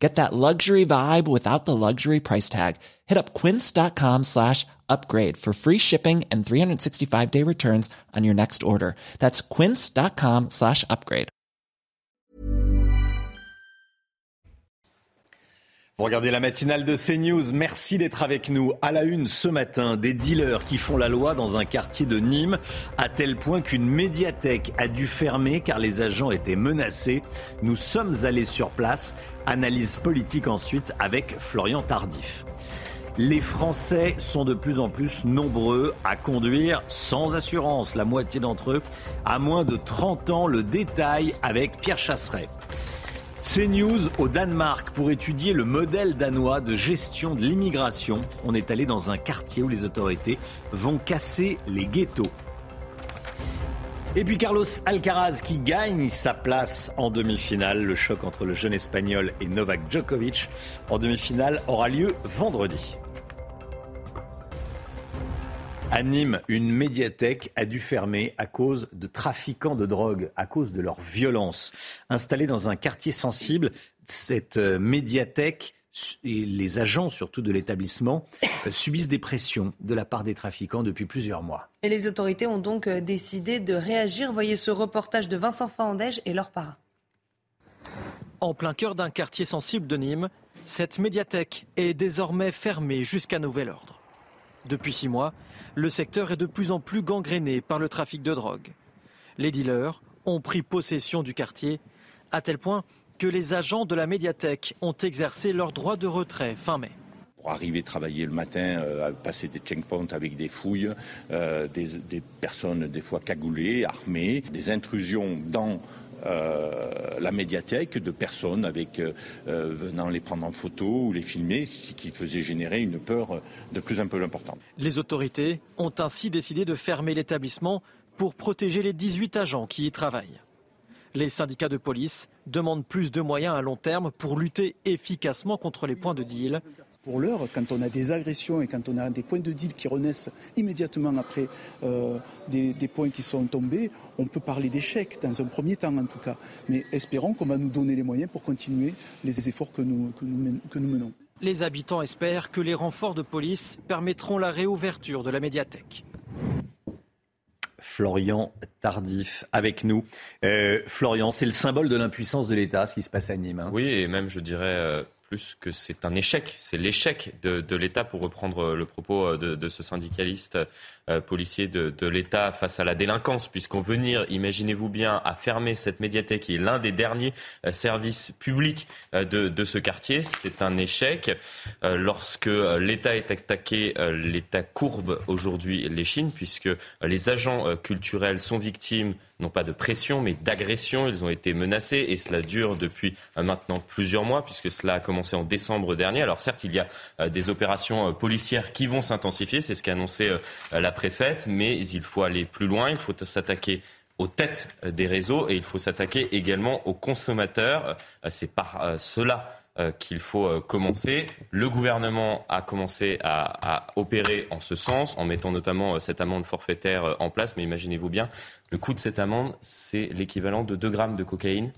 Get that luxury vibe without the luxury price tag. Hit up quince.com slash upgrade for free shipping and 365 day returns on your next order. That's quince.com slash upgrade. Vous regardez la matinale de CNews. Merci d'être avec nous. À la une ce matin, des dealers qui font la loi dans un quartier de Nîmes, à tel point qu'une médiathèque a dû fermer car les agents étaient menacés. Nous sommes allés sur place. Analyse politique ensuite avec Florian Tardif. Les Français sont de plus en plus nombreux à conduire sans assurance. La moitié d'entre eux a moins de 30 ans. Le détail avec Pierre Chasseret. CNews au Danemark pour étudier le modèle danois de gestion de l'immigration. On est allé dans un quartier où les autorités vont casser les ghettos. Et puis Carlos Alcaraz qui gagne sa place en demi-finale. Le choc entre le jeune espagnol et Novak Djokovic en demi-finale aura lieu vendredi. À Nîmes, une médiathèque a dû fermer à cause de trafiquants de drogue, à cause de leur violence. Installée dans un quartier sensible, cette euh, médiathèque et les agents surtout de l'établissement euh, subissent des pressions de la part des trafiquants depuis plusieurs mois. Et les autorités ont donc euh, décidé de réagir. Voyez ce reportage de Vincent Fandège et leur parrain. En plein cœur d'un quartier sensible de Nîmes, cette médiathèque est désormais fermée jusqu'à nouvel ordre. Depuis six mois, le secteur est de plus en plus gangréné par le trafic de drogue. Les dealers ont pris possession du quartier, à tel point que les agents de la médiathèque ont exercé leur droit de retrait fin mai pour arriver travailler le matin, euh, à passer des checkpoints avec des fouilles, euh, des, des, personnes des fois cagoulées, armées, des intrusions dans euh, la médiathèque de personnes avec venant les prendre en photo ou les filmer, ce qui faisait générer une peur de plus en plus importante. Les autorités ont ainsi décidé de fermer l'établissement pour protéger les 18 agents qui y travaillent. Les syndicats de police demandent plus de moyens à long terme pour lutter efficacement contre les points de deal pour l'heure, quand on a des agressions et quand on a des points de deal qui renaissent immédiatement après euh, des, points qui sont tombés, on peut parler d'échec, dans un premier temps en tout cas. Mais espérons qu'on va nous donner les moyens pour continuer les efforts que nous, que nous menons. Les habitants espèrent que les renforts de police permettront la réouverture de la médiathèque. Florian Tardif avec nous. Euh, Florian, c'est le symbole de l'impuissance de l'État, ce qui se passe à Nîmes. Hein. Oui, et même, je dirais, euh, plus que c'est un échec. C'est l'échec de, l'État, pour reprendre le propos euh, de, ce syndicaliste euh, policier de, l'État face à la délinquance, puisqu'on venir, imaginez-vous bien, à fermer cette médiathèque qui est l'un des derniers euh, services publics de, ce quartier. C'est un échec. lorsque l'État est attaqué, l'État courbe aujourd'hui les chines, puisque les agents culturels sont victimes non pas de pression, mais d'agression. Ils ont été menacés et cela dure depuis euh, maintenant plusieurs mois, puisque cela a commencé en décembre dernier. Alors certes, il y a euh, des opérations euh, policières qui vont s'intensifier, c'est ce qu'a annoncé la mais il faut aller plus loin, il faut s'attaquer aux têtes des réseaux et il faut s'attaquer également aux consommateurs. C'est par cela euh, qu'il faut euh, commencer. Le gouvernement a commencé à, opérer en ce sens, en mettant notamment euh, cette amende forfaitaire en place. Mais imaginez-vous bien, le coût de cette amende, c'est l'équivalent de 2 grammes de cocaïne.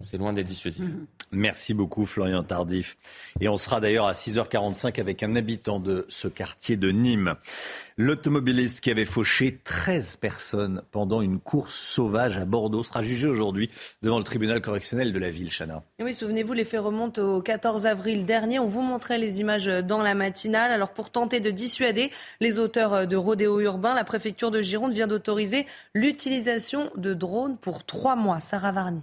C'est loin d'être dissuasif. Mhm. Merci beaucoup Florian Tardif. Et on sera d'ailleurs à 6h45 avec un habitant de ce quartier de Nîmes. L'automobiliste qui avait fauché 13 personnes pendant une course sauvage à Bordeaux sera jugé aujourd'hui devant le tribunal correctionnel de la ville, Chana. oui, souvenez-vous, les faits remontent au 14 avril dernier. On vous montrait les images dans la matinale. Alors pour tenter de dissuader les auteurs de rodéo urbain, la préfecture de Gironde vient d'autoriser l'utilisation de drones pour trois mois. Sarah Varny.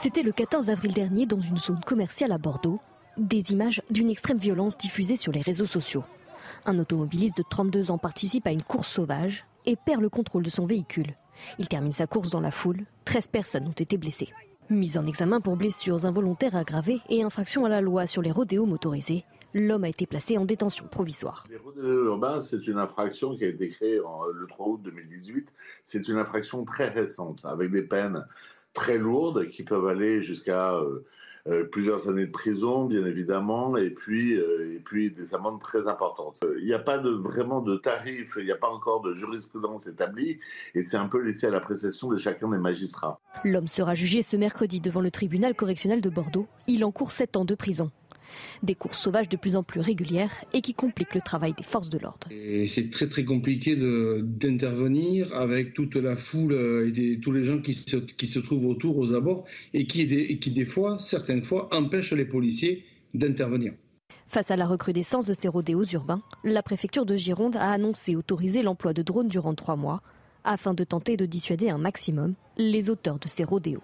C'était le 14 avril dernier dans une zone commerciale à Bordeaux. Des images d'une extrême violence diffusées sur les réseaux sociaux. Un automobiliste de 32 ans participe à une course sauvage et perd le contrôle de son véhicule. Il termine sa course dans la foule. 13 personnes ont été blessées. Mise en examen pour blessures involontaires aggravées et infraction à la loi sur les rodéos motorisés, L'homme a été placé en détention provisoire. Les rodéos urbains, c'est une infraction qui a été créée le 3 août 2018. C'est une infraction très récente, avec des peines très lourdes qui peuvent aller jusqu'à euh, euh, plusieurs années de prison, bien évidemment, et puis, euh, et puis des amendes très importantes. Il n'y a pas de, vraiment de tarif, il n'y a pas encore de jurisprudence établie, et c'est un peu laissé à l'appréciation de chacun des magistrats. L'homme sera jugé ce mercredi devant le tribunal correctionnel de Bordeaux. Il encourt 7 ans de prison. Des courses sauvages de plus en plus régulières et qui compliquent le travail des forces de l'ordre. C'est très très compliqué d'intervenir avec toute la foule et tous les gens qui se, qui se, trouvent autour aux abords et qui, et qui des fois, certaines fois, empêchent les policiers d'intervenir. Face à la recrudescence de ces rodéos urbains, la préfecture de Gironde a annoncé autoriser l'emploi de drones durant trois mois afin de tenter de dissuader un maximum les auteurs de ces rodéos.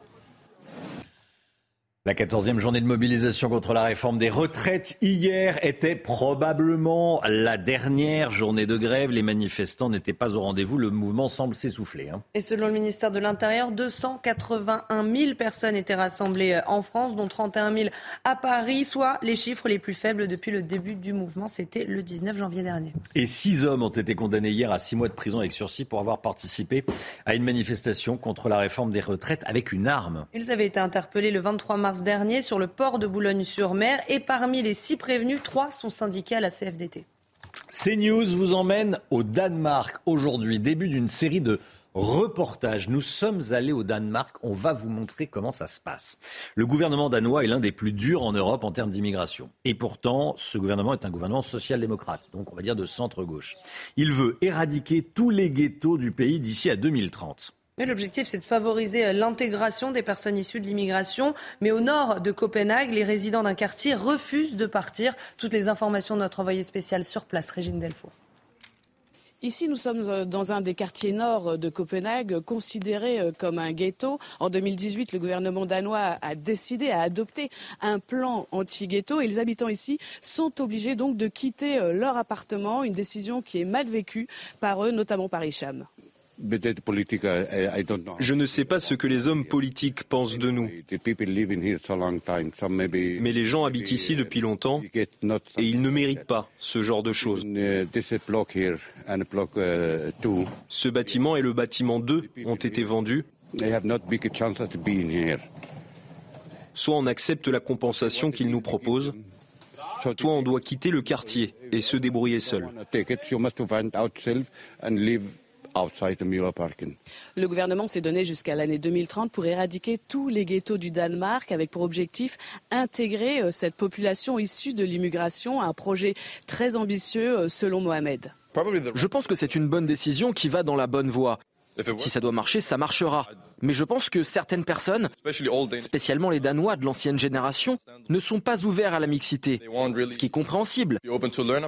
La quatorzième journée de mobilisation contre la réforme des retraites hier était probablement la dernière journée de grève. Les manifestants n'étaient pas au rendez-vous. Le mouvement semble s'essouffler. Hein. Et selon le ministère de l'Intérieur, 281 000 personnes étaient rassemblées euh, en France, dont 31 000 à Paris, soit les chiffres les plus faibles depuis le début du mouvement. C'était le 19 janvier dernier. Et six hommes ont été condamnés hier à six mois de prison avec sursis pour avoir participé à une manifestation contre la réforme des retraites avec une arme. Ils avaient été interpellés le 23 mars dernier sur le port de Boulogne-sur-Mer. Et parmi les six prévenus, trois sont syndiqués à la CFDT. CNews vous emmène au Danemark aujourd'hui, début d'une série de reportages. Nous sommes allés au Danemark, on va vous montrer comment ça se passe. Le gouvernement danois est l'un des plus durs en Europe en termes d'immigration. Et pourtant, ce gouvernement est un gouvernement social-démocrate, donc on va dire de centre-gauche. Il veut éradiquer tous les ghettos du pays d'ici à 2030. L'objectif, c'est de favoriser euh, l'intégration des personnes issues de l'immigration. Mais au nord de Copenhague, les résidents d'un quartier refusent de partir. Toutes les informations de notre envoyé spécial sur place, Régine Delfour. Ici, nous sommes euh, dans un des quartiers nord de Copenhague, considéré euh, comme un ghetto. En 2018, le gouvernement danois a décidé, à adopter un plan anti-ghetto. Et les habitants ici sont obligés donc de quitter leur appartement, une décision qui est mal vécue par eux, notamment par Hicham. Je ne sais pas ce que les hommes politiques pensent de nous. Mais les gens habitent ici depuis longtemps et ils ne méritent pas ce genre de choses. Ce bâtiment et le bâtiment 2 ont été vendus. Soit on accepte la compensation qu'ils nous proposent, soit on doit quitter le quartier et se débrouiller seul. Le gouvernement s'est donné jusqu'à l'année 2030 pour éradiquer tous les ghettos du Danemark avec pour objectif intégrer euh, cette population issue de l'immigration à un projet très ambitieux euh, selon Mohamed. Je pense que c'est une bonne décision qui va dans la bonne voie. Si ça doit marcher, ça marchera. Mais je pense que certaines personnes, spécialement les Danois de l'ancienne génération, ne sont pas ouverts à la mixité, ce qui est compréhensible.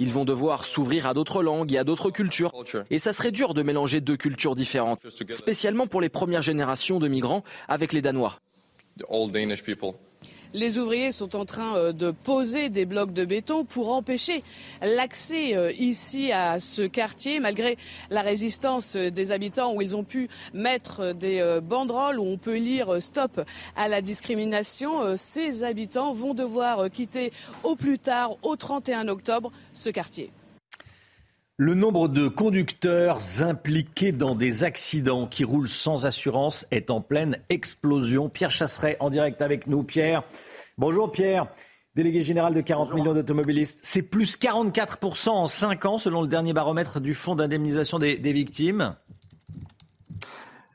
Ils vont devoir s'ouvrir à d'autres langues et à d'autres cultures. Et ça serait dur de mélanger deux cultures différentes, spécialement pour les premières générations de migrants avec les Danois. Les ouvriers sont en train euh, de poser des blocs de béton pour empêcher l'accès euh, ici à ce quartier, malgré la résistance euh, des habitants où ils ont pu mettre des banderoles où on peut lire stop à la discrimination. Ces habitants vont devoir quitter au plus tard, au 31 octobre, ce quartier. Le nombre de conducteurs impliqués dans des accidents qui roulent sans assurance est en pleine explosion. Pierre Chasseret en direct avec nous. Pierre, bonjour Pierre, délégué général de 40 millions d'automobilistes. C'est plus 44% en 5 ans selon le dernier baromètre du Fonds d'indemnisation des, victimes.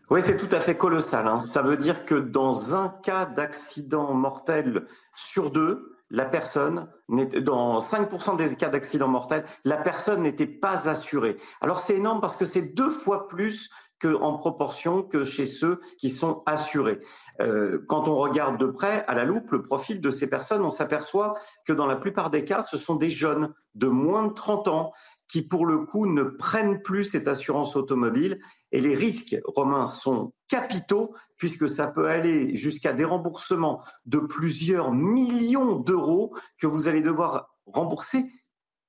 Oui, c'est tout à fait colossal. Hein. Ça veut dire que dans un cas d'accident mortel sur deux, la personne, dans 5% des cas d'accidents mortels, la personne n'était pas assurée. Alors c'est énorme parce que c'est deux fois plus que, en proportion que chez ceux qui sont assurés. Euh, quand on regarde de près, à la loupe, le profil de ces personnes, on s'aperçoit que dans la plupart des cas, ce sont des jeunes de moins de 30 ans qui, pour le coup, ne prennent plus cette assurance automobile. Et les risques, Romains, sont capitaux, puisque ça peut aller jusqu'à des remboursements de plusieurs millions d'euros que vous allez devoir rembourser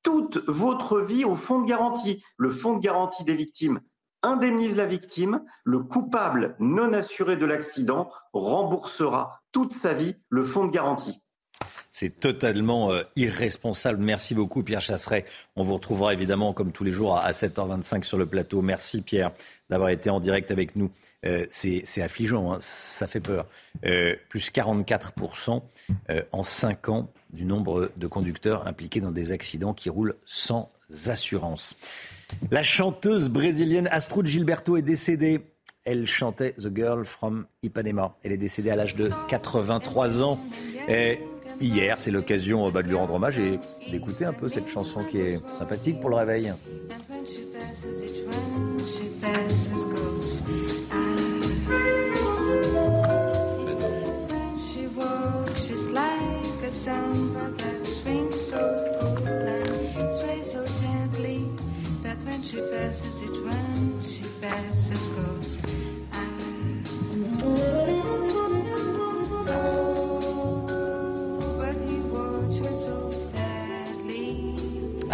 toute votre vie au fonds de garantie. Le fonds de garantie des victimes indemnise la victime, le coupable non assuré de l'accident remboursera toute sa vie le fonds de garantie. C'est totalement euh, irresponsable. Merci beaucoup, Pierre Chasseret. On vous retrouvera évidemment, comme tous les jours, à 7h25 sur le plateau. Merci, Pierre, d'avoir été en direct avec nous. Euh, c'est affligeant, hein. ça fait peur. Euh, plus 44% en 5 ans du nombre de conducteurs impliqués dans des accidents qui roulent sans assurance. La chanteuse brésilienne Astrud Gilberto est décédée. Elle chantait The Girl from Ipanema. Elle est décédée à l'âge de 83 ans. Hier, c'est l'occasion de lui rendre hommage et d'écouter un peu cette chanson qui est sympathique pour le réveil.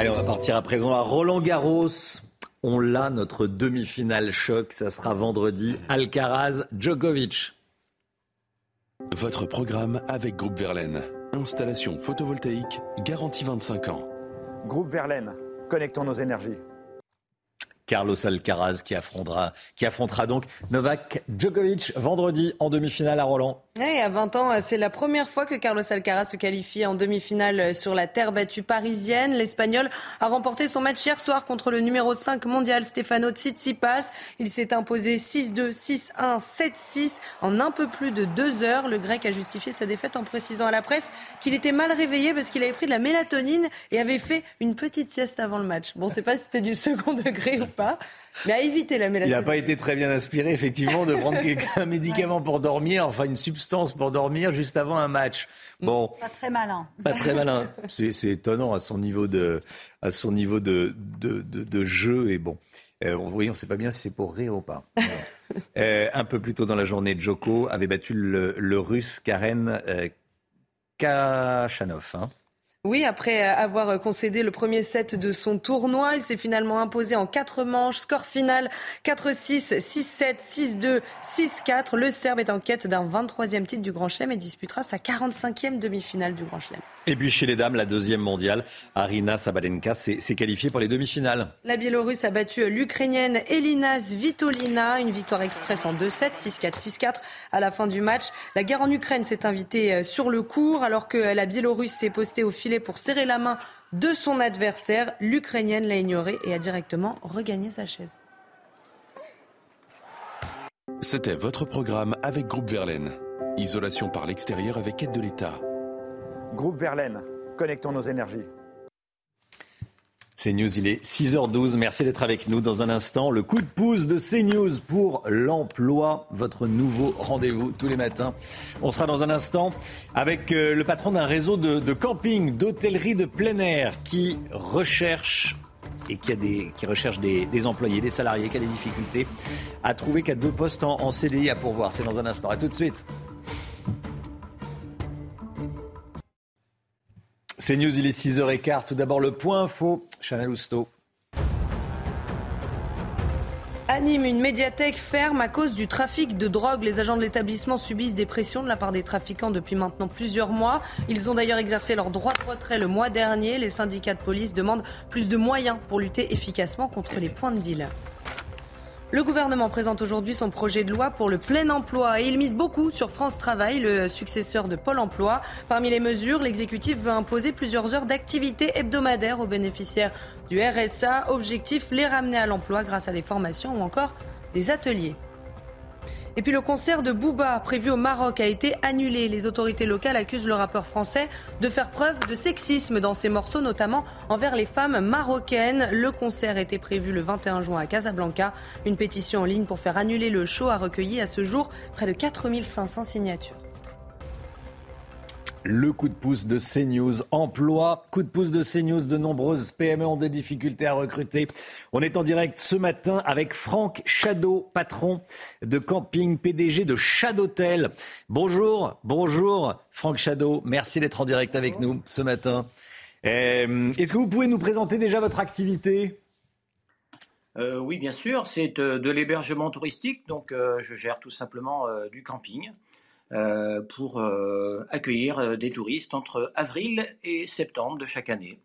Allez, on va partir à présent à Roland Garros. On l'a, notre demi-finale choc. Ça sera vendredi. Alcaraz, Djokovic. Votre programme avec Groupe Verlaine. Installation photovoltaïque garantie 25 ans. Groupe Verlaine, connectons nos énergies. Carlos Alcaraz qui affrontera, qui affrontera donc Novak Djokovic vendredi en demi-finale à Roland. À 20 ans, c'est la première fois que Carlos Alcaraz se qualifie en demi-finale sur la terre battue parisienne. L'Espagnol a remporté son match hier soir contre le numéro 5 mondial Stefano Tsitsipas. Il s'est imposé 6-2, 6-1, 7-6 en un peu plus de deux heures. Le Grec a justifié sa défaite en précisant à la presse qu'il était mal réveillé parce qu'il avait pris de la mélatonine et avait fait une petite sieste avant le match. Bon, c'est pas si c'était du second degré ou pas mais à éviter la mélatonine. Il n'a pas été très bien inspiré, effectivement, de prendre un médicament pour dormir, enfin une substance pour dormir juste avant un match. Bon, pas très malin. Pas très malin. C'est étonnant à son niveau de, à son niveau de, de, de, jeu. Et bon, euh, oui, on ne sait pas bien si c'est pour rire ou pas. euh, un peu plus tôt dans la journée, Joko avait battu le, le russe Karen euh, Kachanov. Hein. Oui, après avoir concédé le premier set de son tournoi, il s'est finalement imposé en quatre manches. Score final 4-6, 6-7, 6-2, 6-4. Le Serbe est en quête d'un 23e titre du Grand Chelem et disputera sa 45e demi-finale du Grand Chelem. Et puis chez les dames, la deuxième mondiale, Arina Sabalenka s'est qualifiée pour les demi-finales. La Biélorusse a battu l'Ukrainienne Elina Svitolina, une victoire express en 2-7, 6-4, 6-4 à la fin du match. La guerre en Ukraine s'est invitée euh, sur le cours alors que la Biélorusse s'est postée au filet pour serrer la main de son adversaire. L'Ukrainienne l'a ignoré et a directement regagné sa chaise. C'était votre programme avec Groupe Verlaine. Isolation par l'extérieur avec aide de l'État. Groupe Verlaine, connectons nos énergies. CNews, il est 6h12. Merci d'être avec nous. Dans un instant, le coup de pouce de CNews pour l'emploi, votre nouveau rendez-vous tous les matins. On sera dans un instant avec euh, le patron d'un réseau de, camping, d'hôtellerie de plein air qui recherche et qui, a des, qui recherche des, employés, des salariés, qui a des difficultés à trouver qu'à deux postes en, en CDI à pourvoir. C'est dans un instant. À tout de suite. C'est News, il est 6h15. Tout d'abord, le point info. Chanel Housteau. Anime, une médiathèque ferme à cause du trafic de drogue. Les agents de l'établissement subissent des pressions de la part des trafiquants depuis maintenant plusieurs mois. Ils ont d'ailleurs exercé leur droit de retrait le mois dernier. Les syndicats de police demandent plus de moyens pour lutter efficacement contre les points de deal. Le gouvernement présente aujourd'hui son projet de loi pour le plein emploi et il mise beaucoup sur France Travail, le successeur de Pôle emploi. Parmi les mesures, l'exécutif veut imposer plusieurs heures d'activité hebdomadaire aux bénéficiaires du RSA. Objectif, les ramener à l'emploi grâce à des formations ou encore des ateliers. Et puis le concert de Booba prévu au Maroc a été annulé. Les autorités locales accusent le rappeur français de faire preuve de sexisme dans ses morceaux, notamment envers les femmes marocaines. Le concert était prévu le 21 juin à Casablanca. Une pétition en ligne pour faire annuler le show a recueilli à ce jour près de 4500 signatures. Le coup de pouce de CNews. Emploi, coup de pouce de CNews. De nombreuses PME ont des difficultés à recruter. On est en direct ce matin avec Franck Chadeau, patron de camping, PDG de Chadotel. Bonjour, bonjour Franck Chadeau. Merci d'être en direct avec nous ce matin. Euh, est-ce que vous pouvez nous présenter déjà votre activité? Euh, Oui, bien sûr. C'est euh, de l'hébergement touristique. Donc, je gère tout simplement du camping. Pour accueillir des touristes entre avril et septembre de chaque année.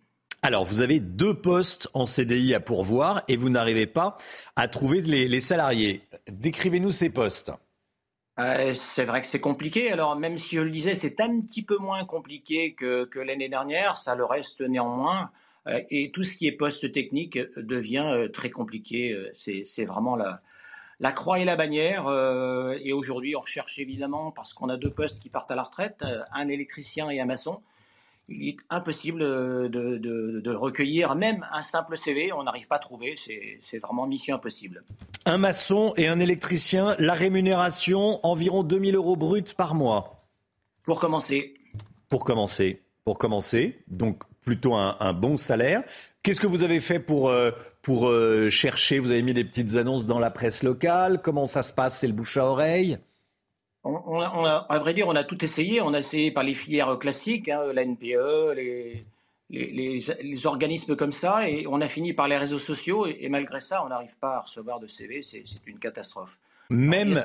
Alors, vous avez deux postes en CDI à pourvoir et vous n'arrivez pas à trouver les, salariés. Décrivez-nous ces postes. Euh, c'est vrai que c'est compliqué. Alors, même si je le disais, c'est un petit peu moins compliqué que, l'année dernière, ça le reste néanmoins. Euh, et tout ce qui est poste technique devient euh, très compliqué. C'est vraiment la, la croix et la bannière. et aujourd'hui, on recherche évidemment, parce qu'on a deux postes qui partent à la retraite, un électricien et un maçon il est impossible de, recueillir même un simple CV. On n'arrive pas à trouver. C'est vraiment mission impossible. Un maçon et un électricien, la rémunération, environ 2000 euros bruts par mois. Pour commencer. Pour commencer. Pour commencer. Donc plutôt un, bon salaire. Qu'est-ce que vous avez fait pour, euh, pour euh, chercher? Vous avez mis des petites annonces dans la presse locale? Comment ça se passe? C'est le bouche à oreille? On, a, à vrai dire, on a tout essayé. On a essayé par les filières classiques, hein, la NPE, les, les, organismes comme ça, et on a fini par les réseaux sociaux. Et, malgré ça, on n'arrive pas à recevoir de CV. C'est une catastrophe. Même,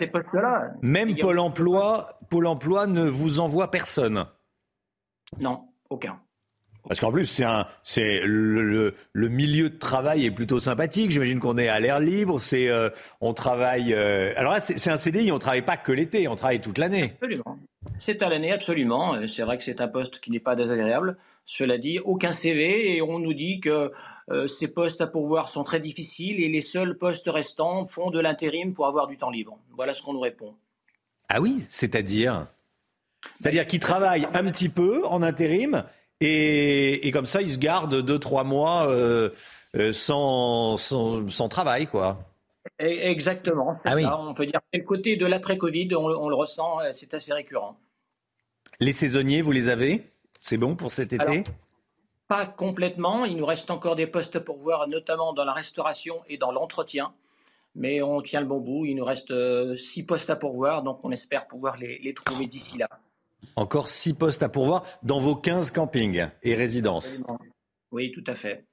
même Pôle emploi, Pôle emploi ne vous envoie personne? Non, aucun. Parce qu'en plus, c'est un, c'est le, le, milieu de travail est plutôt sympathique. J'imagine qu'on est à l'air libre. C'est, euh, on travaille. Euh, alors là, c'est un CDI. On travaille pas que l'été. On travaille toute l'année. Absolument. C'est à l'année, absolument. Euh, c'est vrai que c'est un poste qui n'est pas désagréable. Cela dit, aucun CV et on nous dit que ces postes à pourvoir sont très difficiles et les seuls postes restants font de l'intérim pour avoir du temps libre. Voilà ce qu'on nous répond. Ah oui, c'est-à-dire, c'est-à-dire qu'ils travaillent un petit peu en intérim et, comme ça, ils se gardent deux, trois mois euh, euh, sans, sans, travail, quoi. Exactement. Ah oui. On peut dire que le côté de l'après-Covid, on, le ressent, euh, c'est assez récurrent. Les saisonniers, vous les avez? C'est bon pour cet été? Pas complètement. Il nous reste encore des postes pour voir, notamment dans la restauration et dans l'entretien. Mais on tient le bon bout. Il nous reste six postes à pourvoir, donc on espère pouvoir les trouver d'ici là. Encore six postes à pourvoir dans vos 15 campings et résidences. Oui, tout à fait.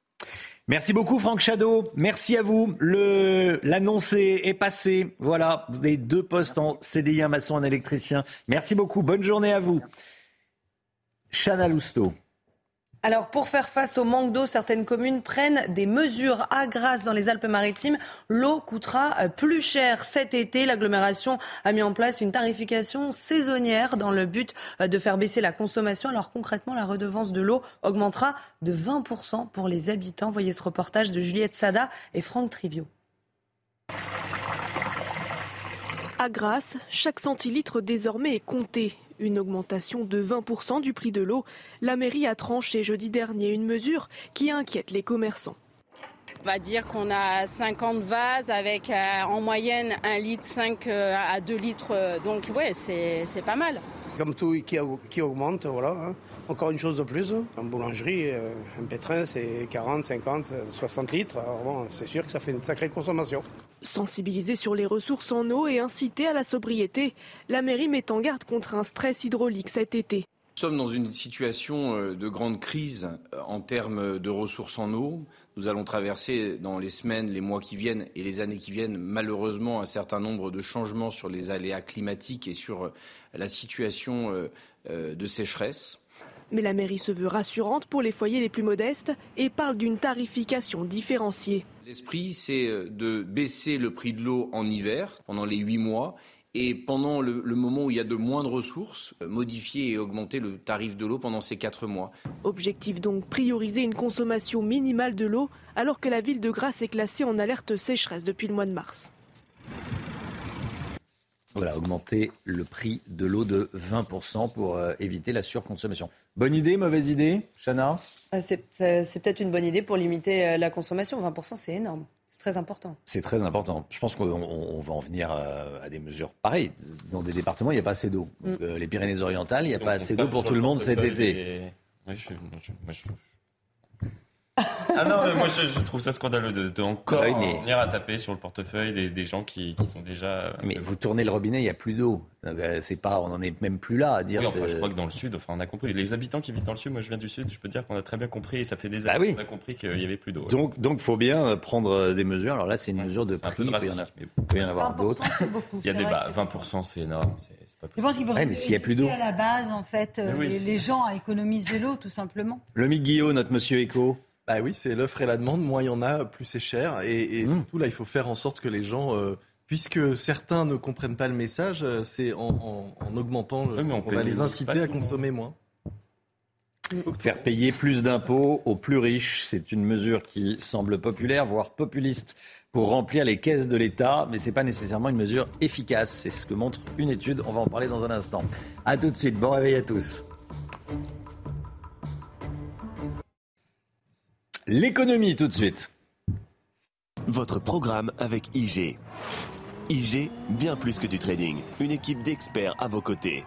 Merci beaucoup Franck Chadeau. Merci à vous. L'annonce est, passée. Voilà, vous avez deux postes en CDI, un maçon, un électricien. Merci beaucoup. Bonne journée à vous. Chana Lousteau. Alors, pour faire face au manque d'eau, certaines communes prennent des mesures à Grasse dans les Alpes-Maritimes. L'eau coûtera euh, plus cher cet été. L'agglomération a mis en place une tarification saisonnière dans le but euh, de faire baisser la consommation. Alors, concrètement, la redevance de l'eau augmentera de 20% pour les habitants. Voyez ce reportage de Juliette Sada et Franck Trivio. À Grasse, chaque centilitre désormais est compté. Une augmentation de 20% du prix de l'eau. La mairie a tranché jeudi dernier une mesure qui inquiète les commerçants. On va dire qu'on a 50 vases avec euh, en moyenne 1 litre 5 euh, à 2 litres. Donc ouais, c'est pas mal. Comme tout qui, qui augmente, voilà. Hein. Encore une chose de plus, en boulangerie, un pétrin c'est 40, 50, 60 litres. Alors bon, c'est sûr que ça fait une sacrée consommation. Sensibiliser sur les ressources en eau et inciter à la sobriété, la mairie met en garde contre un stress hydraulique cet été. Nous sommes dans une situation euh, de grande crise euh, en termes de ressources en eau. Nous allons traverser dans les semaines, les mois qui viennent et les années qui viennent malheureusement un certain nombre de changements sur les aléas climatiques et sur euh, la situation de sécheresse. Mais la mairie se veut rassurante pour les foyers les plus modestes et parle d'une tarification différenciée. L'esprit, c'est euh, de baisser le prix de l'eau en hiver, pendant les huit mois, et pendant le, moment où il y a de moins de ressources, euh, modifier et augmenter le tarif de l'eau pendant ces quatre mois. Objectif donc, prioriser une consommation minimale de l'eau, alors que la ville de Grasse est classée en alerte sécheresse depuis le mois de mars. Voilà, augmenter le prix de l'eau de 20% pour euh, éviter la surconsommation. Bonne idée, mauvaise idée, Chana? Euh, C'est peut-être une bonne idée pour limiter la consommation. 20%, c'est énorme. C'est très important. C'est très important. Je pense qu'on va en venir à, des mesures pareilles. Dans des départements, il n'y a pas assez d'eau. Mm. Euh, les Pyrénées-Orientales, il n'y a pas assez d'eau pour tout le monde cet été. Ah non, mais moi je, trouve ça scandaleux de, encore venir à taper sur le portefeuille des, gens qui, sont déjà. Mais vous tournez le robinet, il n'y a plus d'eau. Euh, c'est pas, on n'en est même plus là à dire. Oui, enfin, je crois que dans le sud, enfin, on a compris. Les habitants qui vivent dans le sud, moi je viens du sud, je peux dire qu'on a très bien compris et ça fait des bah années qu'on a compris qu'il y avait plus d'eau. Donc, donc, faut bien prendre des mesures. Alors là, c'est une mesure de prix. Un peu drastique, il peut y en avoir d'autres. Il y a des 20%, c'est énorme. Je pense qu'il faut mais s'il y a plus d'eau. à la base, en fait, euh, les, gens à économiser l'eau, tout simplement. Le Guillaume, notre monsieur éco. Bah oui, c'est l'offre et la demande. Moins il y en a, plus c'est cher. Et, mmh. surtout, là, il faut faire en sorte que les gens, euh, puisque certains ne comprennent pas le message, euh, c'est en, augmentant, on, va les inciter à consommer moins. Faire payer plus d'impôts aux plus riches, c'est une mesure qui semble populaire, voire populiste pour remplir les caisses de l'État, mais ce n'est pas nécessairement une mesure efficace. C'est ce que montre une étude. On va en parler dans un instant. A tout de suite. Bon réveil à tous. L'économie tout de suite. Votre programme avec IG. IG, bien plus que du trading. Une équipe d'experts à vos côtés.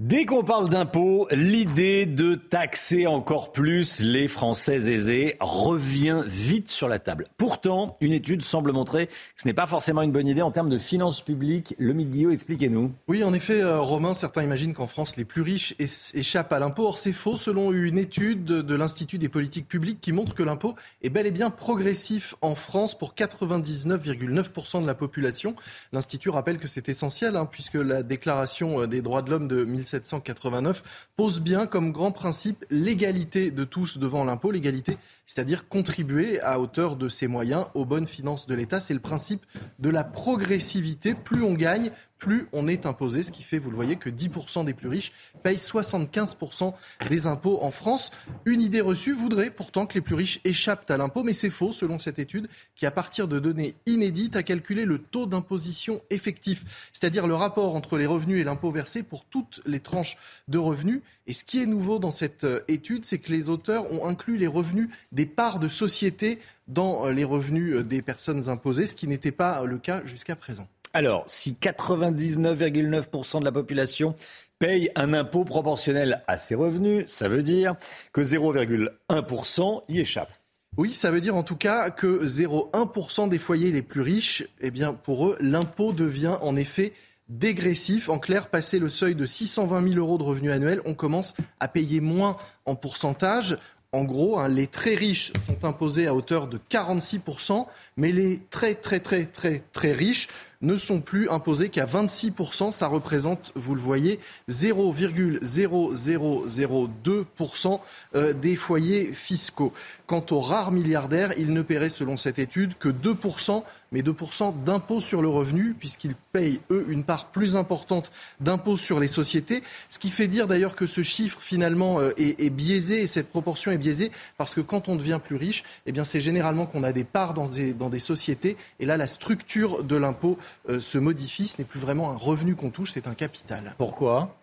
Dès qu'on parle d'impôts, l'idée de taxer encore plus les Français aisés revient vite sur la table. Pourtant, une étude semble montrer que ce n'est pas forcément une bonne idée en termes de finances publiques. Le Guillaume, expliquez-nous. Oui, en effet, euh, Romain, certains imaginent qu'en France, les plus riches échappent à l'impôt. Or, c'est faux selon une étude de l'Institut des politiques publiques qui montre que l'impôt est bel et bien progressif en France pour 99,9% de la population. L'Institut rappelle que c'est essentiel hein, puisque la déclaration euh, des droits de l'homme de 1789 pose bien comme grand principe l'égalité de tous devant l'impôt, l'égalité, c'est-à-dire contribuer à hauteur de ses moyens aux bonnes finances de l'État. C'est le principe de la progressivité. Plus on gagne, plus on est imposé, ce qui fait, vous le voyez, que 10% des plus riches payent 75% des impôts en France. Une idée reçue voudrait pourtant que les plus riches échappent à l'impôt, mais c'est faux selon cette étude qui, à partir de données inédites, a calculé le taux d'imposition effectif, c'est-à-dire le rapport entre les revenus et l'impôt versé pour toutes les tranches de revenus. Et ce qui est nouveau dans cette euh, étude, c'est que les auteurs ont inclus les revenus parts de société dans euh, les revenus euh, des personnes imposées, ce qui n'était pas le cas jusqu'à présent. Alors, si 99,9% de la population paye un impôt proportionnel à ses revenus, ça veut dire que 0,1% y échappe. Oui, ça veut dire en tout cas que 0,1% des foyers les plus riches, eh bien pour eux, l'impôt devient en effet dégressif. En clair, passer le seuil de 620 000 euros de revenus annuels, on commence à payer moins en pourcentage. En gros, hein, les très riches sont imposés à hauteur de 46%, mais les très très très très très riches ne sont plus imposés qu'à 26%. Ça représente, vous le voyez, 0,0002% euh, des foyers fiscaux. Quant aux rares milliardaires, ils ne paieraient, selon cette étude, que 2% mais 2% d'impôt sur le revenu, puisqu'ils payent, eux, une part plus importante d'impôt sur les sociétés. Ce qui fait dire d'ailleurs que ce chiffre, finalement, euh, est, biaisé, et cette proportion est biaisée, parce que quand on devient plus riche, eh bien, c'est généralement qu'on a des parts dans des, dans des sociétés, et là, la structure de l'impôt euh, se modifie. Ce n'est plus vraiment un revenu qu'on touche, c'est un capital. Pourquoi?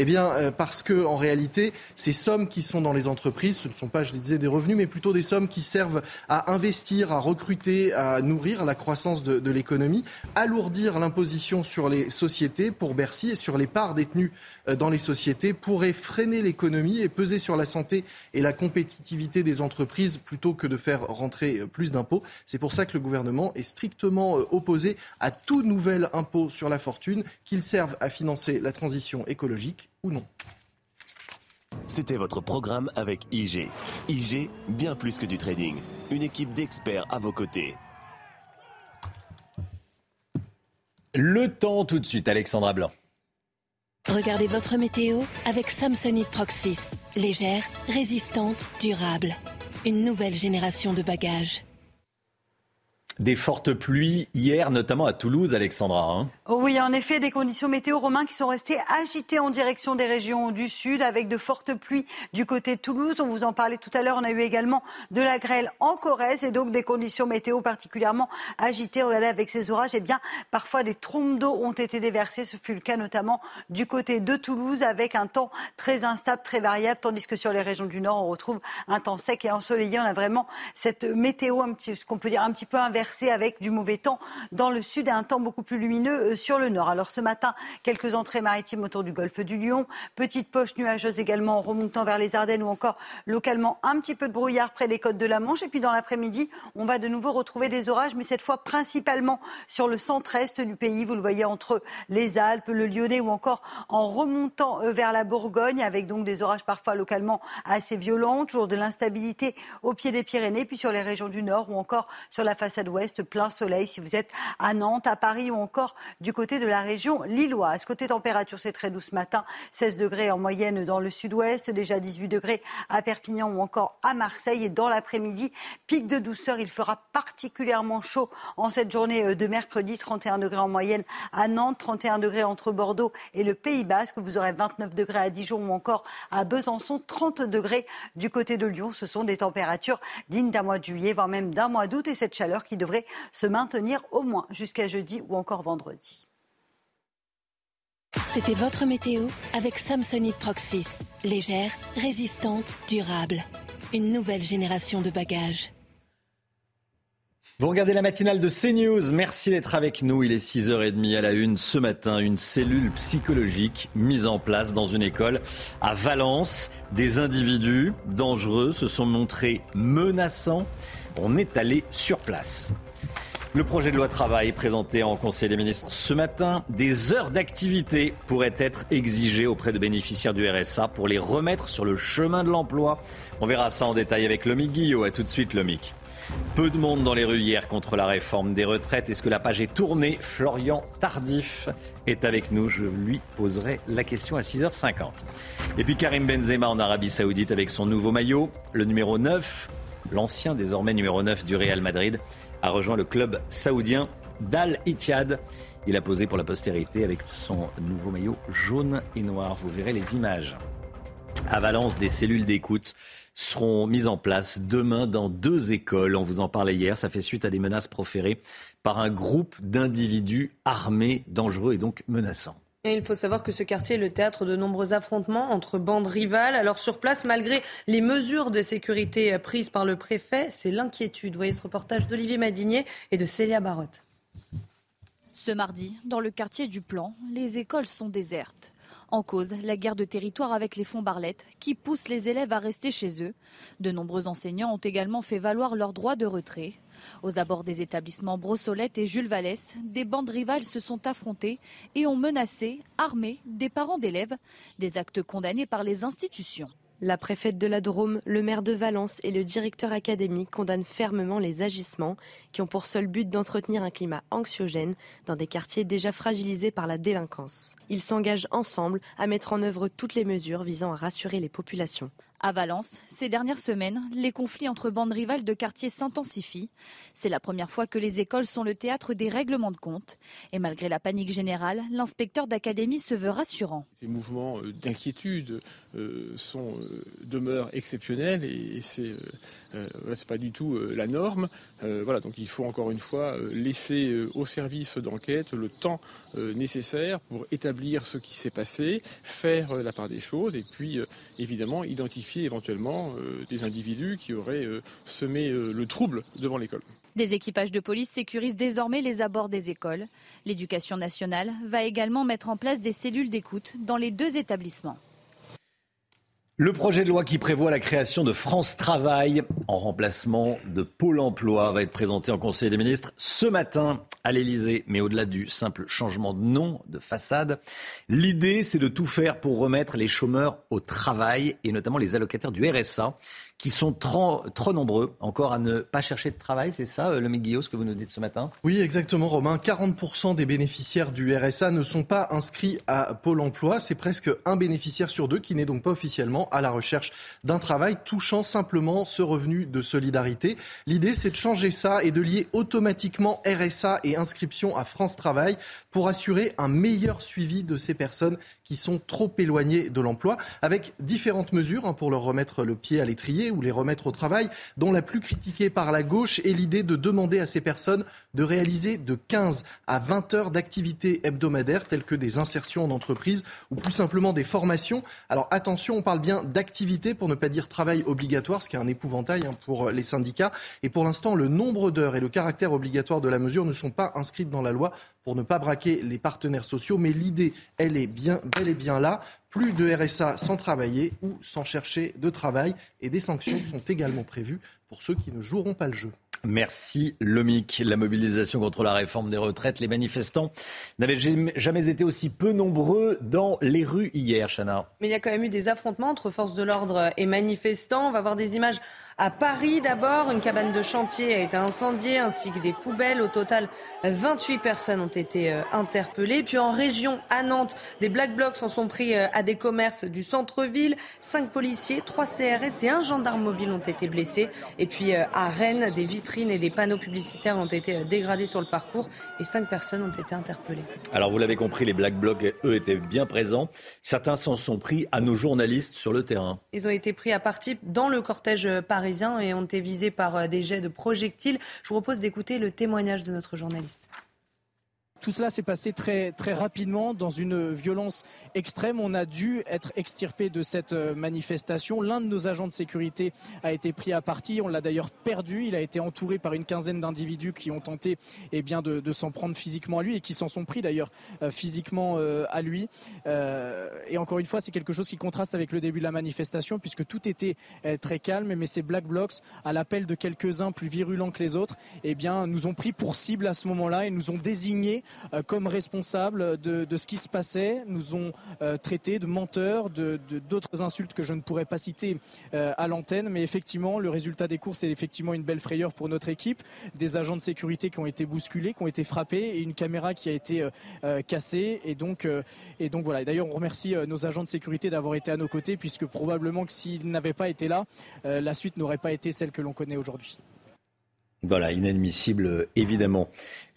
Eh bien, euh, parce que en réalité, ces sommes qui sont dans les entreprises, ce ne sont pas, je disais, des revenus, mais plutôt des sommes qui servent à investir, à recruter, à nourrir la croissance de, de l'économie, alourdir l'imposition sur les sociétés pour Bercy et sur les parts détenues euh, dans les sociétés pourrait freiner l'économie et peser sur la santé et la compétitivité des entreprises plutôt que de faire rentrer euh, plus d'impôts. C'est pour ça que le gouvernement est strictement opposé à tout nouvel impôt sur la fortune, qu'il serve à financer la transition écologique ou non. C'était votre programme avec IG. IG, bien plus que du trading. Une équipe d'experts à vos côtés. Le temps tout de suite, Alexandra Blanc. Regardez votre météo avec Samsonite Proxys. Légère, résistante, durable. Une nouvelle génération de bagages des fortes pluies hier, notamment à Toulouse, Alexandra. Hein. oui, en effet, des conditions météo romains qui sont restées agitées en direction des régions du sud, avec de fortes pluies du côté de Toulouse. On vous en parlait tout à l'heure. On a eu également de la grêle en Corrèze et donc des conditions météo particulièrement agitées. Regardez, avec ces orages, eh bien, parfois des trompes d'eau ont été déversées. Ce fut le cas notamment du côté de Toulouse, avec un temps très instable, très variable, tandis que sur les régions du nord, on retrouve un temps sec et ensoleillé. On a vraiment cette météo, ce qu'on peut dire un petit peu inversée avec du mauvais temps dans le sud et un temps beaucoup plus lumineux sur le nord. Alors ce matin, quelques entrées maritimes autour du golfe du Lion, petite poche nuageuse également en remontant vers les Ardennes ou encore localement un petit peu de brouillard près des côtes de la Manche. Et puis dans l'après-midi, on va de nouveau retrouver des orages, mais cette fois principalement sur le centre-est du pays. Vous le voyez entre les Alpes, le Lyonnais ou encore en remontant euh, vers la Bourgogne, avec donc des orages parfois localement assez violents, toujours de l'instabilité au pied des Pyrénées, puis sur les régions du Nord ou encore sur la façade ouest, plein soleil si vous êtes à Nantes, à Paris ou encore du côté de la région lilloise. Côté température, c'est très doux ce matin, 16 degrés en moyenne dans le sud-ouest, déjà 18 degrés à Perpignan ou encore à Marseille. Et dans l'après-midi, pic de douceur, il fera particulièrement chaud en cette journée euh, de mercredi, 31 degrés en moyenne à Nantes, 31 degrés entre Bordeaux et le Pays Basque. Vous aurez 29 degrés à Dijon ou encore à Besançon, 30 degrés du côté de Lyon. Ce sont des températures dignes d'un mois de juillet, voire même d'un mois d'août. Et cette chaleur qui devrait se maintenir au moins jusqu'à jeudi ou encore vendredi. C'était votre météo avec Samsonite Proxys. Légère, résistante, durable. Une nouvelle génération de bagages. Vous regardez la matinale de CNews. Merci d'être avec nous. Il est 6h30 à la une. Ce matin, une cellule psychologique mise en place dans une école à Valence. Des individus dangereux se sont montrés menaçants. On est allé sur place. Le projet de loi travail présenté en Conseil des ministres ce matin, des heures d'activité pourraient être exigées auprès de bénéficiaires du RSA pour les remettre sur le chemin de l'emploi. On verra ça en détail avec Lomic Guillot. A tout de suite, Lomic. Peu de monde dans les rues hier contre la réforme des retraites. Est-ce que la page est tournée? Florian Tardif est avec nous. Je lui poserai la question à 6h50. Et puis Karim Benzema en Arabie Saoudite avec son nouveau maillot, le numéro 9, l'ancien désormais numéro 9 du Real Madrid, a rejoint le club saoudien d'Al Ittihad. Il a posé pour la postérité avec son nouveau maillot jaune et noir. Vous verrez les images. À Valence, des cellules d'écoute seront mises en place demain dans deux écoles. On vous en parlait hier. Ça fait suite à des menaces proférées par un groupe d'individus armés, dangereux et donc menaçants. Il faut savoir que ce quartier est le théâtre de nombreux affrontements entre bandes rivales. Alors sur place, malgré les mesures de sécurité prises par le préfet, c'est l'inquiétude. Voyez ce reportage d'Olivier Madinier et de Célia Barotte. Ce mardi, dans le quartier du Plan, les écoles sont désertes. En cause, la guerre de territoire avec les fonds Barlette, qui poussent les élèves à rester chez eux. De nombreux enseignants ont également fait valoir leur droit de retrait. Aux abords des établissements Brossolette et Jules Vallès, des bandes rivales se sont affrontées et ont menacé, armé des parents d'élèves, des actes condamnés par les institutions. La préfète de la Drôme, le maire de Valence et le directeur académique condamnent fermement les agissements qui ont pour seul but d'entretenir un climat anxiogène dans des quartiers déjà fragilisés par la délinquance. Ils s'engagent ensemble à mettre en œuvre toutes les mesures visant à rassurer les populations. À Valence, ces dernières semaines, les conflits entre bandes rivales de quartiers s'intensifient. C'est la première fois que les écoles sont le théâtre des règlements de compte. Et malgré la panique générale, l'inspecteur d'académie se veut rassurant. Ces mouvements euh, d'inquiétude euh, sont, euh, demeurent exceptionnels et c'est n'est pas du tout la norme. voilà, donc il faut encore une fois laisser au service d'enquête le temps nécessaire pour établir ce qui s'est passé, faire la part des choses et puis évidemment identifier éventuellement euh, des individus qui auraient euh, semé euh, le trouble devant l'école. Des équipages de police sécurisent désormais les abords des écoles. L'éducation nationale va également mettre en place des cellules d'écoute dans les deux établissements. Le projet de loi qui prévoit la création de France Travail en remplacement de Pôle Emploi va être présenté en Conseil des ministres ce matin à l'Elysée. Mais au-delà du simple changement de nom, de façade, l'idée c'est de tout faire pour remettre les chômeurs au travail et notamment les allocataires du RSA qui sont trop, nombreux encore à ne pas chercher de travail. C'est ça, euh, le Guillaume, ce que vous nous dites ce matin? Oui, exactement, Romain. 40% des bénéficiaires du RSA ne sont pas inscrits à Pôle emploi. C'est presque un bénéficiaire sur deux qui n'est donc pas officiellement à la recherche d'un travail, touchant simplement ce revenu de solidarité. L'idée, c'est de changer ça et de lier automatiquement RSA et inscription à France Travail pour assurer un meilleur suivi de ces personnes qui sont trop éloignées de l'emploi, avec différentes mesures hein, pour leur remettre le pied à l'étrier ou les remettre au travail, dont la plus critiquée par la gauche est l'idée de demander à ces personnes de réaliser de 15 à 20 heures d'activités hebdomadaires telles que des insertions en entreprise ou plus simplement des formations. Alors attention, on parle bien d'activités pour ne pas dire travail obligatoire, ce qui est un épouvantail hein, pour les syndicats. Et pour l'instant, le nombre d'heures et le caractère obligatoire de la mesure ne sont pas inscrits dans la loi pour ne pas braquer les partenaires sociaux. Mais l'idée, elle est bien, bel et bien là. Plus de RSA sans travailler ou sans chercher de travail. Et des sanctions sont également prévues pour ceux qui ne joueront pas le jeu. Merci Lomic. La mobilisation contre la réforme des retraites, les manifestants n'avaient jamais été aussi peu nombreux dans les rues hier, Chana. Mais il y a quand même eu des affrontements entre forces de l'ordre et manifestants. On va voir des images à Paris d'abord. Une cabane de chantier a été incendiée ainsi que des poubelles. Au total, 28 personnes ont été euh, interpellées. Puis en région, à Nantes, des black blocs s'en sont pris euh, à des commerces du centre-ville. Cinq policiers, trois CRS et un gendarme mobile ont été blessés. Et puis euh, à Rennes, des vitrines et des panneaux publicitaires ont été dégradés sur le parcours et cinq personnes ont été interpellées. Alors vous l'avez compris, les black blocs, eux, étaient bien présents. Certains s'en sont pris à nos journalistes sur le terrain. Ils ont été pris à partie dans le cortège parisien et ont été visés par euh, des jets de projectiles. Je vous propose d'écouter le témoignage de notre journaliste. Tout cela s'est passé très, très rapidement dans une violence extrême. On a dû être extirpé de cette euh, manifestation. L'un de nos agents de sécurité a été pris à partie. On l'a d'ailleurs perdu. Il a été entouré par une quinzaine d'individus qui ont tenté eh bien, de, s'en prendre physiquement à lui et qui s'en sont pris d'ailleurs euh, physiquement euh, à lui. et encore une fois, c'est quelque chose qui contraste avec le début de la manifestation puisque tout était très calme. Mais ces Black Blocs, à l'appel de quelques-uns plus virulents que les autres, eh bien, nous ont pris pour cible à ce moment-là et nous ont désignés comme responsables de, ce qui se passait, nous ont euh, traités de menteurs, de d'autres insultes que je ne pourrais pas citer euh, à l'antenne. Mais effectivement, le résultat des courses est effectivement une belle frayeur pour notre équipe. Des agents de sécurité qui ont été bousculés, qui ont été frappés et une caméra qui a été cassée. Et donc, et donc voilà. D'ailleurs, on remercie nos agents de sécurité d'avoir été à nos côtés, puisque probablement que s'ils n'avaient pas été là, la suite n'aurait pas été celle que l'on connaît aujourd'hui. Voilà, inadmissible évidemment.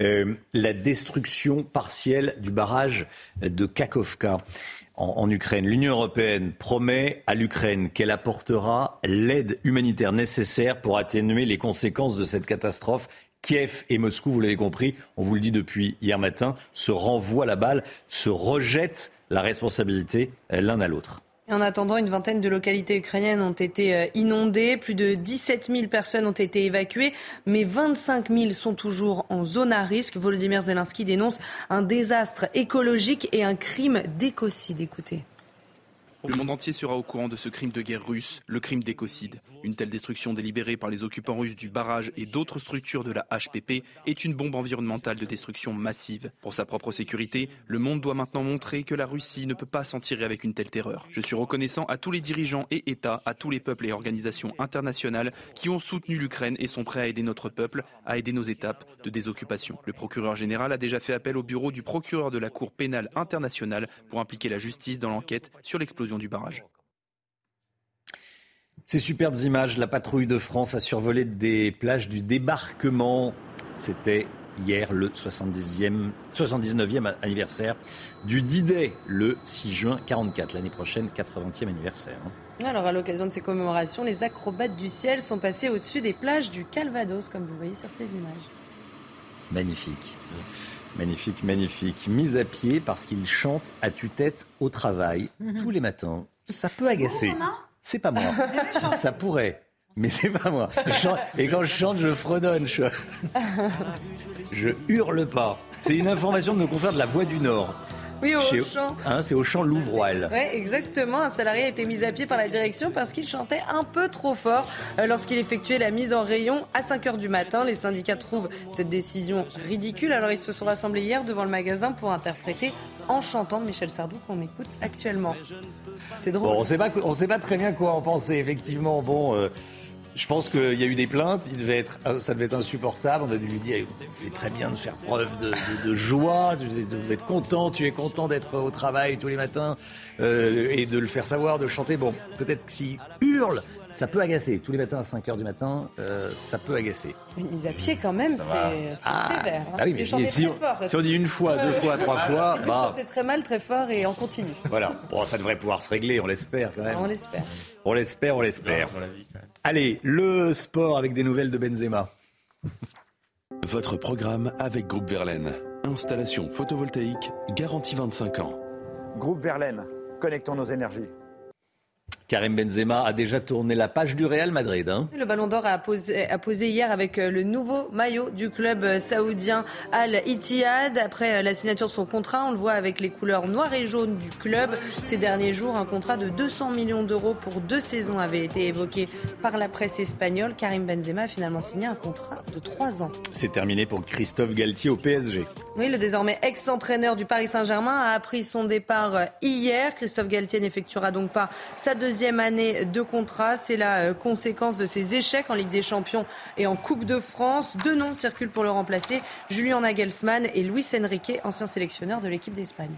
Euh, la destruction partielle du barrage de Kakovka en, Ukraine. L'Union européenne promet à l'Ukraine qu'elle apportera l'aide humanitaire nécessaire pour atténuer les conséquences de cette catastrophe. Kiev et Moscou, vous l'avez compris, on vous le dit depuis hier matin, se renvoient la balle, se rejettent la responsabilité l'un à l'autre en attendant, une vingtaine de localités ukrainiennes ont été euh, inondées. Plus de 17 000 personnes ont été évacuées, mais 25 000 sont toujours en zone à risque. Volodymyr Zelensky dénonce un désastre écologique et un crime d'écocide. Écoutez. Le monde entier sera au courant de ce crime de guerre russe, le crime d'écocide. Une telle destruction délibérée par les occupants russes du barrage et d'autres structures de la HPP est une bombe environnementale de destruction massive. Pour sa propre sécurité, le monde doit maintenant montrer que la Russie ne peut pas s'en tirer avec une telle terreur. Je suis reconnaissant à tous les dirigeants et États, à tous les peuples et organisations internationales qui ont soutenu l'Ukraine et sont prêts à aider notre peuple, à aider nos étapes de désoccupation. Le procureur général a déjà fait appel au bureau du procureur de la Cour pénale internationale pour impliquer la justice dans l'enquête sur l'explosion du barrage. Ces superbes images, la patrouille de France a survolé des plages du débarquement. C'était hier le 70e, 79e anniversaire du D-Day, le 6 juin 44. L'année prochaine, 80e anniversaire. Hein. Alors à l'occasion de ces commémorations, les acrobates du ciel sont passés au-dessus des plages du Calvados, comme vous voyez sur ces images. Magnifique. Magnifique, magnifique. Mise à pied parce qu'ils chantent à tue-tête au travail mhm. tous les matins. Ça peut agacer. C'est pas moi. Ça pourrait. Mais c'est pas moi. Et quand je chante, je fredonne. Je, je hurle pas. C'est une information de nos confrères de la Voix du Nord. Oui, au champ. Hein, c'est au champ Louvroil. Oui, exactement. Un salarié a été mis à pied par la direction parce qu'il chantait un peu trop fort euh, lorsqu'il effectuait la mise en rayon à 5 h du matin. Les syndicats trouvent cette décision ridicule. Alors ils se sont rassemblés hier devant le magasin pour interpréter en chantant de Michel Sardou qu'on écoute actuellement. C'est drôle. on ne sait, pas, très bien quoi en penser, effectivement. Bon. Euh, je pense qu'il y a eu des plaintes, ça devait être insupportable. On a dû lui dire c'est très bien de faire preuve de, joie, vous êtes content, tu es content d'être au travail tous les matins euh, et de le faire savoir, de chanter. Bon, peut-être que s'il hurle, ça peut agacer. Tous les matins à 5 h du matin, euh, ça peut agacer. Une mise à pied quand même, c'est Ah. sévère. hein. Ah oui, mais si, très fort. si on dit une fois, deux fois, trois fois, J'ai bah, chanté très mal, très fort et on continue. voilà. Bon, ça devrait pouvoir se régler, on l'espère quand même. On l'espère. On l'espère, on l'espère. Allez, le sport avec des nouvelles de Benzema. Votre programme avec Groupe Verlaine. Installation photovoltaïque garantie 25 ans. Groupe Verlaine, connectons nos énergies. Karim Benzema a déjà tourné la page du Real Madrid. hein. Le Ballon d'Or a posé, a posé hier avec euh, le nouveau maillot du club euh, saoudien Al Ittihad. Après euh, la signature de son contrat, on le voit avec les couleurs noires et jaunes du club. Ces derniers jours, un contrat de 200 millions d'euros pour deux saisons avait été évoqué par la presse espagnole. Karim Benzema a finalement signé un contrat de trois ans. C'est terminé pour Christophe Galtier au PSG. Oui, le désormais ex-entraîneur du Paris Saint-Germain a appris son départ hier. Christophe Galtier n'effectuera donc pas sa deuxième année de contrat. C'est la euh, conséquence de ses échecs en Ligue des Champions et en Coupe de France. Deux noms circulent pour le remplacer, Julien Nagelsmann et Luis Enrique, ancien sélectionneur de l'équipe d'Espagne.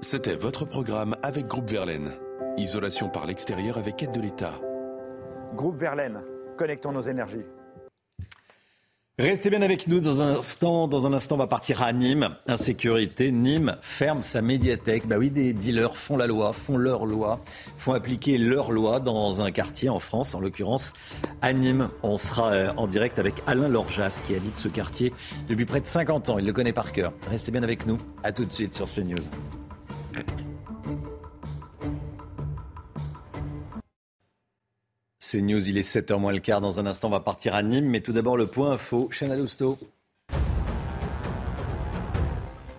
C'était votre programme avec Groupe Verlaine. Isolation par l'extérieur avec aide de l'État. Groupe Verlaine, connectons nos énergies. Restez bien avec nous dans un instant. Dans un instant, on va partir à Nîmes. Insécurité. Nîmes ferme sa médiathèque. Bah oui, des dealers font la loi, font leur loi, font appliquer leur loi dans un quartier en France, en l'occurrence à Nîmes. On sera euh, en direct avec Alain Lorjas qui habite ce quartier depuis près de 50 ans. Il le connaît par cœur. Restez bien avec nous. À tout de suite sur CNews. C'est News, il est 7h moins le quart. Dans un instant, on va partir à Nîmes. Mais tout d'abord, le point info. Chana.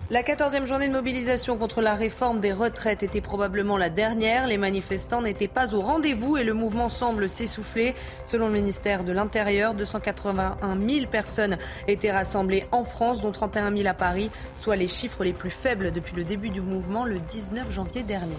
La 14e journée de mobilisation contre la réforme des retraites était probablement la dernière. Les manifestants n'étaient pas au rendez-vous et le mouvement semble s'essouffler. Selon le ministère de l'Intérieur, 281 000 personnes étaient rassemblées en France, dont 31 000 à Paris, soit les chiffres les plus faibles depuis le début du mouvement le 19 janvier dernier.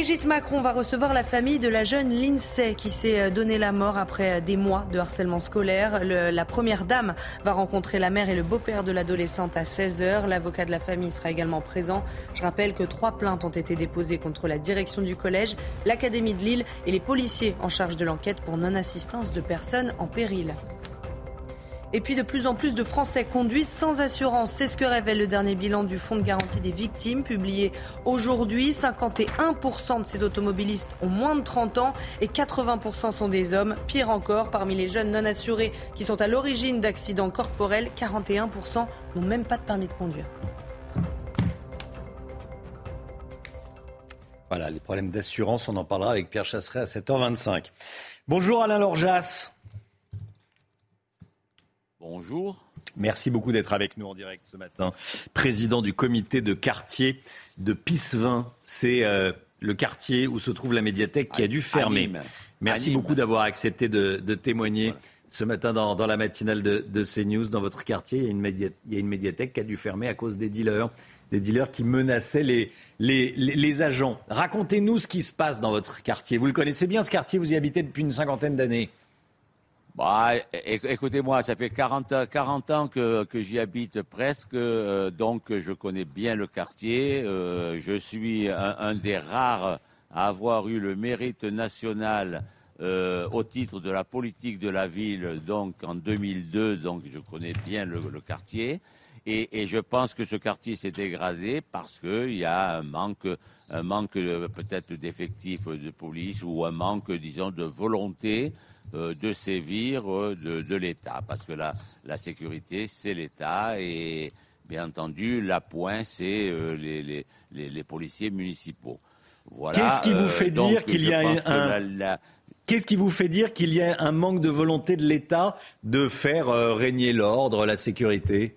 Brigitte Macron va recevoir la famille de la jeune Lindsay qui s'est donné la mort après des mois de harcèlement scolaire. La première dame va rencontrer la mère et le beau-père de l'adolescente à 16h. L'avocat de la famille sera également présent. Je rappelle que trois plaintes ont été déposées contre la direction du collège, l'Académie de Lille et les policiers en charge de l'enquête pour non-assistance de personnes en péril. Et puis de plus en plus de Français conduisent sans assurance. C'est ce que révèle le dernier bilan du Fonds de garantie des victimes publié aujourd'hui. 51% de ces automobilistes ont moins de 30 ans et 80% sont des hommes. Pire encore, parmi les jeunes non assurés qui sont à l'origine d'accidents corporels, 41% n'ont même pas de permis de conduire. Voilà, les problèmes d'assurance, on en parlera avec Pierre Chasseret à 7h25. Bonjour Alain Lorjas. Bonjour. Merci beaucoup d'être avec nous en direct ce matin. Président du comité de quartier de Pissevin. C'est euh, le quartier où se trouve la médiathèque qui a dû fermer. Merci beaucoup d'avoir accepté de, de témoigner ce matin dans, dans la matinale de, de CNews. Dans votre quartier, il y, a une média- il y a une médiathèque qui a dû fermer à cause des dealers. Des dealers qui menaçaient les, les, les- les agents. Racontez-nous ce qui se passe dans votre quartier. Vous le connaissez bien ce quartier, vous y habitez depuis une cinquantaine d'années. Bah, écoutez-moi, ça fait 40, 40 ans que, j'y habite presque, euh, donc je connais bien le quartier. euh, je suis un, des rares à avoir eu le mérite national euh, au titre de la politique de la ville, donc en 2002, donc je connais bien le, quartier. Et, je pense que ce quartier s'est dégradé parce qu'il y a un manque, un manque peut-être d'effectifs de police ou un manque, disons, de volonté de sévir euh, de, de l'État. Parce que la, la sécurité, c'est l'État et bien entendu, l'appoint, c'est euh, les, les, les, les policiers municipaux. Voilà, Qu'est-ce qui vous euh, fait dire qu'il y a un- la- la- Qu'est-ce qui vous fait dire qu'il y a un manque de volonté de l'État de faire euh, régner l'ordre, la sécurité?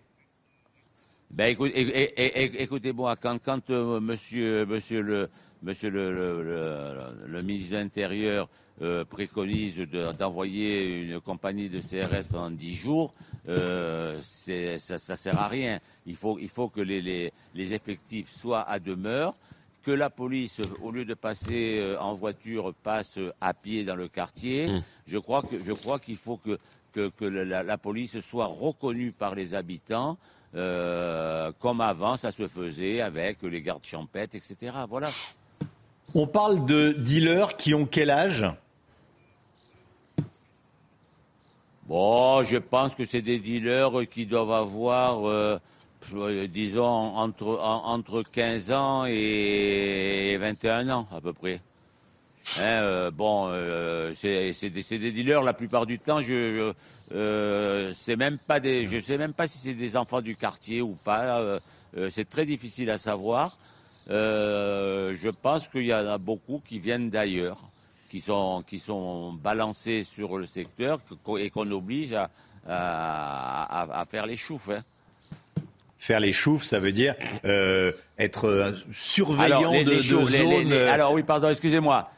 Ben, écoute- écoutez-moi, quand, quand euh, monsieur, monsieur, le, monsieur le, le- le- le ministre de l'Intérieur euh, préconise de- d'envoyer une compagnie de CRS pendant 10 jours, euh, ça ne sert à rien. Il faut, il faut que les, les, les effectifs soient à demeure, que la police, au lieu de passer euh, en voiture, passe à pied dans le quartier. Je crois que je crois qu'il faut que, que, que la, la police soit reconnue par les habitants. euh, comme avant, ça se faisait avec les gardes champêtres, etc. Voilà. On parle de dealers qui ont quel âge? Bon, je pense que c'est des dealers qui doivent avoir, euh, disons, entre, entre 15 ans et 21 ans à peu près. Hein, euh, bon, euh, c'est des, des, dealers la plupart du temps. Je, je même pas des, je sais même pas si c'est des enfants du quartier ou pas. c'est très difficile à savoir. je pense qu'il y en a beaucoup qui viennent d'ailleurs qui sont, qui sont balancés sur le secteur et qu'on oblige à, à, faire les choufs. Hein. Faire les choufs, ça veut dire euh, être euh, surveillant de, de zones. Euh, alors oui, pardon, excusez-moi.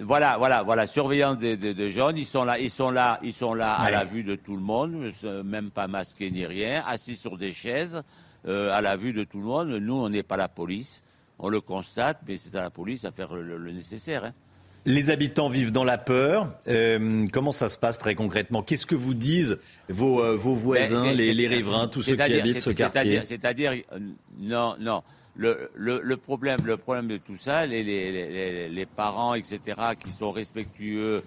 Voilà, voilà, voilà, surveillant des de, de, jeunes, ils sont là, ils sont là, ils sont là à la vue de tout le monde, même pas masqués ni rien, assis sur des chaises, à la vue de tout le monde. Nous, on n'est pas la police, on le constate, mais c'est à la police à faire le, nécessaire. Hein. Les habitants vivent dans la peur. Euh, comment ça se passe très concrètement? Qu'est-ce que vous disent vos, euh, vos voisins, ben, les, riverains, tous ceux qui habitent ce quartier? C'est-à-dire, euh, non, non. Le, le, problème, le problème de tout ça, les, les, les parents, etc., qui sont respectueux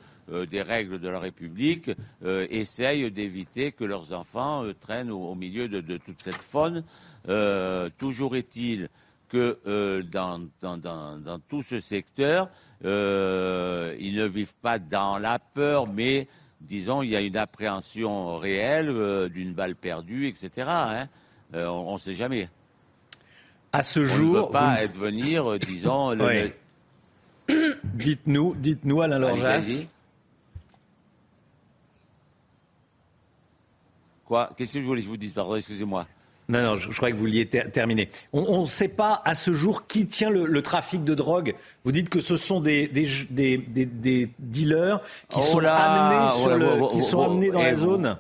des règles de la République, essayent d'éviter que leurs enfants traînent au, milieu de, de, toute cette faune. toujours est-il que dans, dans, dans, dans, tout ce secteur, euh, ils ne vivent pas dans la peur, mais disons, il y a une appréhension réelle euh, d'une balle perdue, etc. Hein. Euh, on ne sait jamais. À ce jour, ne peut pas être venir, disons. dites-nous, dites-nous, Alain Lorjas. Quoi? Qu'est-ce que je voulais que je vous dise? Pardon, excusez-moi. Non, non, je, crois que vous vouliez terminer. On ne sait pas à ce jour qui tient le, trafic de drogue. Vous dites que ce sont des, des, des, dealers qui sont amenés, qui sont amenés dans la zone.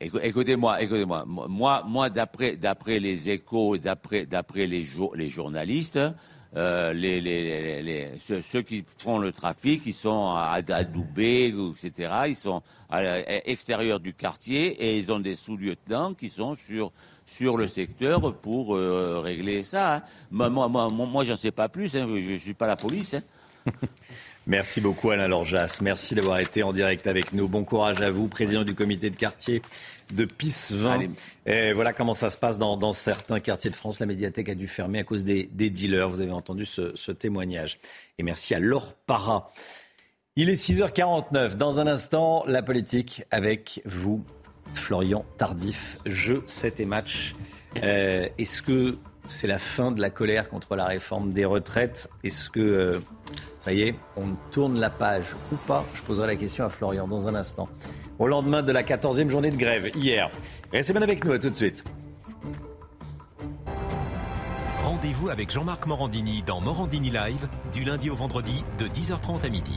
Écoutez-moi, écoutez-moi. Moi, moi, d'après, les échos, d'après, d'après les, les journalistes, euh, les, ceux, qui font le trafic, ils sont Doubé, etc. Ils sont à l'extérieur du quartier et ils ont des sous-lieutenants qui sont sur sur le secteur pour euh, régler ça. Hein. Moi, moi, moi, moi j'en sais pas plus. Hein. Je, ne suis pas la police. Hein. Merci beaucoup Alain Lorjas. Merci d'avoir été en direct avec nous. Bon courage à vous, président du comité de quartier de PIS 20. Et voilà comment ça se passe dans, certains quartiers de France. La médiathèque a dû fermer à cause des, dealers. Vous avez entendu ce, témoignage. Et merci à Laure Para. Il est 6h49. Dans un instant, la politique avec vous, Florian Tardif. Jeu 7 et match. Euh, est-ce que c'est la fin de la colère contre la réforme des retraites? Est-ce que euh, ça y est, on tourne la page ou pas? Je poserai la question à Florian dans un instant. Au lendemain de la 14e journée de grève, hier. Restez bien avec nous, à tout de suite. Rendez-vous avec Jean-Marc Morandini dans Morandini Live, du lundi au vendredi, de 10h30 à midi.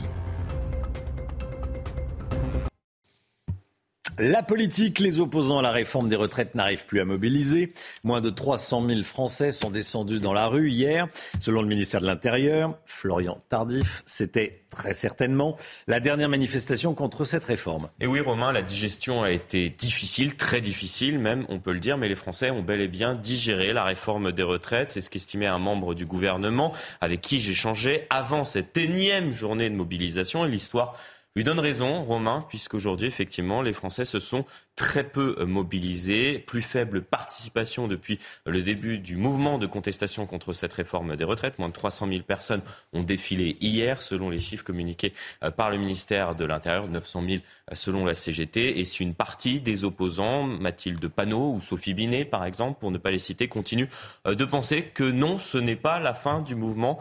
La politique, les opposants à la réforme des retraites n'arrivent plus à mobiliser. Moins de 300 000 Français sont descendus dans la rue hier. Selon le ministère de l'Intérieur, Florian Tardif, c'était très certainement la dernière manifestation contre cette réforme. Et oui, Romain, la digestion a été difficile, très difficile même, on peut le dire, mais les Français ont bel et bien digéré la réforme des retraites. C'est ce qu'estimait un membre du gouvernement avec qui j'ai changé avant cette énième journée de mobilisation et l'histoire lui donne raison, Romain, puisqu'aujourd'hui, effectivement, les Français se sont très peu euh, mobilisés, plus faible participation depuis le début du mouvement de contestation contre cette réforme des retraites. Moins de 300 000 personnes ont défilé hier, selon les chiffres communiqués euh, par le ministère de l'Intérieur, 900 000 euh, selon la CGT. Et si une partie des opposants, Mathilde Panot ou Sophie Binet, par exemple, pour ne pas les citer, continuent de penser que non, ce n'est pas la fin du mouvement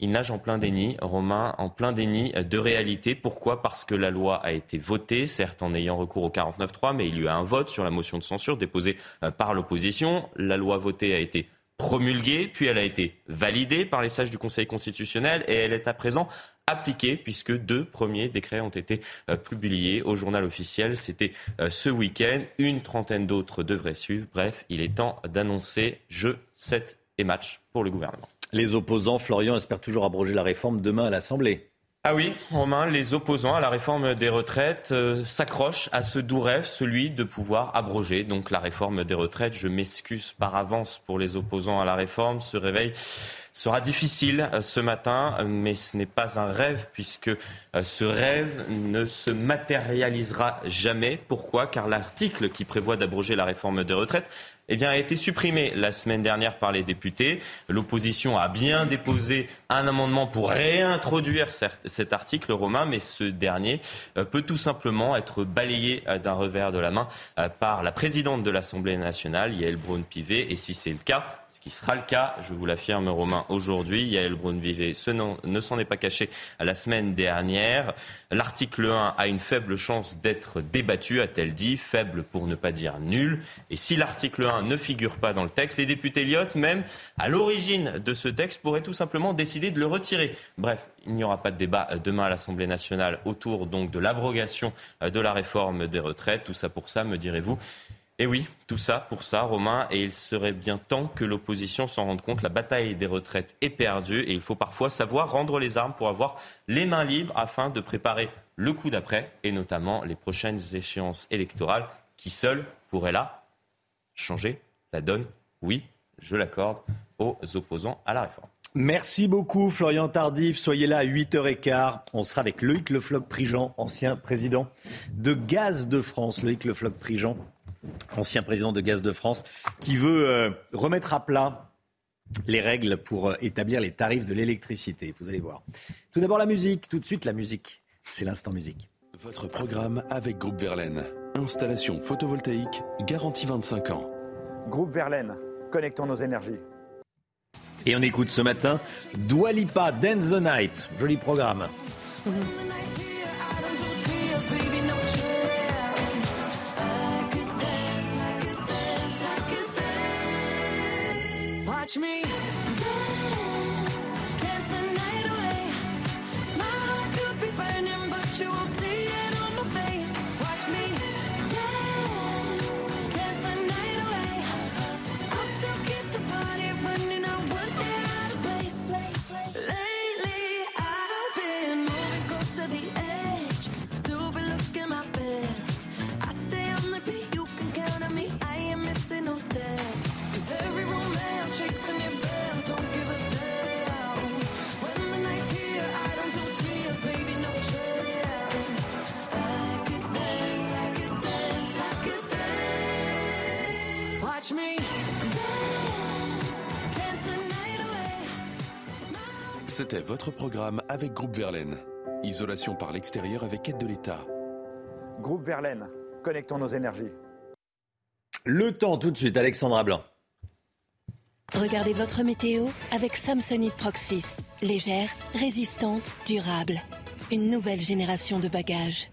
il nage en plein déni, Romain, en plein déni de réalité. Pourquoi? Parce que la loi a été votée, certes en ayant recours au 49.3, mais il y a eu un vote sur la motion de censure déposée euh, par l'opposition. La loi votée a été promulguée, puis elle a été validée par les sages du Conseil constitutionnel et elle est à présent appliquée puisque deux premiers décrets ont été euh, publiés au journal officiel. C'était euh, ce week-end. Une trentaine d'autres devraient suivre. Bref, il est temps d'annoncer jeu, 7 et match pour le gouvernement. Les opposants, Florian, espèrent toujours abroger la réforme demain à l'Assemblée. Ah oui, Romain, les opposants à la réforme des retraites euh, s'accrochent à ce doux rêve, celui de pouvoir abroger donc la réforme des retraites. Je m'excuse par avance pour les opposants à la réforme. Ce réveil sera difficile ce matin, mais ce n'est pas un rêve puisque ce rêve ne se matérialisera jamais. Pourquoi? Car l'article qui prévoit d'abroger la réforme des retraites eh bien, a été supprimé la semaine dernière par les députés. L'opposition a bien déposé un amendement pour réintroduire cet article romain, mais ce dernier euh, peut tout simplement être balayé euh, d'un revers de la main euh, par la présidente de l'Assemblée nationale, Yael Braun-Pivet. Et si c'est le cas, ce qui sera le cas, je vous l'affirme, Romain, aujourd'hui. Yael Braun-Vivet ne s'en est pas caché la semaine dernière. L'article 1 a une faible chance d'être débattu, a-t-elle dit, faible pour ne pas dire nul. Et si l'article 1 ne figure pas dans le texte, les députés Lyotte, même à l'origine de ce texte, pourraient tout simplement décider de le retirer. Bref, il n'y aura pas de débat demain à l'Assemblée nationale autour donc de l'abrogation de la réforme des retraites. Tout ça pour ça, me direz-vous. Et oui, tout ça pour ça, Romain, et il serait bien temps que l'opposition s'en rende compte. La bataille des retraites est perdue et il faut parfois savoir rendre les armes pour avoir les mains libres afin de préparer le coup d'après et notamment les prochaines échéances électorales qui seules pourraient là changer la donne. Oui, je l'accorde aux opposants à la réforme. Merci beaucoup Florian Tardif. Soyez là à 8h15. On sera avec Loïc Le Floch-Prigent, ancien président de Gaz de France. Loïc Le Floch-Prigent, ancien président de Gaz de France, qui veut euh, remettre à plat les règles pour euh, établir les tarifs de l'électricité. Vous allez voir. Tout d'abord la musique, tout de suite la musique. C'est l'instant musique. Votre programme avec Groupe Verlaine. Installation photovoltaïque garantie 25 ans. Groupe Verlaine, connectons nos énergies. Et on écoute ce matin Dwalipa Dance the Night. Joli programme. Watch me. C'était votre programme avec Groupe Verlaine. Isolation par l'extérieur avec aide de l'État. Groupe Verlaine, connectons nos énergies. Le temps tout de suite, Alexandra Blanc. Regardez votre météo avec Samsonite Proxys. Légère, résistante, durable. Une nouvelle génération de bagages.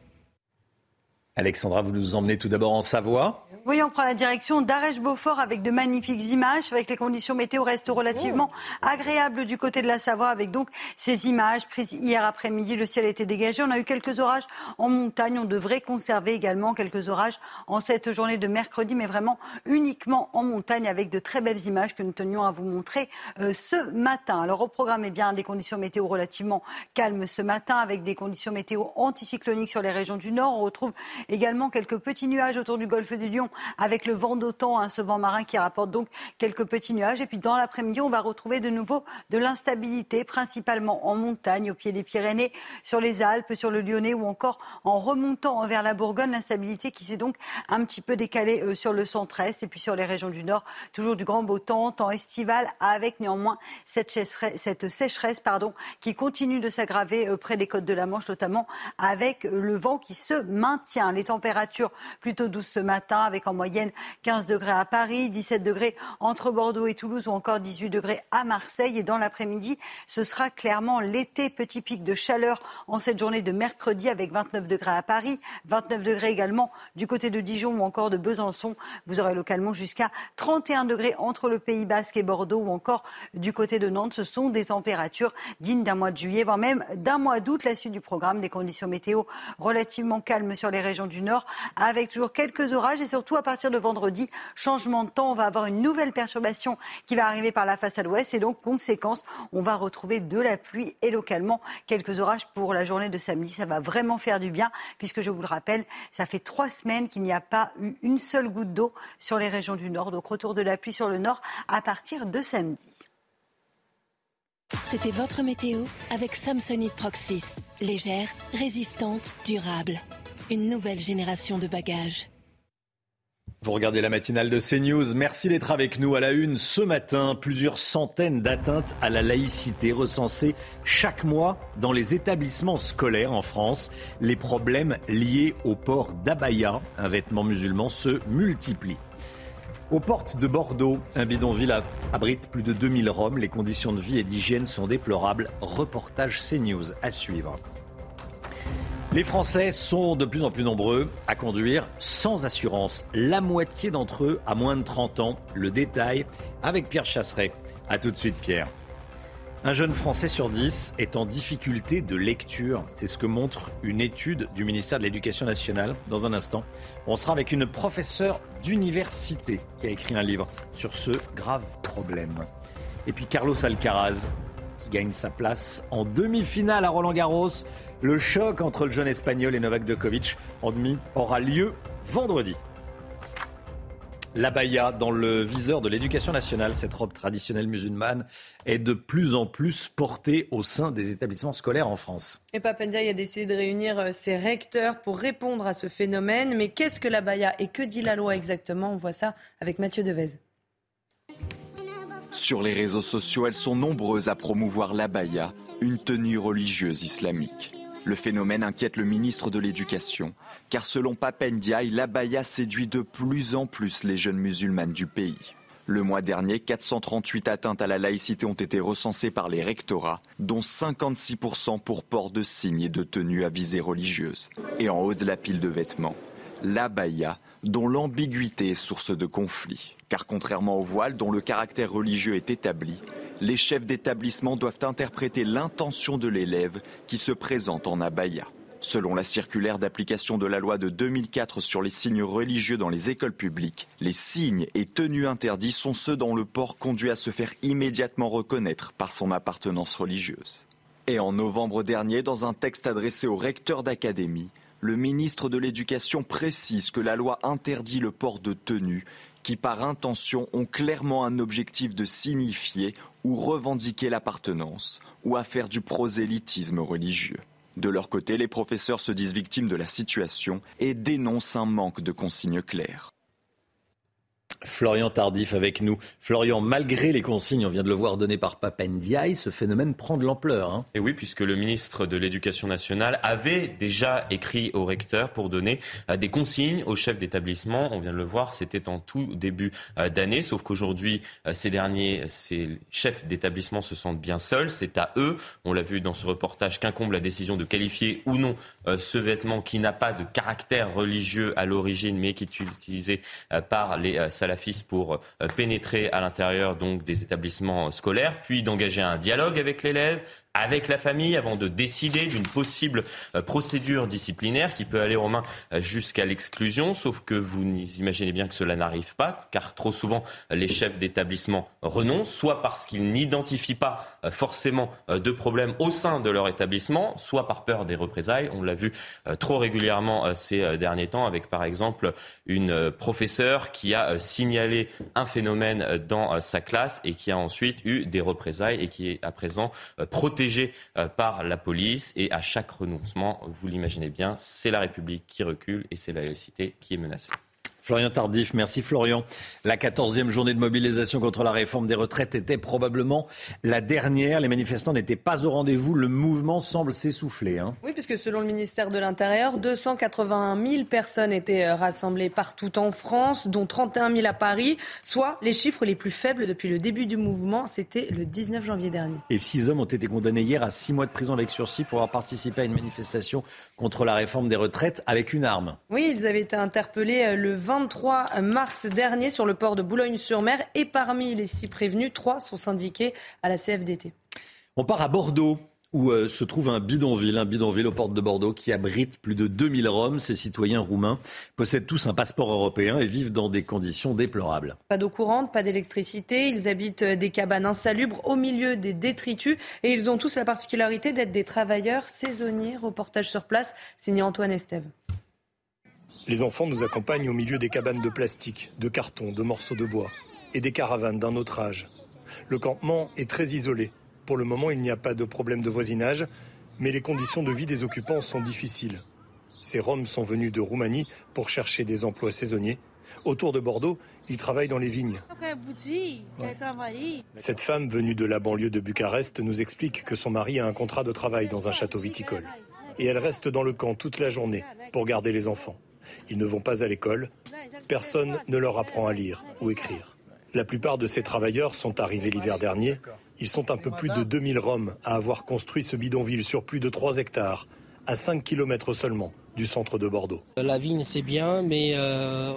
Alexandra, vous nous emmenez tout d'abord en Savoie. Oui, on prend la direction d'Arèche-Beaufort avec de magnifiques images. Avec les conditions météo restent relativement agréables du côté de la Savoie, avec donc ces images prises hier après-midi. Le ciel était dégagé. On a eu quelques orages en montagne. On devrait conserver également quelques orages en cette journée de mercredi, mais vraiment uniquement en montagne, avec de très belles images que nous tenions à vous montrer euh, ce matin. Alors au programme, eh bien des conditions météo relativement calmes ce matin, avec des conditions météo anticycloniques sur les régions du nord. On retrouve également quelques petits nuages autour du golfe du Lion avec le vent d'autant, hein, ce vent marin qui rapporte donc quelques petits nuages. Et puis dans l'après-midi, on va retrouver de nouveau de l'instabilité, principalement en montagne, au pied des Pyrénées, sur les Alpes, sur le Lyonnais ou encore en remontant vers la Bourgogne. L'instabilité qui s'est donc un petit peu décalée euh, sur le centre-est et puis sur les régions du nord. Toujours du grand beau temps, temps estival, avec néanmoins cette sécheresse, cette sécheresse pardon, qui continue de s'aggraver euh, près des côtes de la Manche, notamment avec le vent qui se maintient. Les températures plutôt douces ce matin, avec en moyenne 15 degrés à Paris, 17 degrés entre Bordeaux et Toulouse ou encore 18 degrés à Marseille. Et dans l'après-midi, ce sera clairement l'été, petit pic de chaleur en cette journée de mercredi avec 29 degrés à Paris, 29 degrés également du côté de Dijon ou encore de Besançon. Vous aurez localement jusqu'à 31 degrés entre le Pays Basque et Bordeaux ou encore du côté de Nantes. Ce sont des températures dignes d'un mois de juillet, voire même d'un mois d'août. La suite du programme, des conditions météo relativement calmes sur les régions du Nord, avec toujours quelques orages et surtout à partir de vendredi, changement de temps, on va avoir une nouvelle perturbation qui va arriver par la façade ouest et donc conséquence, on va retrouver de la pluie et localement quelques orages pour la journée de samedi. Ça va vraiment faire du bien puisque je vous le rappelle, ça fait trois semaines qu'il n'y a pas eu une seule goutte d'eau sur les régions du nord. Donc retour de la pluie sur le nord à partir de samedi. C'était votre météo avec Samsonite Proxys. Légère, résistante, durable. Une nouvelle génération de bagages. Vous regardez la matinale de CNews. Merci d'être avec nous à la une. Ce matin, plusieurs centaines d'atteintes à la laïcité recensées chaque mois dans les établissements scolaires en France. Les problèmes liés au port d'abaya, un vêtement musulman, se multiplient. Aux portes de Bordeaux, un bidonville abrite plus de 2000 Roms. Les conditions de vie et d'hygiène sont déplorables. Reportage CNews à suivre. Les Français sont de plus en plus nombreux à conduire sans assurance. La moitié d'entre eux a moins de 30 ans. Le détail avec Pierre Chasseret. A tout de suite Pierre. Un jeune Français sur dix est en difficulté de lecture. C'est ce que montre une étude du ministère de l'Éducation nationale. Dans un instant, on sera avec une professeure d'université qui a écrit un livre sur ce grave problème. Et puis Carlos Alcaraz qui gagne sa place en demi-finale à Roland Garros. Le choc entre le jeune espagnol et Novak Djokovic en demi aura lieu vendredi. La baya dans le viseur de l'éducation nationale, cette robe traditionnelle musulmane, est de plus en plus portée au sein des établissements scolaires en France. Et Papendia a décidé de réunir euh, ses recteurs pour répondre à ce phénomène. Mais qu'est-ce que la baya et que dit la loi exactement? On voit ça avec Mathieu Devez. Sur les réseaux sociaux, elles sont nombreuses à promouvoir la baya, une tenue religieuse islamique. Le phénomène inquiète le ministre de l'Éducation, car selon Papendiaï, l'abaya séduit de plus en plus les jeunes musulmanes du pays. Le mois dernier, 438 atteintes à la laïcité ont été recensées par les rectorats, dont 56% pour port de signes et de tenues à visée religieuse. Et en haut de la pile de vêtements, l'abaya, dont l'ambiguïté est source de conflits. Car contrairement au voile, dont le caractère religieux est établi, les chefs d'établissement doivent interpréter l'intention de l'élève qui se présente en abaya. Selon la circulaire d'application de la loi de 2004 sur les signes religieux dans les écoles publiques, les signes et tenues interdits sont ceux dont le port conduit à se faire immédiatement reconnaître par son appartenance religieuse. Et en novembre dernier, dans un texte adressé au recteur d'académie, le ministre de l'Éducation précise que la loi interdit le port de tenues qui, par intention, ont clairement un objectif de signifier ou revendiquer l'appartenance ou à faire du prosélytisme religieux. De leur côté, les professeurs se disent victimes de la situation et dénoncent un manque de consignes claires. Florian Tardif avec nous. Florian, malgré les consignes, on vient de le voir données par Papendiaï, ce phénomène prend de l'ampleur. Hein. Et oui, puisque le ministre de l'Éducation nationale avait déjà écrit au recteur pour donner euh, des consignes aux chefs d'établissement. On vient de le voir, c'était en tout début euh, d'année, sauf qu'aujourd'hui, euh, ces derniers, ces chefs d'établissement se sentent bien seuls. C'est à eux, on l'a vu dans ce reportage, qu'incombe la décision de qualifier ou non ce vêtement qui n'a pas de caractère religieux à l'origine, mais qui est utilisé par les salariés fils pour euh, pénétrer à l'intérieur des établissements scolaires, puis d'engager un dialogue avec l'élève, avec la famille avant de décider d'une possible euh, procédure disciplinaire qui peut aller aux mains euh, jusqu'à l'exclusion, sauf que vous imaginez bien que cela n'arrive pas, car trop souvent les chefs d'établissement renoncent, soit parce qu'ils n'identifient pas euh, forcément de problèmes au sein de leur établissement, soit par peur des représailles. On l'a vu trop régulièrement ces derniers temps avec par exemple une professeure qui a signalé un phénomène dans sa classe et qui a ensuite eu des représailles et qui est à présent protégée protégé euh, par la police et à chaque renoncement, vous l'imaginez bien, c'est la République qui recule et c'est la laïcité qui est menacée. Florian Tardif, merci Florian. La quatorzième journée de mobilisation contre la réforme des retraites était probablement la dernière. Les manifestants n'étaient pas au rendez-vous. Le mouvement semble s'essouffler. Hein. Oui, puisque selon le ministère de l'Intérieur, 281 000 personnes étaient euh, rassemblées partout en France, dont 31 000 à Paris, soit les chiffres les plus faibles depuis le début du mouvement. C'était le 19 janvier dernier. Et six hommes ont été condamnés hier à six mois de prison avec sursis pour avoir participé à une manifestation contre la réforme des retraites avec une arme. Oui, ils avaient été interpellés euh, le 20 23 mars dernier sur le port de Boulogne-sur-Mer et parmi les six prévenus, trois sont syndiqués à la CFDT. On part à Bordeaux où euh, se trouve un bidonville, un bidonville aux portes de Bordeaux qui abrite plus de 2000 Roms. Ces citoyens roumains possèdent tous un passeport européen et vivent dans des conditions déplorables. Pas d'eau courante, pas d'électricité. Ils habitent des cabanes insalubres au milieu des détritus et ils ont tous la particularité d'être des travailleurs saisonniers. Reportage sur place, signé Antoine Estève. Les enfants nous accompagnent au milieu des cabanes de plastique, de carton, de morceaux de bois et des caravanes d'un autre âge. Le campement est très isolé. Pour le moment, il n'y a pas de problème de voisinage, mais les conditions de vie des occupants sont difficiles. Ces Roms sont venus de Roumanie pour chercher des emplois saisonniers. Autour de Bordeaux, ils travaillent dans les vignes. Cette femme venue de la banlieue de Bucarest nous explique que son mari a un contrat de travail dans un château viticole. Et elle reste dans le camp toute la journée pour garder les enfants. Ils ne vont pas à l'école. Personne ne leur apprend à lire ou écrire. La plupart de ces travailleurs sont arrivés l'hiver dernier. Ils sont un peu plus de 2000 Roms à avoir construit ce bidonville sur plus de 3 hectares, à 5 km seulement du centre de Bordeaux. La vigne, c'est bien, mais euh,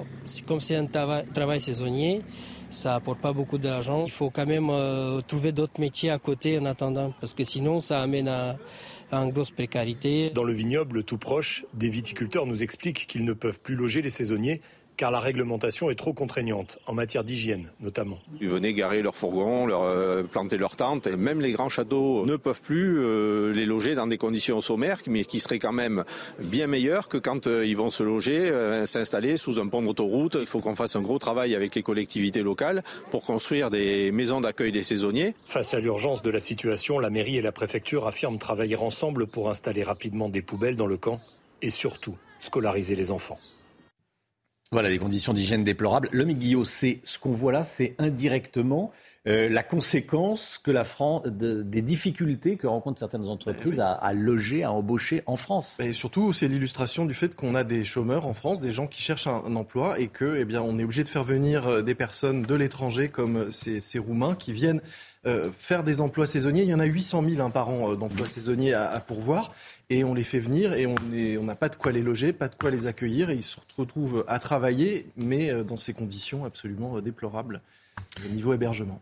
comme c'est un travail, saisonnier, ça apporte pas beaucoup d'argent. Il faut quand même euh, trouver d'autres métiers à côté en attendant, parce que sinon, ça amène à, une grosse précarité. Dans le vignoble tout proche, des viticulteurs nous expliquent qu'ils ne peuvent plus loger les saisonniers car la réglementation est trop contraignante, en matière d'hygiène notamment. Ils venaient garer leurs fourgons, leur, euh, planter leurs tentes, et même les grands châteaux ne peuvent plus euh, les loger dans des conditions sommaires, mais qui seraient quand même bien meilleures que quand euh, ils vont se loger, s'installer sous un pont d'autoroute. Il faut qu'on fasse un gros travail avec les collectivités locales pour construire des maisons d'accueil des saisonniers. Face à l'urgence de la situation, la mairie et la préfecture affirment travailler ensemble pour installer rapidement des poubelles dans le camp et surtout scolariser les enfants. Voilà les conditions d'hygiène déplorables. Le Guillot, c'est ce qu'on voit là, c'est indirectement euh, la conséquence que la France, des difficultés que rencontrent certaines entreprises eh à, loger, à embaucher en France. Et surtout, c'est l'illustration du fait qu'on a des chômeurs en France, des gens qui cherchent un, emploi et que, eh bien, on est obligé de faire venir euh, des personnes de l'étranger comme ces, ces Roumains qui viennent euh, faire des emplois saisonniers. Il y en a 800 000 hein, par an d'emplois saisonniers à, à pourvoir et on les fait venir et on n'a pas de quoi les loger, pas de quoi les accueillir et ils se retrouvent à travailler, mais euh, dans ces conditions absolument euh, déplorables au niveau hébergement.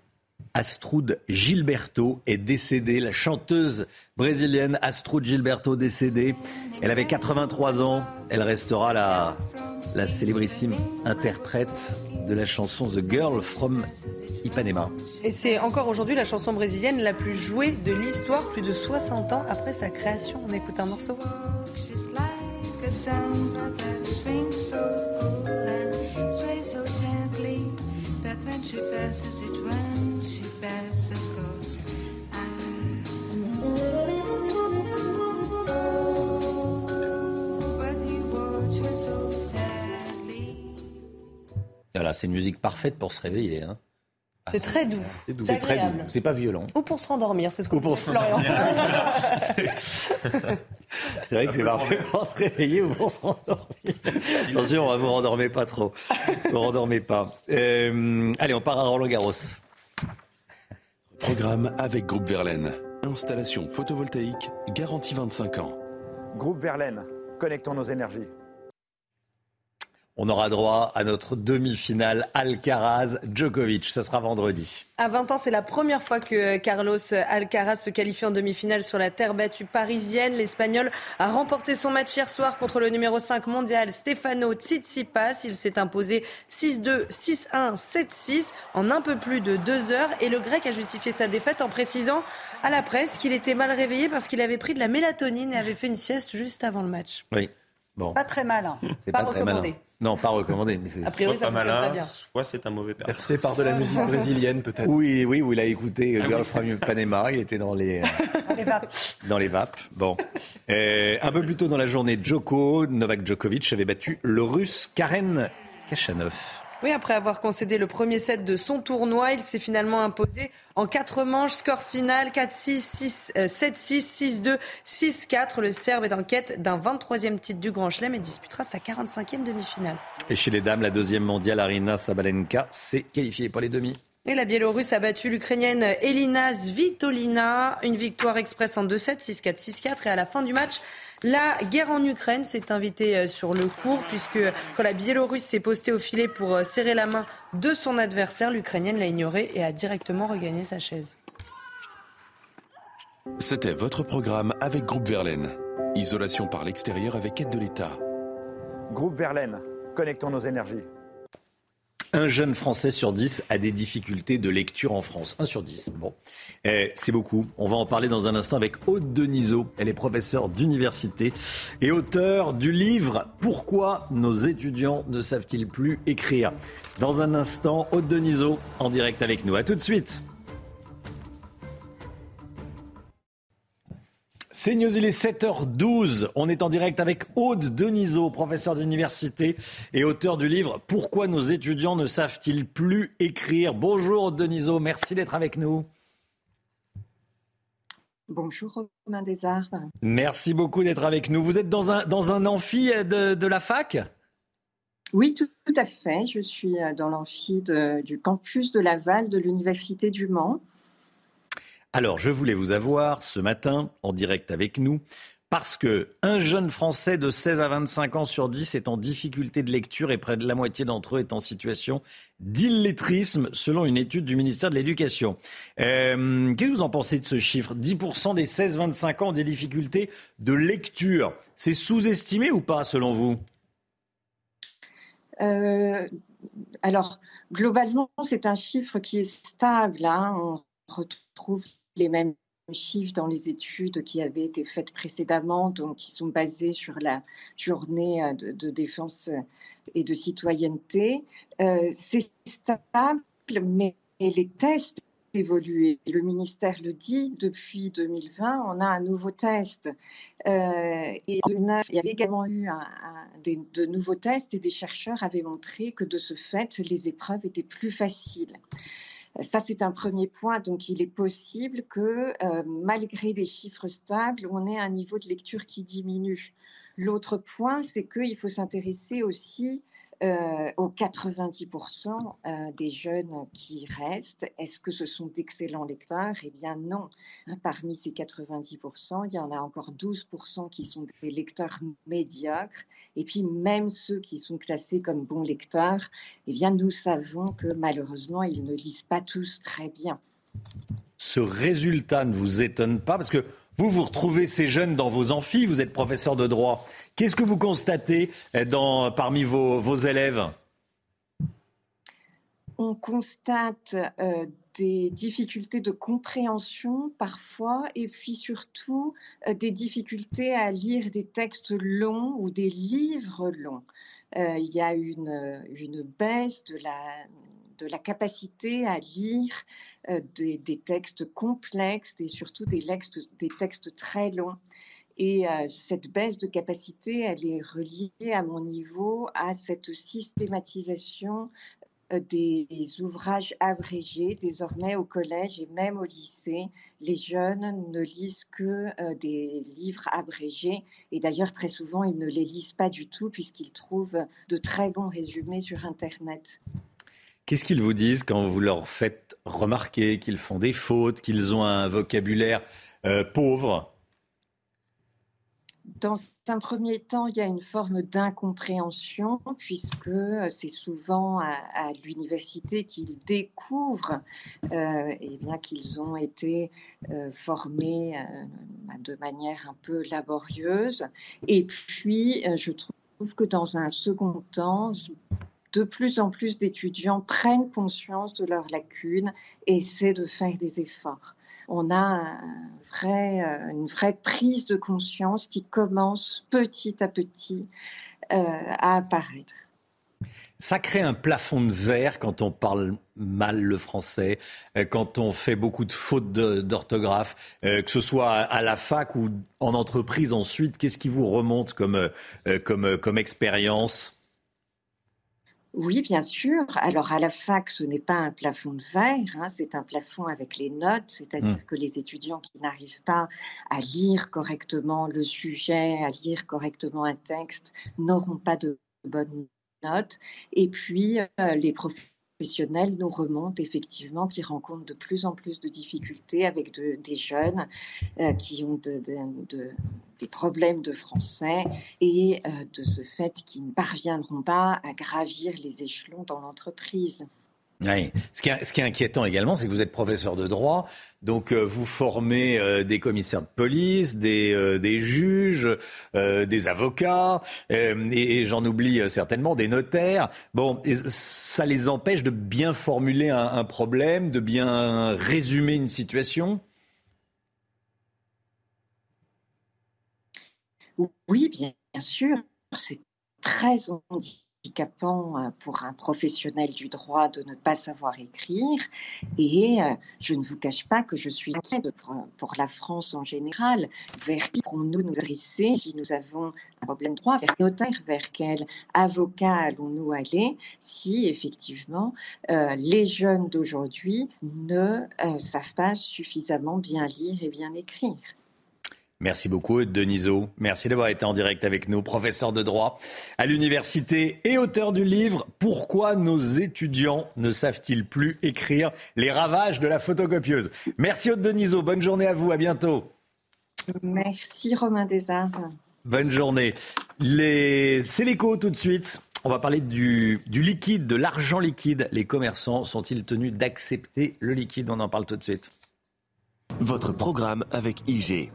Astrud Gilberto est décédée, la chanteuse brésilienne Astrud Gilberto décédée. Elle avait 83 ans, elle restera la, la célébrissime interprète de la chanson The Girl from Ipanema. Et c'est encore aujourd'hui la chanson brésilienne la plus jouée de l'histoire, plus de 60 ans après sa création. On écoute un morceau. Voilà, c'est une musique parfaite pour se réveiller. Hein. C'est très doux. C'est doux. C'est très doux. C'est pas violent. Ou pour se rendormir, c'est ce qu'on pour se C'est vrai que c'est parfait pour se réveiller ou pour se rendormir. Attention, on vous rendormez pas trop. Vous rendormez pas. Euh, allez, on part à Roland Garros. Programme avec Groupe Verlaine. Installation photovoltaïque garantie 25 ans. Groupe Verlaine, connectons nos énergies on aura droit à notre demi-finale Alcaraz-Djokovic. Ce sera vendredi. À 20 ans, c'est la première fois que Carlos Alcaraz se qualifie en demi-finale sur la terre battue parisienne. L'Espagnol a remporté son match hier soir contre le numéro 5 mondial Stefano Tsitsipas. Il s'est imposé 6-2, 6-1, 7-6 en un peu plus de deux heures. Et le Grec a justifié sa défaite en précisant à la presse qu'il était mal réveillé parce qu'il avait pris de la mélatonine et avait fait une sieste juste avant le match. Oui. Bon. Pas très malin. C'est pas, recommandé. Non, pas recommandé. Mais a priori, ça fonctionne très bien. Soit c'est un mauvais père. Percé par de la musique brésilienne, peut-être. Oui, oui, où il a écouté ah Girl from Panama. Il était dans les, dans les vapes. Dans les vapes. Bon. Euh, un peu plus tôt dans la journée, Djoko, Novak Djokovic avait battu le russe Karen Kachanov. Oui, après avoir concédé le premier set de son tournoi, il s'est finalement imposé en quatre manches. Score final 4-6, 7-6, 6-2, 6-4. Le Serbe est en quête d'un 23e titre du Grand Chelem et disputera sa 45e demi-finale. Et chez les dames, la deuxième mondiale, Arina Sabalenka, s'est qualifiée pour les demi. Et la Biélorusse a battu l'Ukrainienne Elina Svitolina. Une victoire express en 2-7, 6-4, 6-4. Et à la fin du match, la guerre en Ukraine s'est invitée euh, sur le cours puisque quand la Biélorusse s'est postée au filet pour euh, serrer la main de son adversaire, l'Ukrainienne l'a ignoré et a directement regagné sa chaise. C'était votre programme avec Groupe Verlaine. Isolation par l'extérieur avec aide de l'État. Groupe Verlaine, connectons nos énergies. Un jeune Français sur dix a des difficultés de lecture en France. Un sur dix. Bon, eh, c'est beaucoup. On va en parler dans un instant avec Aude Denisot. Elle est professeure d'université et auteure du livre Pourquoi nos étudiants ne savent-ils plus écrire? Dans un instant, Aude Denisot en direct avec nous. A tout de suite. C'est News, il est 7h12. On est en direct avec Aude Denisot, professeur d'université et auteur du livre Pourquoi nos étudiants ne savent-ils plus écrire? Bonjour Aude Denisot, merci d'être avec nous. Bonjour Romain Desarts. Merci beaucoup d'être avec nous. Vous êtes dans un, dans un amphi de, la fac? Oui, tout, à fait. Je suis dans l'amphi du campus de Laval de l'Université du Mans. Alors, je voulais vous avoir ce matin en direct avec nous parce que un jeune Français de 16 à 25 ans sur 10 est en difficulté de lecture et près de la moitié d'entre eux est en situation d'illettrisme, selon une étude du ministère de l'Éducation. Euh, qu'est-ce que vous en pensez de ce chiffre? 10% des 16-25 ans ont des difficultés de lecture. C'est sous-estimé ou pas, selon vous? Euh, Alors, globalement, c'est un chiffre qui est stable. Hein. On retrouve les mêmes chiffres dans les études qui avaient été faites précédemment, donc qui sont basées sur la journée euh, de, défense euh, et de citoyenneté. Euh, c'est stable, mais les tests évoluent. Le ministère le dit, depuis 2020, on a un nouveau test. et il y avait également eu de nouveaux tests et des chercheurs avaient montré que de ce fait, les épreuves étaient plus faciles. Ça, c'est un premier point. Donc, il est possible que, euh, malgré des chiffres stables, on ait un niveau de lecture qui diminue. L'autre point, c'est qu'il faut s'intéresser aussi euh, aux 90% euh, des jeunes qui restent. Est-ce que ce sont d'excellents lecteurs? Eh bien non. Hein, parmi ces 90%, il y en a encore 12% qui sont des lecteurs médiocres. Et puis même ceux qui sont classés comme bons lecteurs, eh bien nous savons que malheureusement, ils ne lisent pas tous très bien. Ce résultat ne vous étonne pas? Parce que vous, vous retrouvez ces jeunes dans vos amphis, vous êtes professeur de droit. Qu'est-ce que vous constatez euh, parmi vos, élèves? On constate euh, des difficultés de compréhension parfois, et puis surtout euh, des difficultés à lire des textes longs ou des livres longs. il y a une baisse de la, de la capacité à lire euh, des, textes complexes et surtout des textes, des textes très longs. Et euh, cette baisse de capacité, elle est reliée à mon niveau à cette systématisation euh, des ouvrages abrégés. Désormais, au collège et même au lycée, les jeunes ne lisent que des livres abrégés. Et d'ailleurs, très souvent, ils ne les lisent pas du tout puisqu'ils trouvent de très bons résumés sur Internet. Qu'est-ce qu'ils vous disent quand vous leur faites remarquer qu'ils font des fautes, qu'ils ont un vocabulaire euh, pauvre? Dans un premier temps, il y a une forme d'incompréhension, puisque euh, c'est souvent à, l'université qu'ils découvrent euh, eh qu'ils ont été formés de manière un peu laborieuse. Et puis, je trouve que dans un second temps, de plus en plus d'étudiants prennent conscience de leurs lacunes et essaient de faire des efforts. On a euh, une vraie prise de conscience qui commence petit à petit euh, à apparaître. Ça crée un plafond de verre quand on parle mal le français, euh, quand on fait beaucoup de fautes d'orthographe, que ce soit à la fac ou en entreprise ensuite. Qu'est-ce qui vous remonte comme, expérience? Oui, bien sûr. Alors à la fac, ce n'est pas un plafond de verre, hein, c'est un plafond avec les notes, c'est-à-dire mmh. que les étudiants qui n'arrivent pas à lire correctement le sujet, à lire correctement un texte, n'auront pas de bonnes notes. Et puis, euh, les professionnels nous remontent effectivement qu'ils rencontrent de plus en plus de difficultés avec des jeunes euh, qui ont de, des problèmes de français et euh, de ce fait qu'ils ne parviendront pas à gravir les échelons dans l'entreprise. Ce, qui est, inquiétant également, c'est que vous êtes professeur de droit, donc euh, vous formez euh, des commissaires de police, des, des juges, des avocats, et, j'en oublie certainement des notaires. Bon, ça les empêche de bien formuler un, problème, de bien résumer une situation? Oui, bien sûr, c'est très handicapant euh, pour un professionnel du droit de ne pas savoir écrire. Et euh, je ne vous cache pas que je suis inquiète pour, la France en général. Vers qui pourrons-nous nous adresser si nous avons un problème de droit Vers quel notaire Vers quel avocat allons-nous aller si effectivement euh, les jeunes d'aujourd'hui ne savent pas suffisamment bien lire et bien écrire Merci beaucoup, Deniso. Merci d'avoir été en direct avec nous, professeur de droit à l'université et auteur du livre Pourquoi nos étudiants ne savent-ils plus écrire les ravages de la photocopieuse Merci, Aude Deniso. Bonne journée à vous. À bientôt. Merci, Romain Desarts. Bonne journée. Les... C'est l'écho tout de suite. On va parler du, du liquide, de l'argent liquide. Les commerçants sont-ils tenus d'accepter le liquide? On en parle tout de suite. Votre programme avec IG.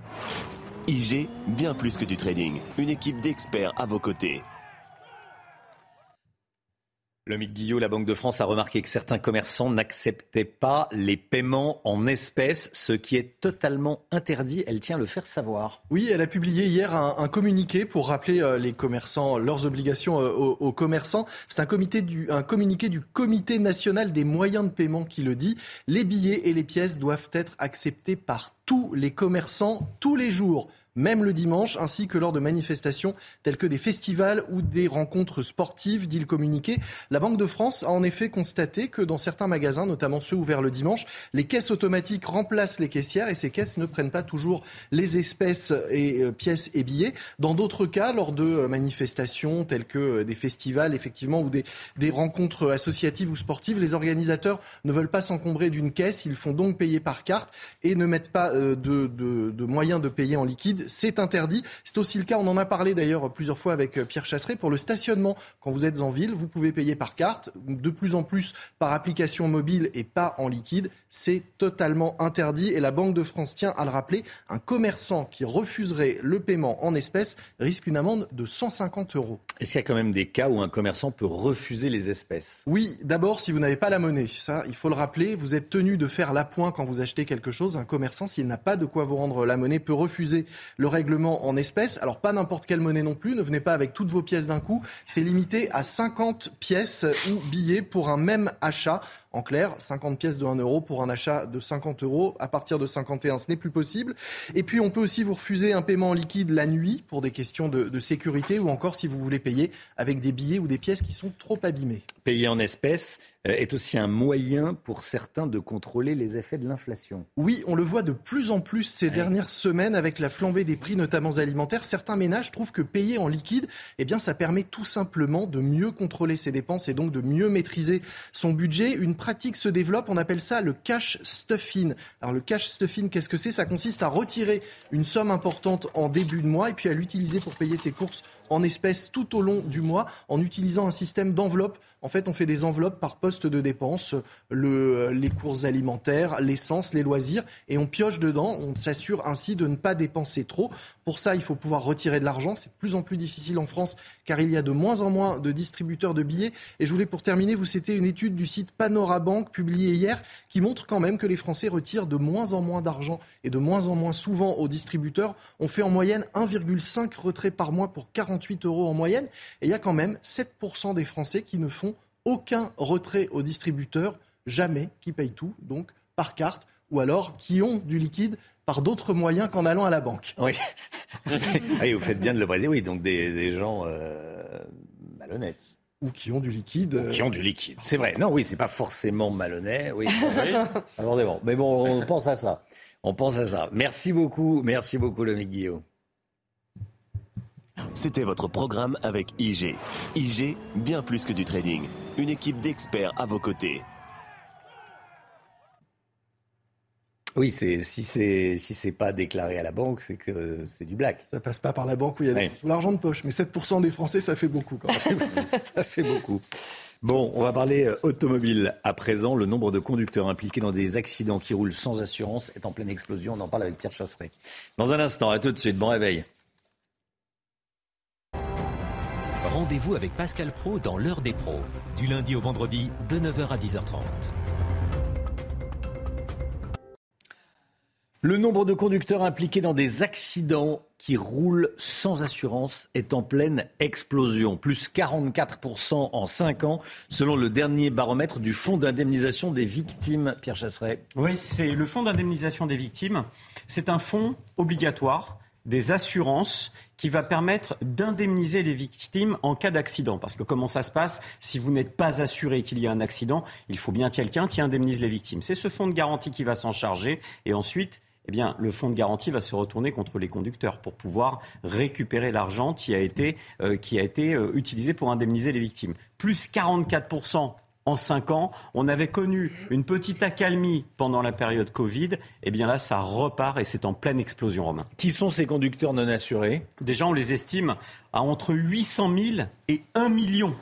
IG, bien plus que du trading. Une équipe d'experts à vos côtés. Le mythe Guillot, la Banque de France a remarqué que certains commerçants n'acceptaient pas les paiements en espèces, ce qui est totalement interdit. Elle tient à le faire savoir. Oui, elle a publié hier un, communiqué pour rappeler euh, les commerçants leurs obligations euh, aux, commerçants. C'est un, un communiqué du Comité national des moyens de paiement qui le dit. Les billets et les pièces doivent être acceptés par tous les commerçants tous les jours même le dimanche, ainsi que lors de manifestations telles que des festivals ou des rencontres sportives, dit le communiqué. La Banque de France a en effet constaté que dans certains magasins, notamment ceux ouverts le dimanche, les caisses automatiques remplacent les caissières et ces caisses ne prennent pas toujours les espèces et euh, pièces et billets. Dans d'autres cas, lors de euh, manifestations telles que euh, des festivals, effectivement, ou des, rencontres associatives ou sportives, les organisateurs ne veulent pas s'encombrer d'une caisse, ils font donc payer par carte et ne mettent pas de moyens de payer en liquide c'est interdit. C'est aussi le cas, on en a parlé d'ailleurs plusieurs fois avec euh, Pierre Chasseret, pour le stationnement. Quand vous êtes en ville, vous pouvez payer par carte, de plus en plus par application mobile et pas en liquide. C'est totalement interdit et la Banque de France tient à le rappeler. Un commerçant qui refuserait le paiement en espèces risque une amende de 150 euros. Est-ce qu'il y a quand même des cas où un commerçant peut refuser les espèces? Oui, d'abord si vous n'avez pas la monnaie. Ça, il faut le rappeler. Vous êtes tenu de faire l'appoint quand vous achetez quelque chose. Un commerçant, s'il n'a pas de quoi vous rendre la monnaie, peut refuser le règlement en espèces. Alors pas n'importe quelle monnaie non plus, ne venez pas avec toutes vos pièces d'un coup. C'est limité à 50 pièces ou billets pour un même achat. En clair, 50 pièces de 1 euro pour un achat de 50 euros. À partir de 51, ce n'est plus possible. Et puis, on peut aussi vous refuser un paiement en liquide la nuit pour des questions de, sécurité ou encore si vous voulez payer avec des billets ou des pièces qui sont trop abîmées. Payer en espèces, est aussi un moyen pour certains de contrôler les effets de l'inflation. Oui, on le voit de plus en plus ces dernières semaines avec la flambée des prix, notamment alimentaires. Certains ménages trouvent que payer en liquide, eh bien, ça permet tout simplement de mieux contrôler ses dépenses et donc de mieux maîtriser son budget. Une pratique se développe, on appelle ça le cash stuffing. Alors le cash stuffing, qu'est-ce que c'est? Ça consiste à retirer une somme importante en début de mois et puis à l'utiliser pour payer ses courses en espèces tout au long du mois en utilisant un système d'enveloppe. En fait, on fait des enveloppes par poste de dépenses, le, les courses alimentaires, l'essence, les loisirs, et on pioche dedans. On s'assure ainsi de ne pas dépenser trop. Pour ça, il faut pouvoir retirer de l'argent. C'est de plus en plus difficile en France car il y a de moins en moins de distributeurs de billets. Et je voulais pour terminer vous citer une étude du site Panorabank publiée hier qui montre quand même que les Français retirent de moins en moins d'argent et de moins en moins souvent aux distributeurs. On fait en moyenne 1,5 retraits par mois pour 48 euros en moyenne. Et il y a quand même 7% des Français qui ne font aucun retrait aux distributeurs, jamais, qui payent tout, donc par carte, ou alors qui ont du liquide par d'autres moyens qu'en allant à la banque. Oui. oui, vous faites bien de le préciser, oui, donc des, gens euh, malhonnêtes. Ou qui ont du liquide. qui ont du liquide. C'est vrai. Non, oui, c'est pas forcément malhonnête. Oui, abordément. Mais bon, on pense à ça. On pense à ça. Merci beaucoup. Merci beaucoup, le Guillaume. C'était votre programme avec IG. IG, bien plus que du trading. Une équipe d'experts à vos côtés. Oui, c'est si c'est si c'est pas déclaré à la banque, c'est que c'est du black. Ça passe pas par la banque où il y a l'argent de poche. Mais 7% des Français, ça fait beaucoup quand même. ça fait beaucoup. Bon, on va parler euh, automobile à présent. Le nombre de conducteurs impliqués dans des accidents qui roulent sans assurance est en pleine explosion. On en parle avec Pierre Chasseret. Dans un instant, à tout de suite. Bon réveil. Rendez-vous avec Pascal Pro dans l'heure des pros, du lundi au vendredi de 9h à 10h30. Le nombre de conducteurs impliqués dans des accidents qui roule sans assurance est en pleine explosion. Plus 44% en 5 ans, selon le dernier baromètre du Fonds d'indemnisation des victimes. Pierre Chasseret. Oui, c'est le Fonds d'indemnisation des victimes. C'est un fonds obligatoire des assurances qui va permettre d'indemniser les victimes en cas d'accident. Parce que comment ça se passe Si vous n'êtes pas assuré qu'il y a un accident, il faut bien quelqu'un qui indemnise les victimes. C'est ce fonds de garantie qui va s'en charger et ensuite eh bien, le fonds de garantie va se retourner contre les conducteurs pour pouvoir récupérer l'argent qui a été, euh, qui a été euh, utilisé pour indemniser les victimes. Plus 44 en cinq ans. On avait connu une petite accalmie pendant la période Covid. Eh bien là, ça repart et c'est en pleine explosion, Romain. Qui sont ces conducteurs non assurés? Déjà, on les estime à entre 800 000 et 1 million.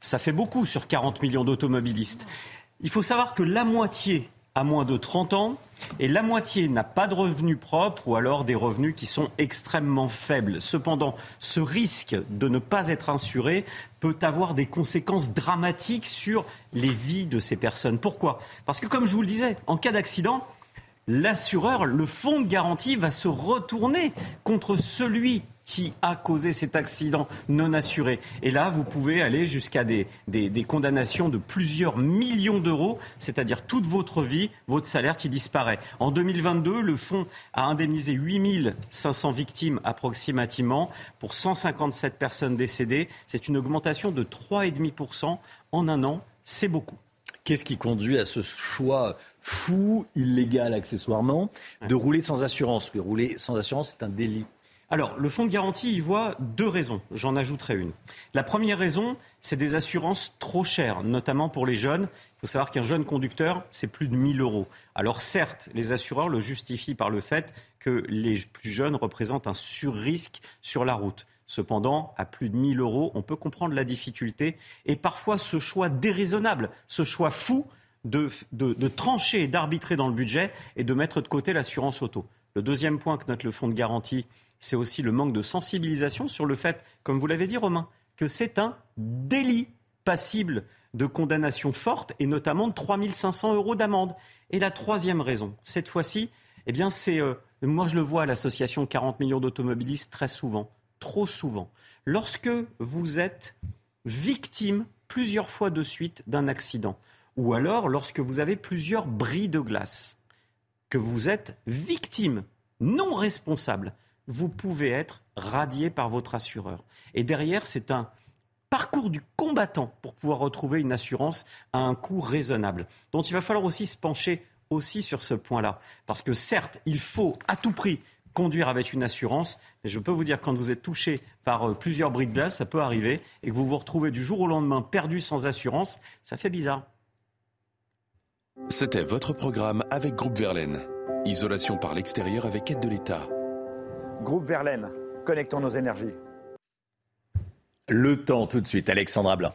Ça fait beaucoup sur 40 millions d'automobilistes. Il faut savoir que la moitié a moins de 30 ans et la moitié n'a pas de revenus propres ou alors des revenus qui sont extrêmement faibles. Cependant, ce risque de ne pas être assuré peut avoir des conséquences dramatiques sur les vies de ces personnes. Pourquoi? Parce que comme je vous le disais, en cas d'accident, l'assureur, le fonds de garantie va se retourner contre celui qui a causé cet accident non assuré. Et là, vous pouvez aller jusqu'à des, des, condamnations de plusieurs millions d'euros, c'est-à-dire toute votre vie, votre salaire qui disparaît. En 2022, le fonds a indemnisé 8500 victimes approximativement pour 157 personnes décédées. C'est une augmentation de 3,5% en un an. C'est beaucoup. Qu'est-ce qui conduit à ce choix fou, illégal accessoirement, de rouler sans assurance? Rouler sans assurance, c'est un délit. Alors, le fonds de garantie y voit deux raisons. J'en ajouterai une. La première raison, c'est des assurances trop chères, notamment pour les jeunes. Il faut savoir qu'un jeune conducteur, c'est plus de 1000 euros. Alors certes, les assureurs le justifient par le fait que les plus jeunes représentent un surrisque sur la route. Cependant, à plus de 1000 euros, on peut comprendre la difficulté et parfois ce choix déraisonnable, ce choix fou de, de trancher et d'arbitrer dans le budget et de mettre de côté l'assurance auto. Le deuxième point que note le fonds de garantie, c'est aussi le manque de sensibilisation sur le fait, comme vous l'avez dit Romain, que c'est un délit passible de condamnation forte et notamment de 3 500 euros d'amende. Et la troisième raison, cette fois-ci, eh bien c'est, euh, moi je le vois à l'association 40 millions d'automobilistes très souvent, trop souvent. Lorsque vous êtes victime plusieurs fois de suite d'un accident, ou alors lorsque vous avez plusieurs bris de glace, que vous êtes victime, non responsable vous pouvez être radié par votre assureur. Et derrière, c'est un parcours du combattant pour pouvoir retrouver une assurance à un coût raisonnable. Donc il va falloir aussi se pencher aussi sur ce point-là. Parce que certes, il faut à tout prix conduire avec une assurance, mais je peux vous dire quand vous êtes touché par euh, plusieurs bris de glace, ça peut arriver, et que vous vous retrouvez du jour au lendemain perdu sans assurance, ça fait bizarre. C'était votre programme avec Groupe Verlaine. Isolation par l'extérieur avec aide de l'État. Groupe Verlaine, connectons nos énergies. Le temps tout de suite, Alexandra Blanc.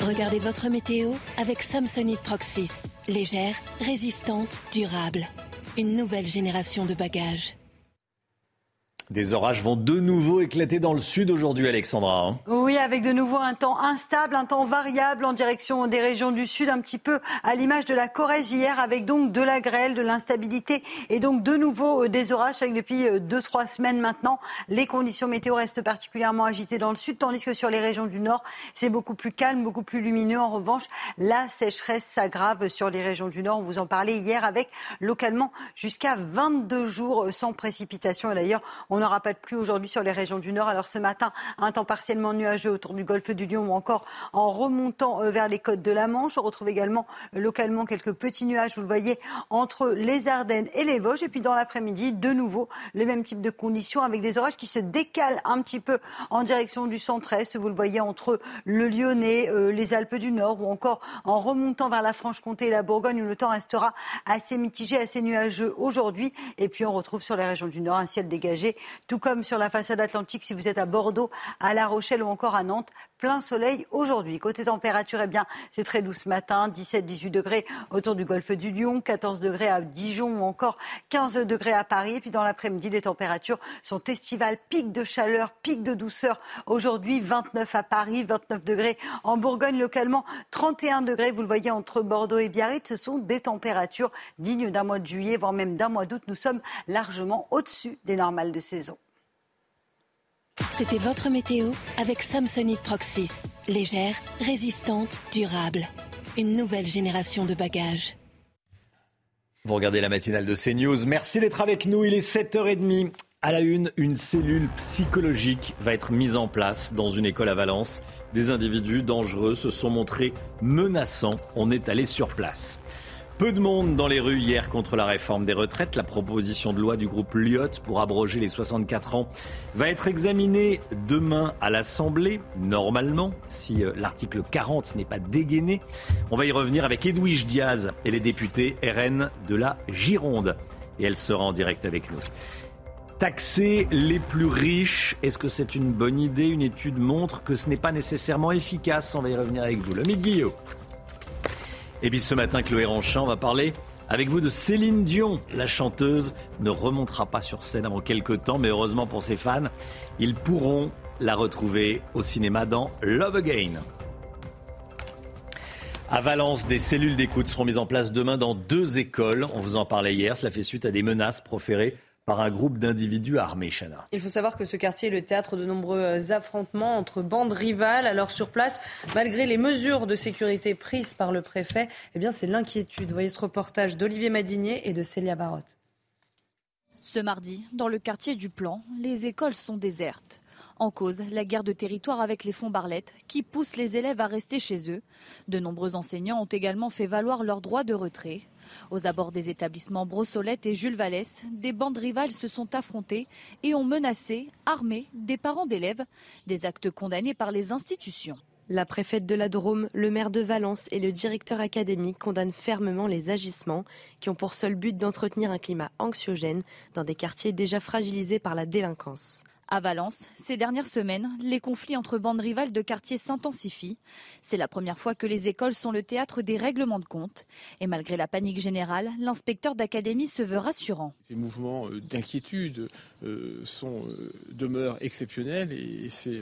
Regardez votre météo avec Samsonite Proxys. Légère, résistante, durable. Une nouvelle génération de bagages. Des orages vont de nouveau éclater dans le sud aujourd'hui, Alexandra. Hein. oui, avec de nouveau un temps instable, un temps variable en direction des régions du sud, un petit peu à l'image de la Corrèze hier, avec donc de la grêle, de l'instabilité et donc de nouveau euh, des orages. Avec depuis euh, deux, trois semaines maintenant, les conditions météo restent particulièrement agitées dans le sud, tandis que sur les régions du nord, c'est beaucoup plus calme, beaucoup plus lumineux. En revanche, la sécheresse s'aggrave sur les régions du nord. On vous en parlait hier avec localement jusqu'à 22 jours sans précipitation. Et d'ailleurs, on n'aura pas de pluie aujourd'hui sur les régions du nord. Alors ce matin, un temps partiellement nuageux autour du golfe du Lion ou encore en remontant euh, vers les côtes de la Manche. On retrouve également euh, localement quelques petits nuages, vous le voyez, entre les Ardennes et les Vosges. Et puis dans l'après-midi, de nouveau, le même type de conditions avec des orages qui se décalent un petit peu en direction du centre-est. Vous le voyez entre le Lyonnais, euh, les Alpes du Nord ou encore en remontant vers la Franche-Comté et la Bourgogne où le temps restera assez mitigé, assez nuageux aujourd'hui. Et puis on retrouve sur les régions du Nord un ciel dégagé tout comme sur la façade atlantique si vous êtes à Bordeaux, à La Rochelle ou encore à Nantes. Plein soleil aujourd'hui. Côté température, eh bien, c'est très doux ce matin, 17-18 degrés autour du golfe du Lion, 14 degrés à Dijon ou encore 15 degrés à Paris. Et puis dans l'après-midi, les températures sont estivales, pic de chaleur, pic de douceur. Aujourd'hui, 29 à Paris, 29 degrés en Bourgogne localement, 31 degrés, vous le voyez, entre Bordeaux et Biarritz. Ce sont des températures dignes d'un mois de juillet, voire même d'un mois d'août. Nous sommes largement au-dessus des normales de saison. C'était votre météo avec Samsonite Proxys. Légère, résistante, durable. Une nouvelle génération de bagages. Vous regardez la matinale de CNews. Merci d'être avec nous. Il est 7h30. À la une, une cellule psychologique va être mise en place dans une école à Valence. Des individus dangereux se sont montrés menaçants. On est allé sur place. Peu de monde dans les rues hier contre la réforme des retraites. La proposition de loi du groupe Lyot pour abroger les 64 ans va être examinée demain à l'Assemblée, normalement, si euh, l'article 40 n'est pas dégainé. On va y revenir avec Edwige Diaz et les députés RN de la Gironde. Et elle sera en direct avec nous. Taxer les plus riches, est-ce que c'est une bonne idée? Une étude montre que ce n'est pas nécessairement efficace. On va y revenir avec vous. Le Guillaume. Et puis ce matin, Chloé Ranchin, va parler avec vous de Céline Dion. La chanteuse ne remontera pas sur scène avant quelques temps, mais heureusement pour ses fans, ils pourront la retrouver au cinéma dans Love Again. À Valence, des cellules d'écoute seront mises en place demain dans deux écoles. On vous en parlait hier. Cela fait suite à des menaces proférées par un groupe d'individus armés, Chana. Il faut savoir que ce quartier est le théâtre de nombreux affrontements entre bandes rivales. Alors sur place, malgré les mesures de sécurité prises par le préfet, eh bien c'est l'inquiétude. Voyez ce reportage d'Olivier Madinier et de Célia Barotte. Ce mardi, dans le quartier du Plan, les écoles sont désertes. En cause, la guerre de territoire avec les fonds Barlette qui poussent les élèves à rester chez eux. De nombreux enseignants ont également fait valoir leur droit de retrait. Aux abords des établissements Brossolette et Jules Vallès, des bandes rivales se sont affrontées et ont menacé, armé des parents d'élèves, des actes condamnés par les institutions. La préfète de la Drôme, le maire de Valence et le directeur académique condamnent fermement les agissements qui ont pour seul but d'entretenir un climat anxiogène dans des quartiers déjà fragilisés par la délinquance. À Valence, ces dernières semaines, les conflits entre bandes rivales de quartiers s'intensifient. C'est la première fois que les écoles sont le théâtre des règlements de compte. Et malgré la panique générale, l'inspecteur d'académie se veut rassurant. Ces mouvements euh, d'inquiétude euh, sont, euh, demeurent exceptionnels et c'est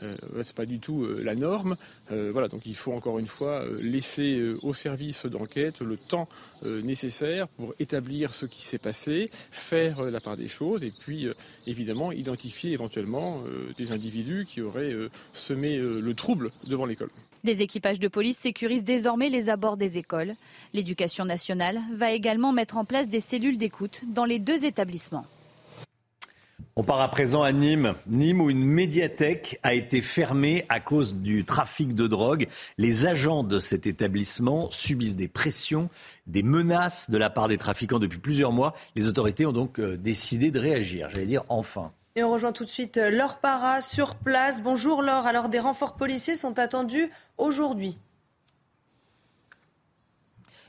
n'est pas du tout la norme. voilà, donc il faut encore une fois laisser au service d'enquête le temps nécessaire pour établir ce qui s'est passé, faire la part des choses et puis évidemment identifier éventuellement euh, des individus qui auraient euh, semé euh, le trouble devant l'école. Des équipages de police sécurisent désormais les abords des écoles. L'éducation nationale va également mettre en place des cellules d'écoute dans les deux établissements. On part à présent à Nîmes. Nîmes où une médiathèque a été fermée à cause du trafic de drogue. Les agents de cet établissement subissent des pressions, des menaces de la part des trafiquants depuis plusieurs mois. Les autorités ont donc décidé de réagir. J'allais dire enfin. Et on rejoint tout de suite euh, Laure Para sur place. Bonjour Laure. Alors des renforts policiers sont attendus aujourd'hui.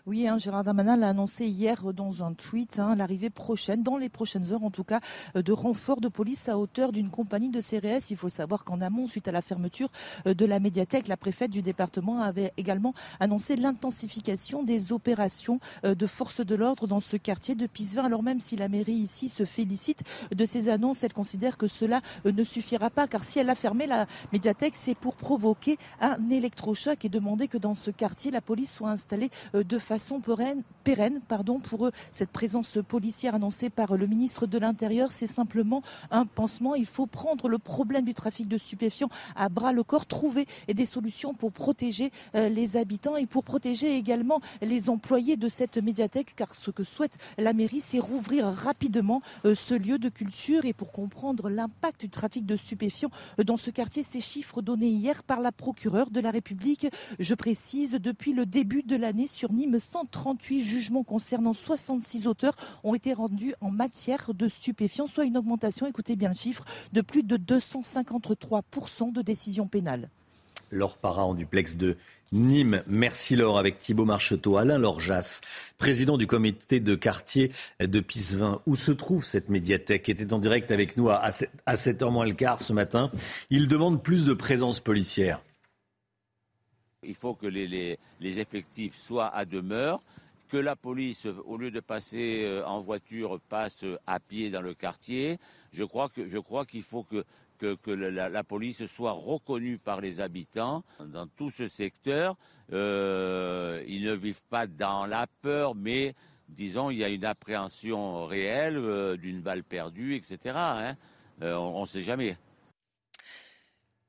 Oui, hein, Gérard Darmanin l'a annoncé hier dans un tweet, hein, l'arrivée prochaine, dans les prochaines heures en tout cas, euh, de renforts de police à hauteur d'une compagnie de CRS. Il faut savoir qu'en amont, suite à la fermeture euh, de la médiathèque, la préfète du département avait également annoncé l'intensification des opérations euh, de force de l'ordre dans ce quartier de Pisevin. Alors même si la mairie ici se félicite de ces annonces, elle considère que cela ne suffira pas, car si elle a fermé la médiathèque, c'est pour provoquer un électrochoc et demander que dans ce quartier, la police soit installée de façon façon pérenne, pardon, pour eux. Cette présence policière annoncée par le ministre de l'Intérieur, c'est simplement un pansement. Il faut prendre le problème du trafic de stupéfiants à bras le corps, trouver des solutions pour protéger euh, les habitants et pour protéger également les employés de cette médiathèque, car ce que souhaite la mairie, c'est rouvrir rapidement euh, ce lieu de culture et pour comprendre l'impact du trafic de stupéfiants euh, dans ce quartier, ces chiffres donnés hier par la procureure de la République, je précise, depuis le début de l'année sur Nîmes, 138 jugements concernant 66 auteurs ont été rendus en matière de stupéfiants, soit une augmentation, écoutez bien le chiffre, de plus de 253% de décisions pénales. Laure Para en duplex de Nîmes. Merci Laure avec Thibault Marcheteau, Alain Lorjas, président du comité de quartier de Pisevin. Où se trouve cette médiathèque qui était en direct avec nous à 7h moins le quart ce matin? Il demande plus de présence policière. Il faut que les, effectifs soient à demeure, que la police, au lieu de passer euh, en voiture, passe à pied dans le quartier. Je crois qu'il faut que, la, police soit reconnue par les habitants dans tout ce secteur. Euh, ils ne vivent pas dans la peur, mais disons, il y a une appréhension réelle euh, d'une balle perdue, etc. Hein. on ne sait jamais.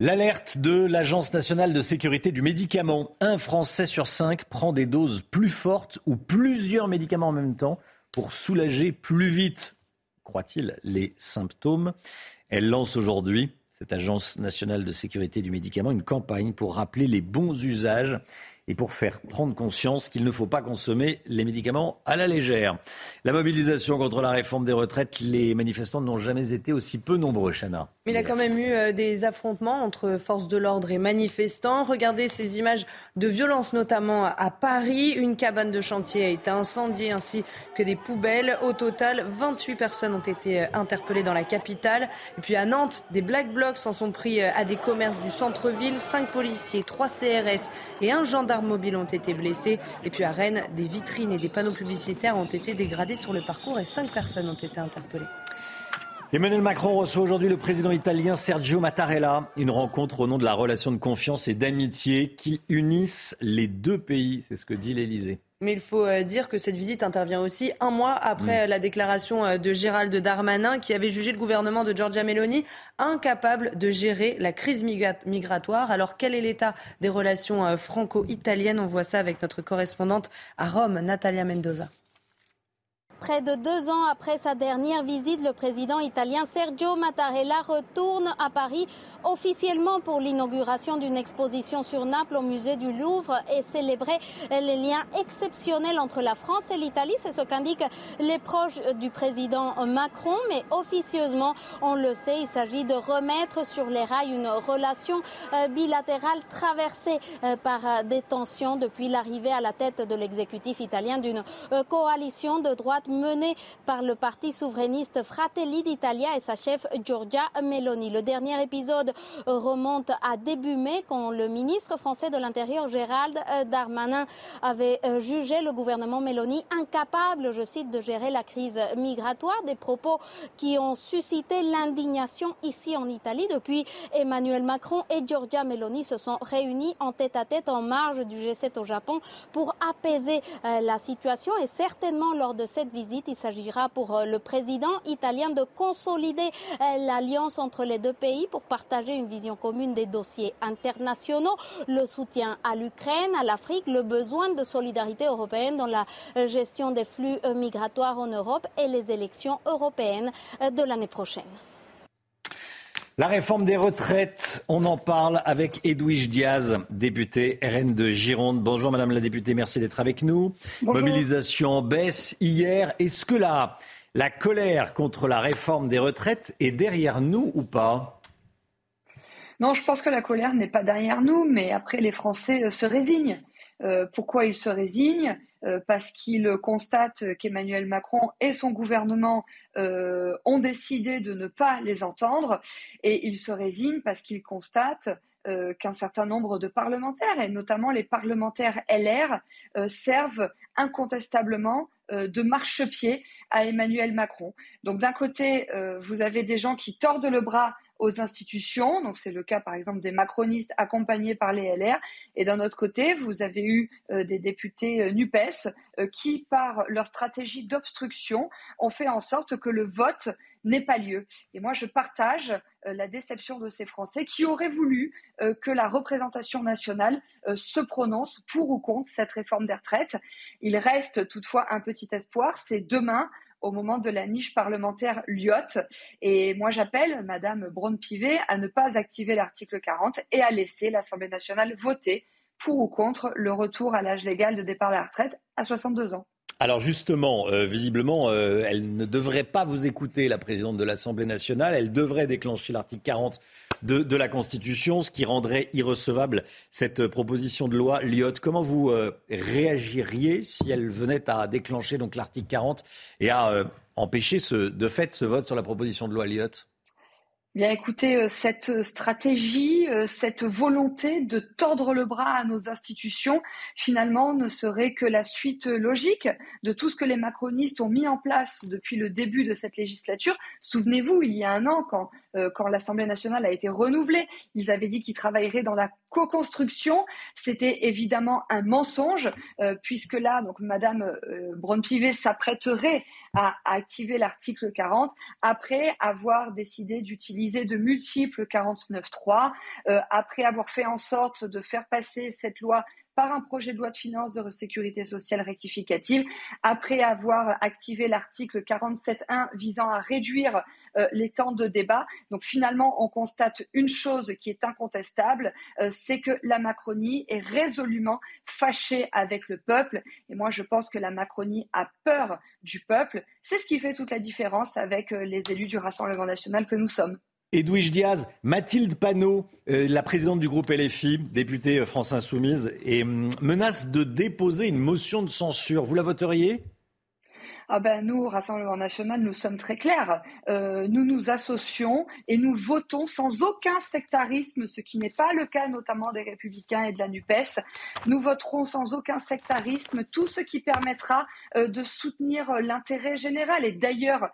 L'alerte de l'Agence nationale de sécurité du médicament. Un Français sur cinq prend des doses plus fortes ou plusieurs médicaments en même temps pour soulager plus vite, croit-il, les symptômes. Elle lance aujourd'hui, cette Agence nationale de sécurité du médicament, une campagne pour rappeler les bons usages et pour faire prendre conscience qu'il ne faut pas consommer les médicaments à la légère. La mobilisation contre la réforme des retraites, les manifestants n'ont jamais été aussi peu nombreux, Chana. Mais il y a quand même eu euh, des affrontements entre forces de l'ordre et manifestants. Regardez ces images de violence, notamment à Paris. Une cabane de chantier a été incendiée ainsi que des poubelles. Au total, 28 personnes ont été euh, interpellées dans la capitale. Et puis à Nantes, des Black Blocs s'en sont pris euh, à des commerces du centre-ville. Cinq policiers, trois CRS et un gendarme mobile ont été blessés. Et puis à Rennes, des vitrines et des panneaux publicitaires ont été dégradés sur le parcours et cinq personnes ont été interpellées. Emmanuel Macron reçoit aujourd'hui le président italien Sergio Mattarella. Une rencontre au nom de la relation de confiance et d'amitié qui unissent les deux pays. C'est ce que dit l'Elysée. Mais il faut euh, dire que cette visite intervient aussi un mois après mm. la déclaration euh, de Gérald Darmanin qui avait jugé le gouvernement de Giorgia Meloni incapable de gérer la crise migratoire. Alors quel est l'état des relations euh, franco-italiennes? On voit ça avec notre correspondante à Rome, Natalia Mendoza. Près de deux ans après sa dernière visite, le président italien Sergio Mattarella retourne à Paris officiellement pour l'inauguration d'une exposition sur Naples au musée du Louvre et célébrer les liens exceptionnels entre la France et l'Italie. C'est ce qu'indiquent les proches du président Macron. Mais officieusement, on le sait, il s'agit de remettre sur les rails une relation euh, bilatérale traversée euh, par des tensions depuis l'arrivée à la tête de l'exécutif italien d'une euh, coalition de droite menée par le parti souverainiste Fratelli d'Italia et sa chef Giorgia Meloni. Le dernier épisode remonte à début mai quand le ministre français de l'Intérieur Gérald Darmanin avait euh, jugé le gouvernement Meloni incapable, je cite, de gérer la crise migratoire, des propos qui ont suscité l'indignation ici en Italie. Depuis, Emmanuel Macron et Giorgia Meloni se sont réunis en tête à tête en marge du G7 au Japon pour apaiser euh, la situation et certainement lors de cette visite il s'agira pour euh, le président italien de consolider euh, l'alliance entre les deux pays pour partager une vision commune des dossiers internationaux, le soutien à l'Ukraine, à l'Afrique, le besoin de solidarité européenne dans la euh, gestion des flux migratoires en Europe et les élections européennes de l'année prochaine. La réforme des retraites, on en parle avec Edwige Diaz, députée RN de Gironde. Bonjour Madame la députée, merci d'être avec nous. Mobilisation en baisse hier. Est-ce que la, la colère contre la réforme des retraites est derrière nous ou pas? Non, je pense que la colère n'est pas derrière nous, mais après les Français euh, se résignent. Euh, pourquoi ils se résignent euh, parce qu'il constate qu'Emmanuel Macron et son gouvernement euh, ont décidé de ne pas les entendre et il se résigne parce qu'il constate qu'un certain nombre de parlementaires, et notamment les parlementaires LR, servent incontestablement de marchepied à Emmanuel Macron. Donc d'un côté, vous avez des gens qui tordent le bras aux institutions. Donc c'est le cas par exemple des macronistes accompagnés par les LR. Et d'un autre côté, vous avez eu euh, des députés euh, NUPES euh, qui, par leur stratégie d'obstruction, ont fait en sorte que le vote n'ait pas lieu. Et moi, je partage la déception de ces Français qui auraient voulu que la représentation nationale se prononce pour ou contre cette réforme des retraites. Il reste toutefois un petit espoir, c'est demain au moment de la niche parlementaire Lyotte. Et moi, j'appelle Madame Braun-Pivet à ne pas activer l'article 40 et à laisser l'Assemblée nationale voter pour ou contre le retour à l'âge légal de départ à la retraite à 62 ans. Alors justement, euh, visiblement, euh, elle ne devrait pas vous écouter, la présidente de l'Assemblée nationale. Elle devrait déclencher l'article 40 de, la Constitution, ce qui rendrait irrecevable cette proposition de loi Lyotte. Comment vous euh, réagiriez si elle venait à déclencher donc l'article 40 et à empêcher ce, de fait ce vote sur la proposition de loi Lyotte? Bien écoutez, euh, cette stratégie, euh, cette volonté de tordre le bras à nos institutions, finalement, ne serait que la suite logique de tout ce que les macronistes ont mis en place depuis le début de cette législature. Souvenez-vous, il y a un an, quand euh, quand l'Assemblée nationale a été renouvelée. Ils avaient dit qu'ils travailleraient dans la co-construction. C'était évidemment un mensonge, euh, puisque là, donc Madame euh, Braun-Pivet s'apprêterait à, activer l'article 40 après avoir décidé d'utiliser de multiples 49.3, euh, après avoir fait en sorte de faire passer cette loi par un projet de loi de finances de sécurité sociale rectificative, après avoir activé l'article 47.1 visant à réduire euh, les temps de débat. Donc finalement, on constate une chose qui est incontestable, euh, c'est que la Macronie est résolument fâchée avec le peuple. Et moi, je pense que la Macronie a peur du peuple. C'est ce qui fait toute la différence avec euh, les élus du Rassemblement national que nous sommes. Edwige Diaz, Mathilde Panot, euh, la présidente du groupe LFI, députée euh, France Insoumise, et, hum, menace de déposer une motion de censure. Vous la voteriez? Ah ben nous, Rassemblement national, nous sommes très clairs. Euh, nous nous associons et nous votons sans aucun sectarisme, ce qui n'est pas le cas notamment des Républicains et de la NUPES. Nous voterons sans aucun sectarisme tout ce qui permettra euh, de soutenir euh, l'intérêt général. Et d'ailleurs,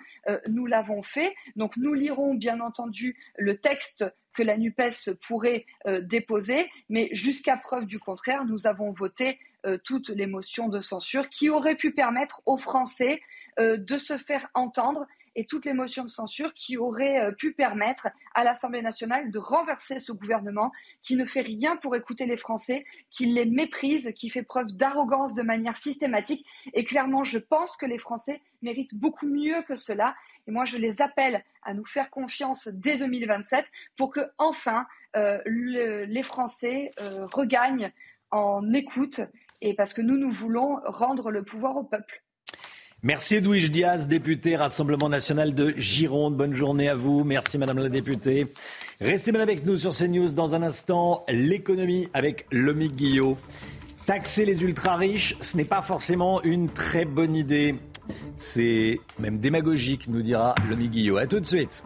nous l'avons fait. Donc nous lirons bien entendu le texte que la NUPES pourrait déposer, mais jusqu'à preuve du contraire, nous avons voté toutes les motions de censure qui auraient pu permettre aux Français euh, de se faire entendre et toutes les motions de censure qui auraient euh, pu permettre à l'Assemblée nationale de renverser ce gouvernement qui ne fait rien pour écouter les Français, qui les méprise, qui fait preuve d'arrogance de manière systématique. Et clairement, je pense que les Français méritent beaucoup mieux que cela. Et moi, je les appelle à nous faire confiance dès 2027 pour que, enfin, les Français regagnent en écoute et parce que nous, nous voulons rendre le pouvoir au peuple. Merci Edwige Diaz, député Rassemblement national de Gironde. Bonne journée à vous. Merci Madame la députée. Restez bien avec nous sur CNews dans un instant. L'économie avec Lomique Guillot. Taxer les ultra-riches, ce n'est pas forcément une très bonne idée. C'est même démagogique, nous dira Lomique Guillot. A tout de suite.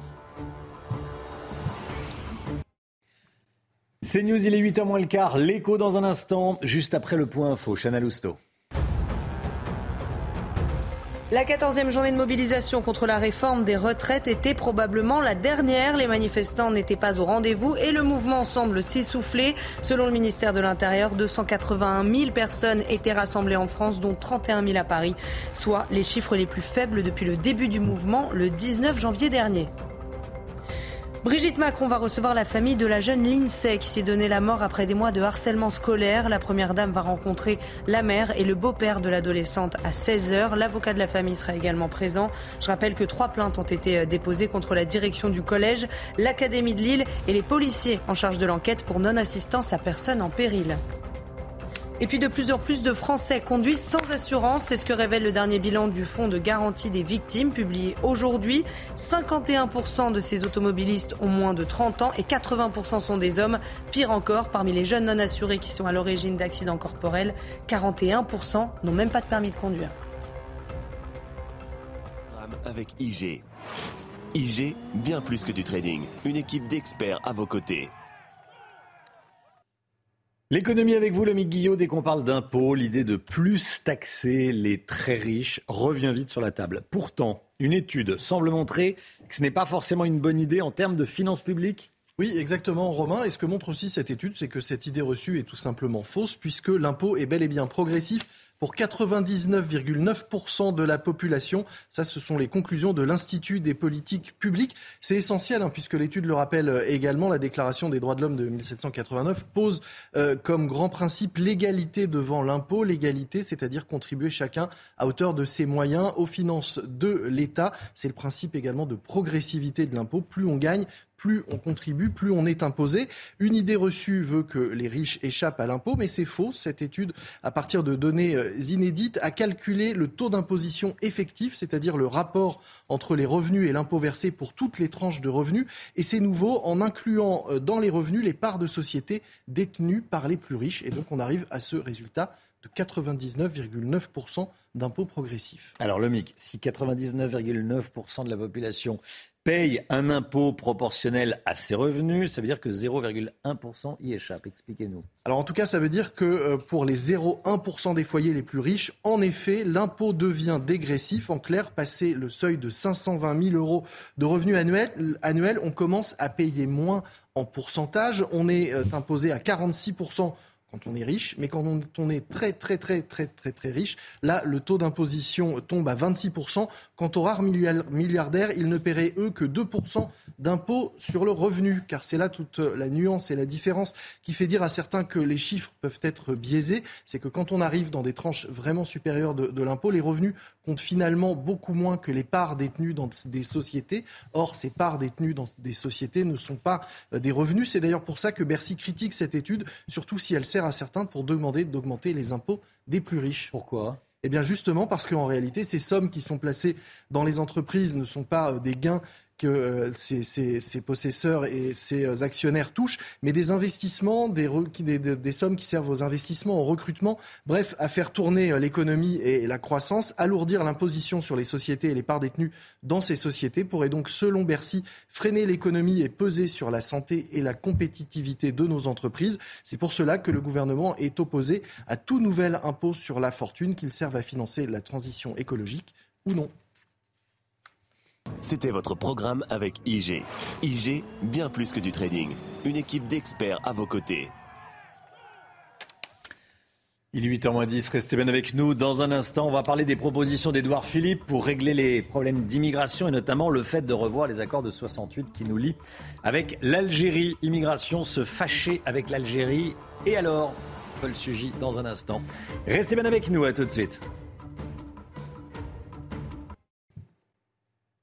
C'est News, il est 8h moins le quart. L'écho dans un instant, juste après le point info. Chana Lousteau. La 14e journée de mobilisation contre la réforme des retraites était probablement la dernière. Les manifestants n'étaient pas au rendez-vous et le mouvement semble s'essouffler. Selon le ministère de l'Intérieur, 281 000 personnes étaient rassemblées en France, dont 31 000 à Paris, soit les chiffres les plus faibles depuis le début du mouvement le 19 janvier dernier. Brigitte Macron va recevoir la famille de la jeune Lindsay qui s'est donné la mort après des mois de harcèlement scolaire. La première dame va rencontrer la mère et le beau-père de l'adolescente à 16h. L'avocat de la famille sera également présent. Je rappelle que trois plaintes ont été euh, déposées contre la direction du collège, l'Académie de Lille et les policiers en charge de l'enquête pour non-assistance à personne en péril. Et puis de plus en plus de Français conduisent sans assurance. C'est ce que révèle le dernier bilan du Fonds de garantie des victimes publié aujourd'hui. 51% de ces automobilistes ont moins de 30 ans et 80% sont des hommes. Pire encore, parmi les jeunes non assurés qui sont à l'origine d'accidents corporels, 41% n'ont même pas de permis de conduire. Avec IG. IG, bien plus que du trading. Une équipe d'experts à vos côtés. L'économie avec vous, l'ami Guillot, dès qu'on parle d'impôts, l'idée de plus taxer les très riches revient vite sur la table. Pourtant, une étude semble montrer que ce n'est pas forcément une bonne idée en termes de finances publiques. Oui, exactement, Romain. Et ce que montre aussi cette étude, c'est que cette idée reçue est tout simplement fausse, puisque l'impôt est bel et bien progressif pour 99,9% de la population. Ça, ce sont les conclusions de l'Institut des politiques publiques. C'est essentiel, hein, puisque l'étude le rappelle euh, également, la Déclaration des droits de l'homme de 1789 pose euh, comme grand principe l'égalité devant l'impôt. L'égalité, c'est-à-dire contribuer chacun à hauteur de ses moyens aux finances de l'État. C'est le principe également de progressivité de l'impôt. Plus on gagne, plus on contribue, plus on est imposé. Une idée reçue veut que les riches échappent à l'impôt, mais c'est faux. Cette étude, à partir de données euh, inédites, a calculé le taux d'imposition effectif, c'est-à-dire le rapport entre les revenus et l'impôt versé pour toutes les tranches de revenus. Et c'est nouveau en incluant euh, dans les revenus les parts de société détenues par les plus riches. Et donc on arrive à ce résultat de 99,9% d'impôts progressifs. Alors le MIC, si 99,9% de la population paye un impôt proportionnel à ses revenus, ça veut dire que 0,1% y échappe. Expliquez-nous. Alors en tout cas, ça veut dire que euh, pour les 0,1% des foyers les plus riches, en effet, l'impôt devient dégressif. En clair, passer le seuil de 520 000 euros de revenus annuels, annuels on commence à payer moins en pourcentage. On est euh, imposé à 46% quand on est riche, mais quand on est très très très très très très riche, là le taux d'imposition tombe à 26%. Quant aux rares milliardaires, ils ne paieraient eux que 2% d'impôt sur le revenu, car c'est là toute la nuance et la différence qui fait dire à certains que les chiffres peuvent être biaisés. C'est que quand on arrive dans des tranches vraiment supérieures de l'impôt, les revenus comptent finalement beaucoup moins que les parts détenues dans des sociétés. Or, ces parts détenues dans des sociétés ne sont pas euh, des revenus. C'est d'ailleurs pour ça que Bercy critique cette étude, surtout si elle sert à certains pour demander d'augmenter les impôts des plus riches. Pourquoi? Eh bien justement parce qu'en réalité, ces sommes qui sont placées dans les entreprises ne sont pas euh, des gains que euh, ces, possesseurs et ces euh, actionnaires touchent, mais des investissements, des, des, sommes qui servent aux investissements, au recrutement, bref, à faire tourner euh, l'économie et la croissance, alourdir l'imposition sur les sociétés et les parts détenues dans ces sociétés pourrait donc, selon Bercy, freiner l'économie et peser sur la santé et la compétitivité de nos entreprises. C'est pour cela que le gouvernement est opposé à tout nouvel impôt sur la fortune, qu'il serve à financer la transition écologique ou non. C'était votre programme avec IG. IG, bien plus que du trading. Une équipe d'experts à vos côtés. Il est 8h10, restez bien avec nous. Dans un instant, on va parler des propositions d'Edouard Philippe pour régler les problèmes d'immigration et notamment le fait de revoir les accords de 68 qui nous lient avec l'Algérie. Immigration, se fâcher avec l'Algérie. Et alors Paul Sugy dans un instant. Restez bien avec nous, à tout de suite.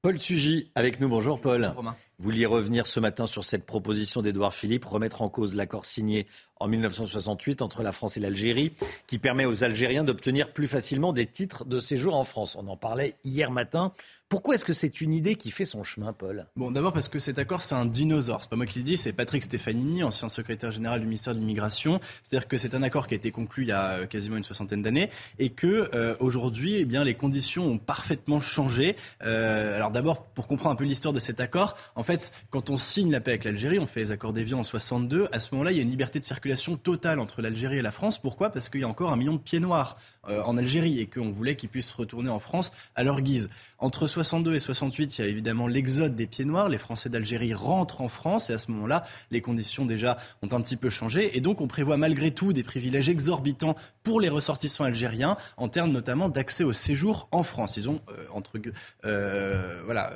Paul Sugy avec nous. Bonjour Paul. Vous vouliez revenir ce matin sur cette proposition d'Edouard Philippe, remettre en cause l'accord signé en 1968 entre la France et l'Algérie, qui permet aux Algériens d'obtenir plus facilement des titres de séjour en France. On en parlait hier matin. Pourquoi est-ce que c'est une idée qui fait son chemin, Paul? Bon, d'abord parce que cet accord, c'est un dinosaure. C'est pas moi qui le dis, c'est Patrick Stefanini, ancien secrétaire général du ministère de l'Immigration. C'est-à-dire que c'est un accord qui a été conclu il y a euh, quasiment une soixantaine d'années et que euh, aujourd'hui, eh bien, les conditions ont parfaitement changé. Euh, alors d'abord, pour comprendre un peu l'histoire de cet accord, en fait, quand on signe la paix avec l'Algérie, on fait les accords d'Évian en 62. À ce moment-là, il y a une liberté de circulation totale entre l'Algérie et la France. Pourquoi? Parce qu'il y a encore un million de pieds noirs euh, en Algérie et qu'on voulait qu'ils puissent retourner en France à leur guise. Entre 62 et 68, il y a évidemment l'exode des pieds noirs. Les Français d'Algérie rentrent en France et à ce moment-là, les conditions déjà ont un petit peu changé. Et donc, on prévoit malgré tout des privilèges exorbitants pour les ressortissants algériens en termes notamment d'accès au séjour en France. Ils ont, euh, entre, euh, voilà,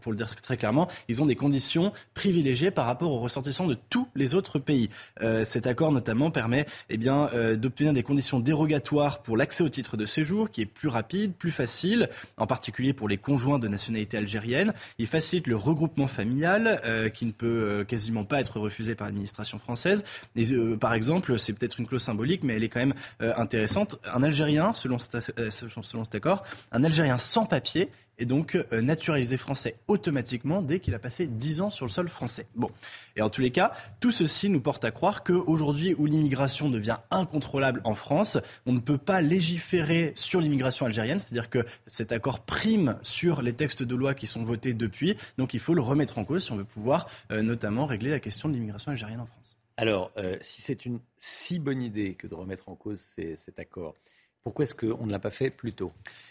pour le dire très clairement, ils ont des conditions privilégiées par rapport aux ressortissants de tous les autres pays. cet accord notamment permet eh bien, d'obtenir des conditions dérogatoires pour l'accès au titre de séjour qui est plus rapide, plus facile, en particulier pour les conjoints de nationalité algérienne. Il facilite le regroupement familial euh, qui ne peut euh, quasiment pas être refusé par l'administration française. Et, euh, par exemple, c'est peut-être une clause symbolique, mais elle est quand même intéressante. Un Algérien, selon, selon cet accord, un Algérien sans papier et donc euh, naturalisé français automatiquement dès qu'il a passé 10 ans sur le sol français. Bon, et en tous les cas, tout ceci nous porte à croire qu'aujourd'hui où l'immigration devient incontrôlable en France, on ne peut pas légiférer sur l'immigration algérienne, c'est-à-dire que cet accord prime sur les textes de loi qui sont votés depuis, donc il faut le remettre en cause si on veut pouvoir euh, notamment régler la question de l'immigration algérienne en France. Alors, euh, si c'est une si bonne idée que de remettre en cause cet accord, pourquoi est-ce qu'on ne l'a pas fait plus tôt?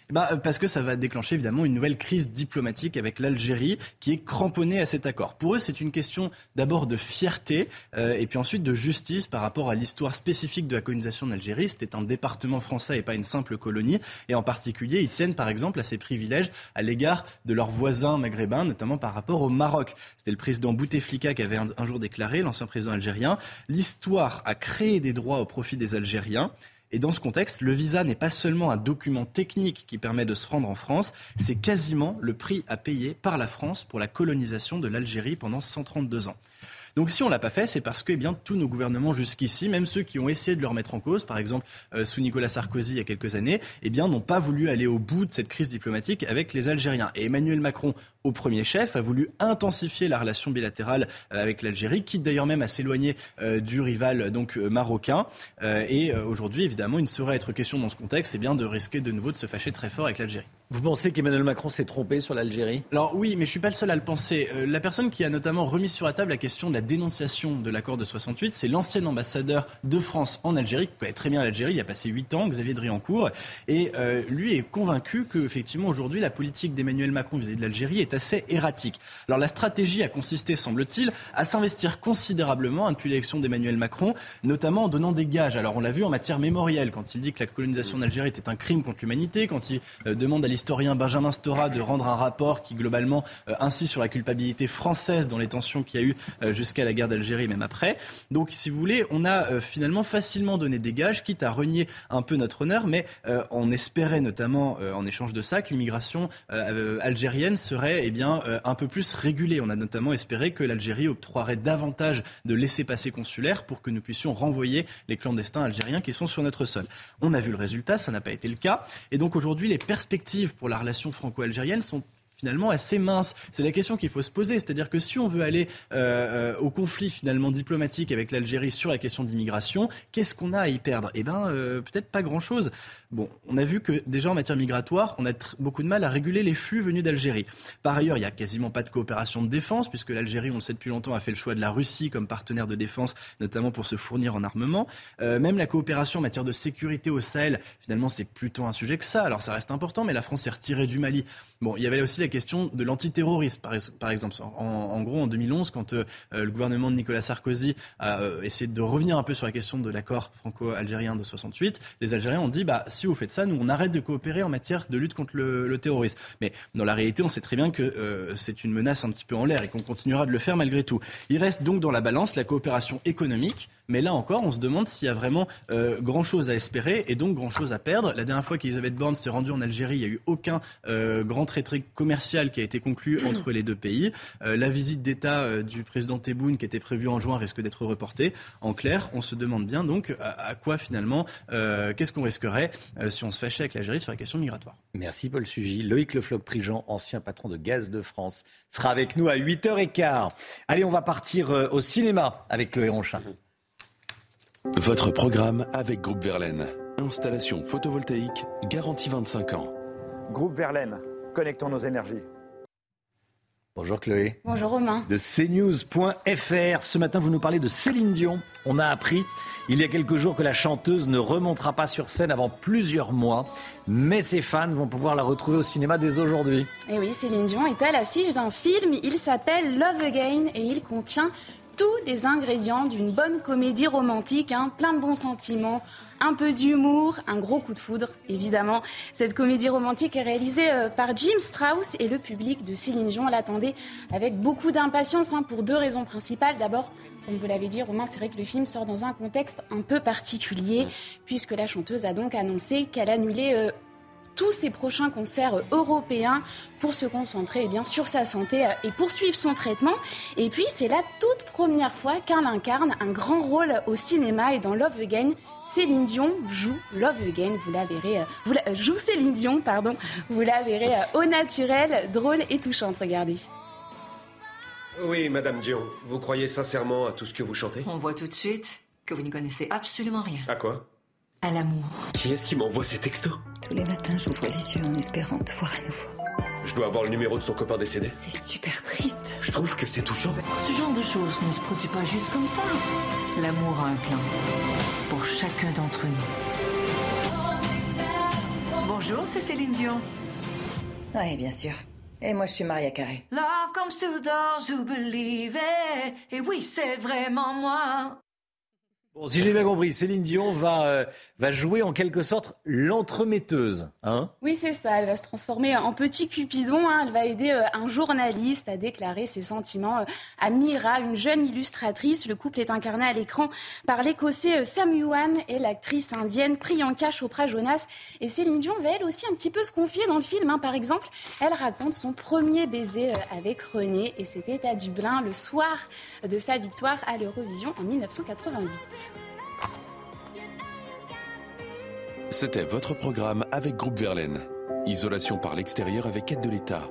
Ben, euh, Parce que ça va déclencher évidemment une nouvelle crise diplomatique avec l'Algérie qui est cramponnée à cet accord. Pour eux, c'est une question d'abord de fierté euh, et puis ensuite de justice par rapport à l'histoire spécifique de la colonisation d'Algérie. C'était un département français et pas une simple colonie. Et en particulier, ils tiennent par exemple à ces privilèges à l'égard de leurs voisins maghrébins, notamment par rapport au Maroc. C'était le président Bouteflika qui avait un jour déclaré, l'ancien président algérien, l'histoire a créé des droits au profit des Algériens. Et dans ce contexte, le visa n'est pas seulement un document technique qui permet de se rendre en France, c'est quasiment le prix à payer par la France pour la colonisation de l'Algérie pendant 132 ans. Donc si on l'a pas fait, c'est parce que eh bien tous nos gouvernements jusqu'ici, même ceux qui ont essayé de le remettre en cause, par exemple euh, sous Nicolas Sarkozy il y a quelques années, eh n'ont pas voulu aller au bout de cette crise diplomatique avec les Algériens. Et Emmanuel Macron, au premier chef, a voulu intensifier la relation bilatérale euh, avec l'Algérie, quitte d'ailleurs même à s'éloigner euh, du rival donc marocain. et aujourd'hui, évidemment, il ne saurait être question dans ce contexte, c'est bien de risquer de nouveau de se fâcher très fort avec l'Algérie. Vous pensez qu'Emmanuel Macron s'est trompé sur l'Algérie? Alors oui, mais je suis pas le seul à le penser. Euh, la personne qui a notamment remis sur la table la question de la dénonciation de l'accord de 68, c'est l'ancien ambassadeur de France en Algérie, qui connaît très bien l'Algérie, il a passé 8 ans, Xavier Driancourt, et euh, lui est convaincu que effectivement aujourd'hui la politique d'Emmanuel Macron vis-à-vis de l'Algérie est assez erratique. Alors la stratégie a consisté, semble-t-il, à s'investir considérablement depuis l'élection d'Emmanuel Macron, notamment en donnant des gages. Alors on l'a vu en matière mémorielle, quand il dit que la colonisation d'Algérie était un crime contre l'humanité, quand il euh, demande à l'historien Benjamin Stora de rendre un rapport qui globalement euh, insiste sur la culpabilité française dans les tensions qu'il y a eu euh, jusqu'à la guerre d'Algérie, même après. Donc, si vous voulez, on a finalement facilement donné des gages, quitte à renier un peu notre honneur, mais on espérait notamment en échange de ça que l'immigration algérienne serait eh bien un peu plus régulée. On a notamment espéré que l'Algérie octroierait davantage de laissés-passer consulaires pour que nous puissions renvoyer les clandestins algériens qui sont sur notre sol. On a vu le résultat, ça n'a pas été le cas, et donc aujourd'hui les perspectives pour la relations franco-algériennes sont finalement assez mince. C'est la question qu'il faut se poser. C'est-à-dire que si on veut aller euh, euh, au conflit finalement diplomatique avec l'Algérie sur la question d'immigration, qu'est-ce qu'on a à y perdre? Eh bien, euh, peut-être pas grand-chose. Bon, on a vu que déjà en matière migratoire, on a beaucoup de mal à réguler les flux venus d'Algérie. Par ailleurs, il n'y a quasiment pas de coopération de défense, puisque l'Algérie, on le sait depuis longtemps, a fait le choix de la Russie comme partenaire de défense, notamment pour se fournir en armement. même la coopération en matière de sécurité au Sahel, finalement, c'est plutôt un sujet que ça. Alors ça reste important, mais la France s'est retirée du Mali. Bon, il y avait aussi la question de l'antiterrorisme, par, exemple. En, gros, en 2011, quand euh, le gouvernement de Nicolas Sarkozy a euh, essayé de revenir un peu sur la question de l'accord franco-algérien de 68, les Algériens ont dit, bah, si vous faites ça, nous, on arrête de coopérer en matière de lutte contre le, terrorisme. Mais dans la réalité, on sait très bien que euh, c'est une menace un petit peu en l'air et qu'on continuera de le faire malgré tout. Il reste donc dans la balance la coopération économique mais là encore, on se demande s'il y a vraiment euh, grand-chose à espérer et donc grand-chose à perdre. La dernière fois qu'Elisabeth Borne s'est rendue en Algérie, il n'y a eu aucun euh, grand traité commercial qui a été conclu entre les deux pays. Euh, la visite d'État du président Tebboune, qui était prévue en juin, risque d'être reportée. En clair, on se demande bien donc à, quoi finalement, qu'est-ce qu'on risquerait si on se fâchait avec l'Algérie sur la question migratoire. Merci Paul Sugy. Loïc Lefloc-Prigent, ancien patron de Gaz de France, sera avec nous à 8h15. Allez, on va partir au cinéma avec Chloé Ronchin. Votre programme avec Groupe Verlaine. Installation photovoltaïque garantie 25 ans. Groupe Verlaine, connectons nos énergies. Bonjour Chloé. Bonjour Romain. De cnews.fr. Ce matin, vous nous parlez de Céline Dion. On a appris il y a quelques jours que la chanteuse ne remontera pas sur scène avant plusieurs mois, mais ses fans vont pouvoir la retrouver au cinéma dès aujourd'hui. Et oui, Céline Dion est à l'affiche d'un film. Il s'appelle Love Again et il contient tous les ingrédients d'une bonne comédie romantique, hein, plein de bons sentiments, un peu d'humour, un gros coup de foudre, évidemment. Cette comédie romantique est réalisée euh, par Jim Strauss et le public de Céline Dion l'attendait avec beaucoup d'impatience hein, pour deux raisons principales. D'abord, comme vous l'avez dit, Romain, c'est vrai que le film sort dans un contexte un peu particulier, puisque la chanteuse a donc annoncé qu'elle annulait euh, tous ses prochains concerts européens pour se concentrer eh bien, sur sa santé euh, et poursuivre son traitement. Et puis, c'est la toute première fois qu'elle incarne un grand rôle au cinéma et dans Love Again. Céline Dion joue Love Again, vous la verrez, euh, vous la, euh, joue Céline Dion, pardon, vous la verrez au naturel, drôle et touchante, regardez. Oui, Madame Dion, vous croyez sincèrement à tout ce que vous chantez? On voit tout de suite que vous n'y connaissez absolument rien. À quoi? À l'amour. Qui est-ce qui m'envoie ces textos? Tous les matins, j'ouvre les yeux en espérant te voir à nouveau. Je dois avoir le numéro de son copain décédé. C'est super triste. Je trouve que c'est touchant. Ce genre de choses ne se produit pas juste comme ça. L'amour a un plan. Pour chacun d'entre nous. Bonjour, c'est Céline Dion. Oui, bien sûr. Et moi, je suis Maria Carré. Love comes to those who believe it. Et oui, c'est vraiment moi. Bon, si j'ai bien compris, Céline Dion va, euh, va jouer en quelque sorte l'entremetteuse. Hein? Oui, c'est ça. Elle va se transformer en petit Cupidon. Hein. Elle va aider euh, un journaliste à déclarer ses sentiments euh, à Mira, une jeune illustratrice. Le couple est incarné à l'écran par l'écossais Sam Yuan et l'actrice indienne Priyanka Chopra Jonas. Et Céline Dion va elle aussi un petit peu se confier dans le film. Hein. Par exemple, elle raconte son premier baiser avec René et c'était à Dublin le soir de sa victoire à l'Eurovision en 1988. C'était votre programme avec Groupe Verlaine. Isolation par l'extérieur avec aide de l'État.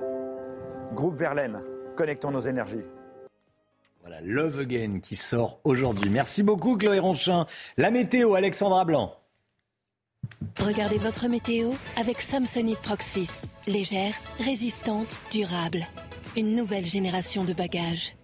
Groupe Verlaine, connectons nos énergies. Voilà, Love Again qui sort aujourd'hui. Merci beaucoup Chloé Ronchin. La météo, Alexandra Blanc. Regardez votre météo avec Samsonite Proxys. Légère, résistante, durable. Une nouvelle génération de bagages.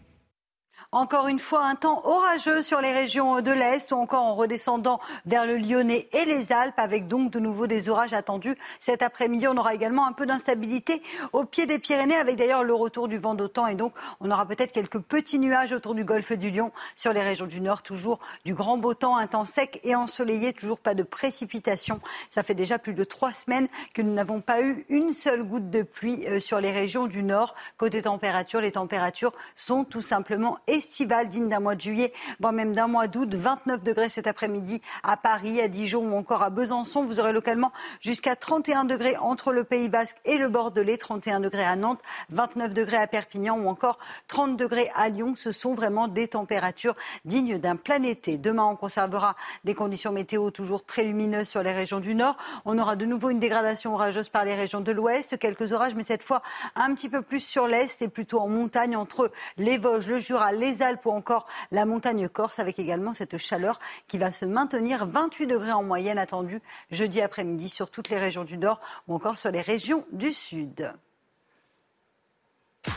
Encore une fois, un temps orageux sur les régions de l'Est ou encore en redescendant vers le Lyonnais et les Alpes, avec donc de nouveau des orages attendus cet après-midi. On aura également un peu d'instabilité au pied des Pyrénées, avec d'ailleurs le retour du vent d'autant. Et donc, on aura peut-être quelques petits nuages autour du golfe du Lion sur les régions du Nord. Toujours du grand beau temps, un temps sec et ensoleillé, toujours pas de précipitations. Ça fait déjà plus de trois semaines que nous n'avons pas eu une seule goutte de pluie euh, sur les régions du Nord. Côté température, les températures sont tout simplement estivale digne d'un mois de juillet, voire même d'un mois d'août. 29 degrés cet après-midi à Paris, à Dijon ou encore à Besançon. Vous aurez localement jusqu'à 31 degrés entre le Pays Basque et le Bordelais, 31 degrés à Nantes, 29 degrés à Perpignan ou encore 30 degrés à Lyon. Ce sont vraiment des températures dignes d'un plein été. Demain, on conservera des conditions météo toujours très lumineuses sur les régions du Nord. On aura de nouveau une dégradation orageuse par les régions de l'Ouest, quelques orages, mais cette fois un petit peu plus sur l'Est et plutôt en montagne entre les Vosges, le Jura, les les Alpes ou encore la montagne corse, avec également cette chaleur qui va se maintenir. 28 degrés en moyenne attendus jeudi après-midi sur toutes les régions du Nord ou encore sur les régions du Sud.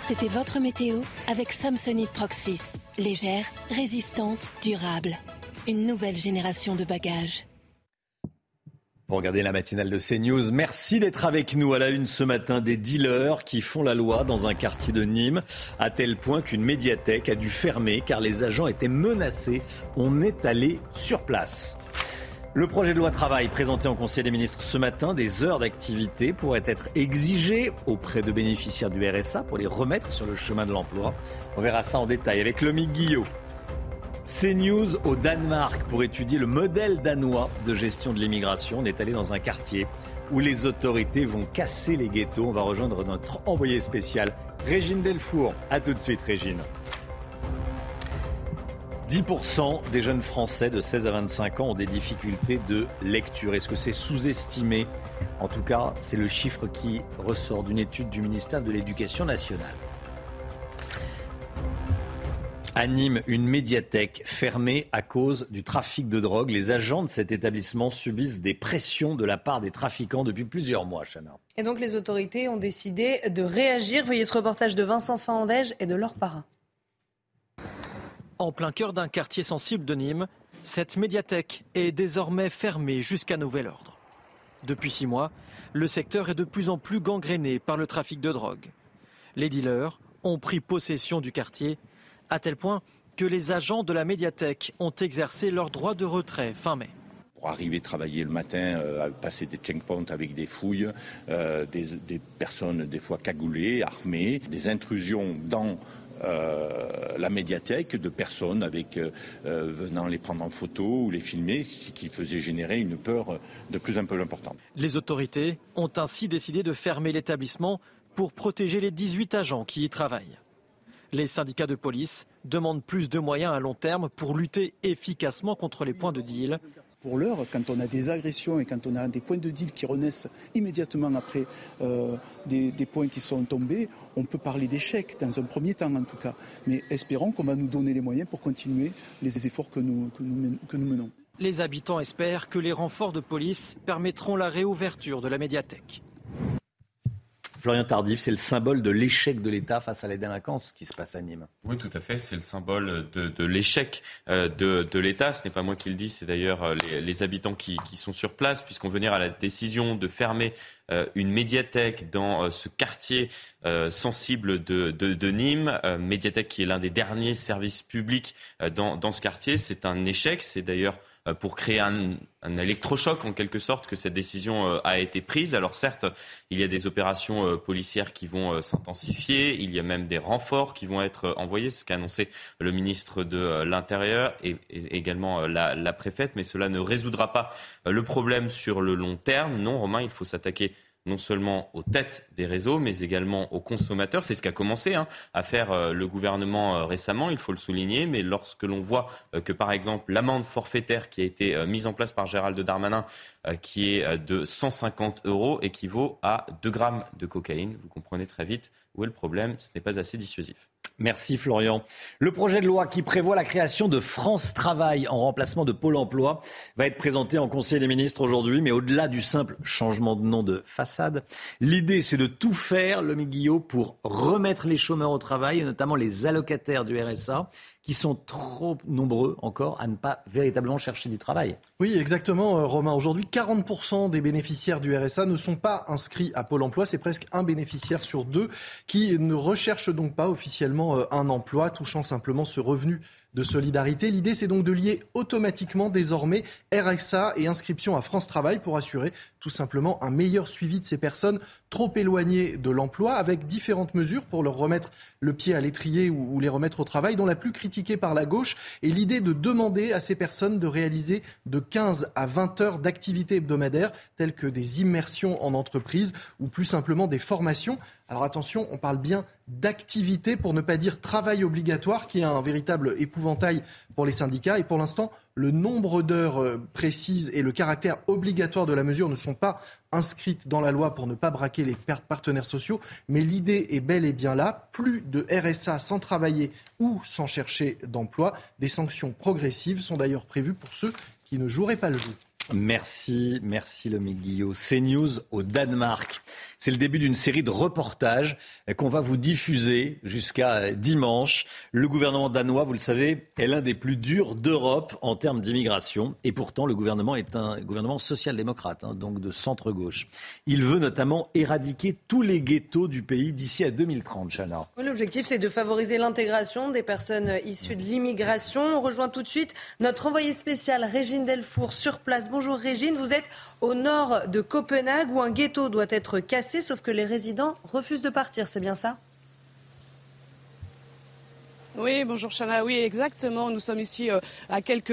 C'était votre météo avec Samsonite Proxys. Légère, résistante, durable. Une nouvelle génération de bagages. Pour regarder la matinale de CNews, merci d'être avec nous à la une ce matin des dealers qui font la loi dans un quartier de Nîmes, à tel point qu'une médiathèque a dû fermer car les agents étaient menacés. On est allé sur place. Le projet de loi travail présenté en Conseil des ministres ce matin, des heures d'activité pourraient être exigées auprès de bénéficiaires du RSA pour les remettre sur le chemin de l'emploi. On verra ça en détail avec Lomi Guillot. CNews au Danemark pour étudier le modèle danois de gestion de l'immigration. On est allé dans un quartier où les autorités vont casser les ghettos. On va rejoindre notre envoyé spécial, Régine Delfour. A tout de suite, Régine. 10% des jeunes Français de 16 à 25 ans ont des difficultés de lecture. Est-ce que c'est sous-estimé? En tout cas, c'est le chiffre qui ressort d'une étude du ministère de l'Éducation nationale. À Nîmes, une médiathèque fermée à cause du trafic de drogue. Les agents de cet établissement subissent des pressions de la part des trafiquants depuis plusieurs mois, Chana. Et donc les autorités ont décidé de réagir. Voyez ce reportage de Vincent Fandège et de leur parrain. En plein cœur d'un quartier sensible de Nîmes, cette médiathèque est désormais fermée jusqu'à nouvel ordre. Depuis six mois, le secteur est de plus en plus gangréné par le trafic de drogue. Les dealers ont pris possession du quartier à tel point que les agents de la médiathèque ont exercé leur droit de retrait fin mai pour arriver travailler le matin, euh, passer des checkpoints avec des fouilles, euh, des, personnes des fois cagoulées, armées, des intrusions dans euh, la médiathèque de personnes avec venant les prendre en photo ou les filmer, ce qui faisait générer une peur de plus en plus importante. Les autorités ont ainsi décidé de fermer l'établissement pour protéger les 18 agents qui y travaillent. Les syndicats de police demandent plus de moyens à long terme pour lutter efficacement contre les points de deal. Pour l'heure, quand on a des agressions et quand on a des points de deal qui renaissent immédiatement après euh, des, points qui sont tombés, on peut parler d'échec, dans un premier temps en tout cas. Mais espérons qu'on va nous donner les moyens pour continuer les efforts que nous, que nous menons. Les habitants espèrent que les renforts de police permettront la réouverture de la médiathèque. Florian Tardif, c'est le symbole de l'échec de l'État face à la délinquance qui se passe à Nîmes. Oui, tout à fait. C'est le symbole de, l'échec euh, de, l'État. Ce n'est pas moi qui le dis, c'est d'ailleurs euh, les, habitants qui, sont sur place, puisqu'on venir à la décision de fermer euh, une médiathèque dans ce quartier sensible de, Nîmes, médiathèque qui est l'un des derniers services publics dans, ce quartier. C'est un échec. C'est d'ailleurs pour créer un, électrochoc en quelque sorte que cette décision euh, a été prise. Alors certes, il y a des opérations euh, policières qui vont s'intensifier, il y a même des renforts qui vont être envoyés, ce qu'a annoncé le ministre de l'Intérieur et, également la, la, préfète, mais cela ne résoudra pas le problème sur le long terme. Non, Romain, il faut s'attaquer non seulement aux têtes des réseaux, mais également aux consommateurs. C'est ce qu'a commencé hein, à faire euh, le gouvernement euh, récemment, il faut le souligner. Mais lorsque l'on voit euh, que, par exemple, l'amende forfaitaire qui a été mise en place par Gérald Darmanin, qui est de 150 euros, équivaut à 2 grammes de cocaïne, vous comprenez très vite où est le problème. Ce n'est pas assez dissuasif. Merci Florian. Le projet de loi qui prévoit la création de France Travail en remplacement de Pôle Emploi va être présenté en Conseil des ministres aujourd'hui, mais au-delà du simple changement de nom de façade, l'idée c'est de tout faire, le Guillot, pour remettre les chômeurs au travail, et notamment les allocataires du RSA qui sont trop nombreux encore à ne pas véritablement chercher du travail. Oui, exactement, euh, Romain. Aujourd'hui, 40% des bénéficiaires du RSA ne sont pas inscrits à Pôle emploi. C'est presque un bénéficiaire sur deux qui ne recherche donc pas officiellement euh, un emploi, touchant simplement ce revenu de solidarité. L'idée, c'est donc de lier automatiquement désormais RSA et inscription à France Travail pour assurer tout simplement un meilleur suivi de ces personnes trop éloignées de l'emploi avec différentes mesures pour leur remettre le pied à l'étrier ou, les remettre au travail, dont la plus critiquée par la gauche est l'idée de demander à ces personnes de réaliser de 15 à 20 heures d'activité hebdomadaire telles que des immersions en entreprise ou plus simplement des formations. Alors attention, on parle bien d'activité pour ne pas dire travail obligatoire qui est un véritable épouvantail pour les syndicats et pour l'instant le nombre d'heures euh, précises et le caractère obligatoire de la mesure ne sont pas inscrites dans la loi pour ne pas braquer les partenaires sociaux, mais l'idée est bel et bien là. Plus de RSA sans travailler ou sans chercher d'emploi. Des sanctions progressives sont d'ailleurs prévues pour ceux qui ne joueraient pas le jeu. Merci, merci le Guillot. CNews au Danemark. C'est le début d'une série de reportages qu'on va vous diffuser jusqu'à dimanche. Le gouvernement danois, vous le savez, est l'un des plus durs d'Europe en termes d'immigration. Et pourtant, le gouvernement est un gouvernement social-démocrate, hein, donc de centre-gauche. Il veut notamment éradiquer tous les ghettos du pays d'ici à 2030, Chana. L'objectif, c'est de favoriser l'intégration des personnes issues de l'immigration. On rejoint tout de suite notre envoyé spécial, Régine Delfour, sur place. Bonjour Régine, vous êtes au nord de Copenhague où un ghetto doit être cassé, sauf que les résidents refusent de partir, c'est bien ça? Oui, bonjour Chana. Oui, exactement. Nous sommes ici euh, à quelques,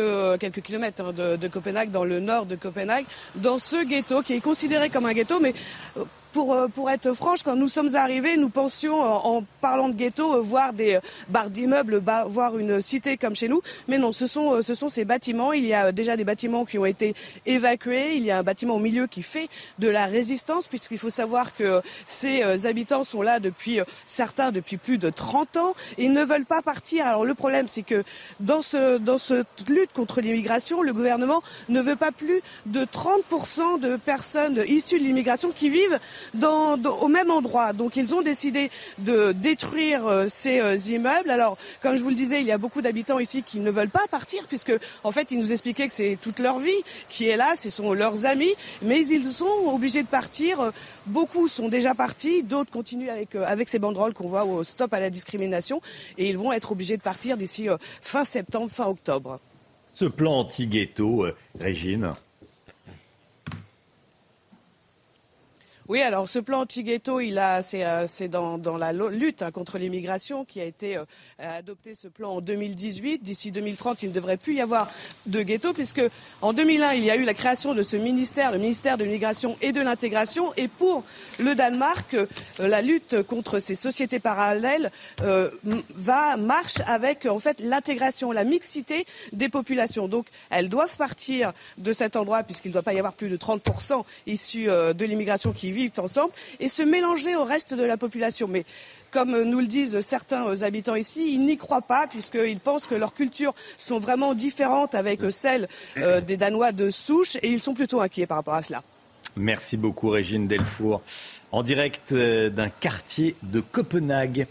kilomètres de, de, Copenhague, dans le nord de Copenhague, dans ce ghetto qui est considéré comme un ghetto, mais euh, pour, euh, pour être franche, quand nous sommes arrivés, nous pensions, en parlant de ghetto, euh, voir des euh, barres d'immeubles, voir une cité comme chez nous. Mais non, ce sont, ce sont ces bâtiments. Il y a déjà des bâtiments qui ont été évacués. Il y a un bâtiment au milieu qui fait de la résistance, puisqu'il faut savoir que ces habitants sont là depuis, certains depuis plus de 30 ans, et ne veulent pas partir. Alors le problème, c'est que dans, ce, dans cette lutte contre l'immigration, le gouvernement ne veut pas plus de 30% de personnes issues de l'immigration qui vivent au même endroit. Donc ils ont décidé de détruire euh, ces euh, immeubles. Alors, comme je vous le disais, il y a beaucoup d'habitants ici qui ne veulent pas partir puisque, en fait, ils nous expliquaient que c'est toute leur vie qui est là, ce sont leurs amis, mais ils sont obligés de partir. Beaucoup sont déjà partis, d'autres continuent avec, euh, avec ces banderoles qu'on voit au stop à la discrimination et ils vont être obligés de partir d'ici fin septembre, fin octobre. Ce plan anti-ghetto, Régine? Oui, alors ce plan anti-ghetto, il a, c'est, euh, dans, la lutte hein, contre l'immigration qui a été euh, adopté ce plan en 2018. D'ici 2030, il ne devrait plus y avoir de ghetto puisque en 2001, il y a eu la création de ce ministère, le ministère de l'immigration et de l'intégration. Et pour le Danemark, euh, la lutte contre ces sociétés parallèles va marche avec en fait l'intégration, la mixité des populations. Donc, elles doivent partir de cet endroit puisqu'il ne doit pas y avoir plus de 30 issus de l'immigration qui vivent ensemble et se mélanger au reste de la population. Mais comme nous le disent certains habitants ici, ils n'y croient pas puisqu'ils pensent que leurs cultures sont vraiment différentes avec celles euh, des Danois de souche et ils sont plutôt inquiets par rapport à cela. Merci beaucoup, Régine Delfour. En direct euh, d'un quartier de Copenhague.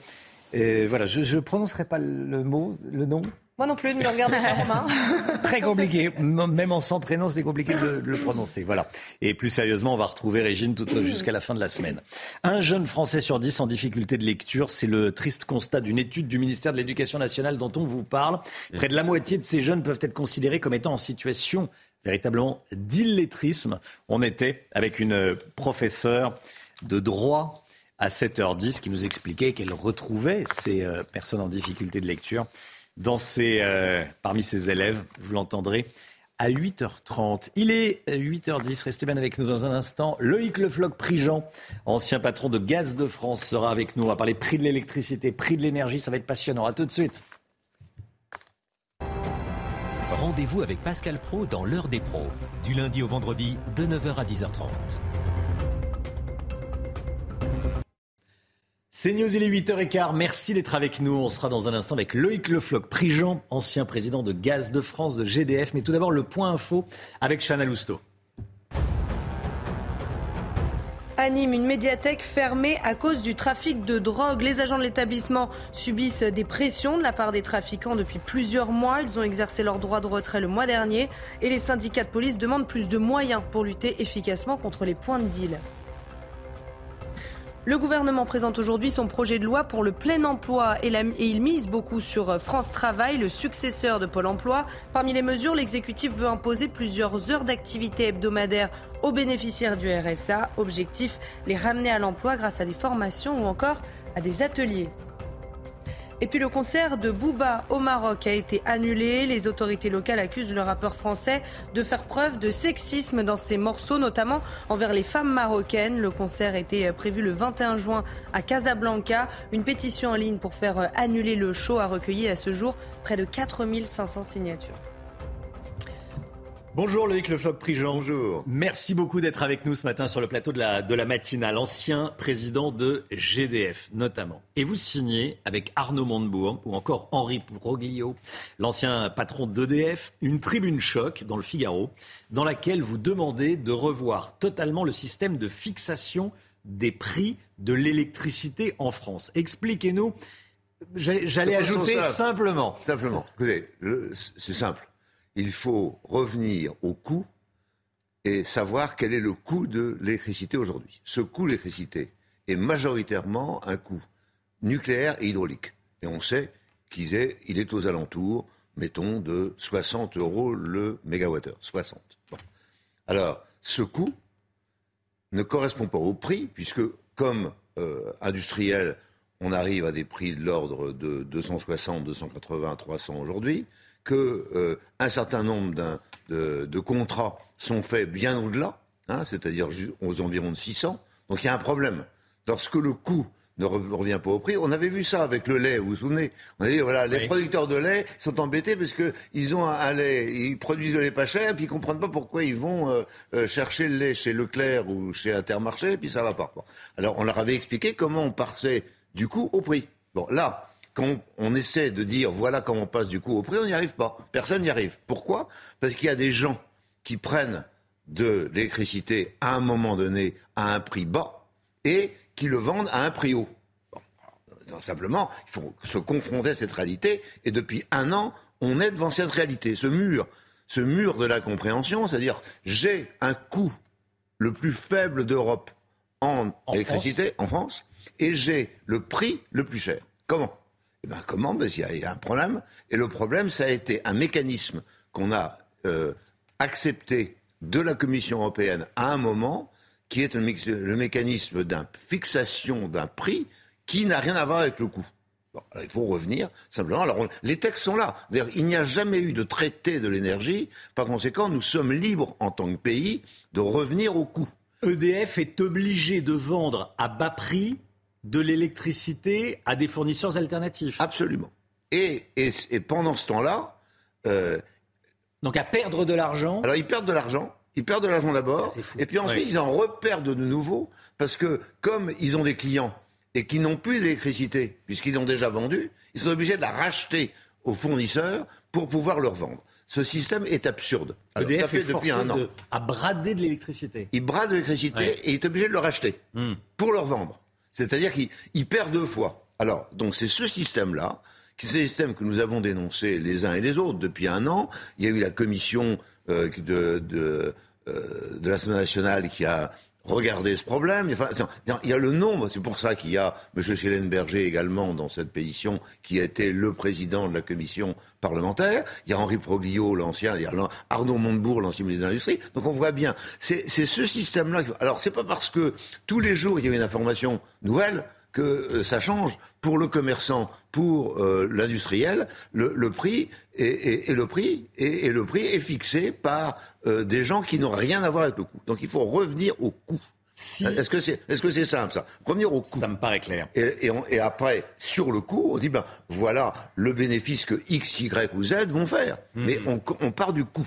Euh, voilà, je ne prononcerai pas le mot, le nom. Moi non plus, ne me regardez pas, Romain. Très compliqué. Même en s'entraînant, c'était compliqué de, le prononcer. Voilà. Et plus sérieusement, on va retrouver Régine tout jusqu'à la fin de la semaine. Un jeune Français sur dix en difficulté de lecture, c'est le triste constat d'une étude du ministère de l'Éducation nationale dont on vous parle. Près de la moitié de ces jeunes peuvent être considérés comme étant en situation véritablement d'illettrisme. On était avec une professeure de droit à 7h10 qui nous expliquait qu'elle retrouvait ces euh, personnes en difficulté de lecture dans euh, parmi ses élèves. Vous l'entendrez à 8h30. Il est 8h10. Restez bien avec nous dans un instant. Loïc Lefloc Prigent, ancien patron de Gaz de France, sera avec nous. On va parler prix de l'électricité, prix de l'énergie. Ça va être passionnant. À tout de suite. Rendez-vous avec Pascal Pro dans l'heure des pros, du lundi au vendredi de 9h à 10h30. C'est News, il est 8h15. Merci d'être avec nous. On sera dans un instant avec Loïc Lefloc, Prigent, ancien président de Gaz de France, de GDF. Mais tout d'abord, le point info avec Chana Lousteau. Anime une médiathèque fermée à cause du trafic de drogue. Les agents de l'établissement subissent des pressions de la part des trafiquants depuis plusieurs mois. Ils ont exercé leur droit de retrait le mois dernier et les syndicats de police demandent plus de moyens pour lutter efficacement contre les points de deal. Le gouvernement présente aujourd'hui son projet de loi pour le plein emploi et, il mise beaucoup sur euh, France Travail, le successeur de Pôle emploi. Parmi les mesures, l'exécutif veut imposer plusieurs heures d'activité hebdomadaire aux bénéficiaires du RSA. Objectif, les ramener à l'emploi grâce à des formations ou encore à des ateliers. Et puis le concert de Booba au Maroc a été annulé. Les autorités locales accusent le rappeur français de faire preuve de sexisme dans ses morceaux, notamment envers les femmes marocaines. Le concert était prévu le 21 juin à Casablanca. Une pétition en ligne pour faire annuler le show a recueilli à ce jour près de 4500 signatures. Bonjour Loïc Le Floc Prigent. Bonjour. Merci beaucoup d'être avec nous ce matin sur le plateau de la, de la matinale. Ancien président de GDF notamment. Et vous signez avec Arnaud Montebourg ou encore Henri Broglio, l'ancien patron d'EDF, une tribune choc dans le Figaro dans laquelle vous demandez de revoir totalement le système de fixation des prix de l'électricité en France. Expliquez-nous. J'allais ajouter simplement. Simplement. Écoutez, c'est simple il faut revenir au coût et savoir quel est le coût de l'électricité aujourd'hui. Ce coût de l'électricité est majoritairement un coût nucléaire et hydraulique. Et on sait qu'il est, aux alentours, mettons, de 60 euros le mégawattheure. 60. Alors, ce coût ne correspond pas au prix, puisque comme euh, industriel, on arrive à des prix de l'ordre de 260, 280, 300 aujourd'hui qu'un euh, certain nombre de, contrats sont faits bien au-delà, hein, c'est-à-dire aux environs de 600. Donc il y a un problème. Lorsque le coût ne revient pas au prix. On avait vu ça avec le lait, vous vous souvenez? On a dit, voilà, les producteurs de lait sont embêtés parce qu'ils ont un, lait, ils produisent le lait pas cher, puis ils comprennent pas pourquoi ils vont euh, euh, chercher le lait chez Leclerc ou chez Intermarché, puis ça va pas. Alors on leur avait expliqué comment on passait du coût au prix. Bon, là, quand on essaie de dire voilà comment on passe du coup au prix, on n'y arrive pas. Personne n'y arrive. Pourquoi? Parce qu'il y a des gens qui prennent de l'électricité à un moment donné à un prix bas et qui le vendent à un prix haut. simplement, il faut se confronter à cette réalité et depuis un an, on est devant cette réalité, ce mur, ce mur de la compréhension, c'est-à-dire j'ai un coût le plus faible d'Europe en, électricité en France et j'ai le prix le plus cher. Comment? Eh bien, comment? Parce qu'il y, a un problème. Et le problème, ça a été un mécanisme qu'on a euh, accepté de la Commission européenne à un moment, qui est le, mécanisme d'une fixation d'un prix qui n'a rien à voir avec le coût. il faut revenir simplement. Alors, les textes sont là. Il n'y a jamais eu de traité de l'énergie. Par conséquent, nous sommes libres en tant que pays de revenir au coût. EDF est obligé de vendre à bas prix de l'électricité à des fournisseurs alternatifs. Absolument. Et, et, pendant ce temps-là... Euh, Donc à perdre de l'argent Alors ils perdent de l'argent. Ils perdent de l'argent d'abord. Et puis ensuite, ils en reperdent de nouveau. Parce que comme ils ont des clients et qui n'ont plus d'électricité, puisqu'ils l'ont déjà vendu, ils sont obligés de la racheter aux fournisseurs pour pouvoir leur vendre. Ce système est absurde. Alors, EDF ça fait est depuis un an. de- à brader de l'électricité. Il brade de l'électricité Ouais. et il est obligé de le racheter Hmm. pour le revendre. C'est-à-dire qu'il il perd deux fois. Alors, donc c'est ce système-là, c'est le système que nous avons dénoncé les uns et les autres depuis un an. Il y a eu la commission euh, euh, de l'Assemblée nationale qui a regardé ce problème. Il y a le nombre, c'est pour ça qu'il y a M. Schellenberger également dans cette pétition, qui a été le président de la commission parlementaire. Il y a Henri Proglio, l'ancien, il y a Arnaud Montebourg, l'ancien ministre de l'Industrie. Donc on voit bien, c'est ce système-là. Alors c'est pas parce que tous les jours il y a une information nouvelle que euh, ça change pour le commerçant, pour euh, l'industriel, le, le prix est, est- est le prix et, et le prix est fixé par euh, des gens qui n'ont rien à voir avec le coût. Donc il faut revenir au coût. Est-ce que c'est est-ce que c'est simple ça? Revenir au coût. Ça me paraît clair. Et, et on- et après, sur le coût, on dit ben voilà le bénéfice que X, Y ou Z vont faire. Mais on, on part du coût.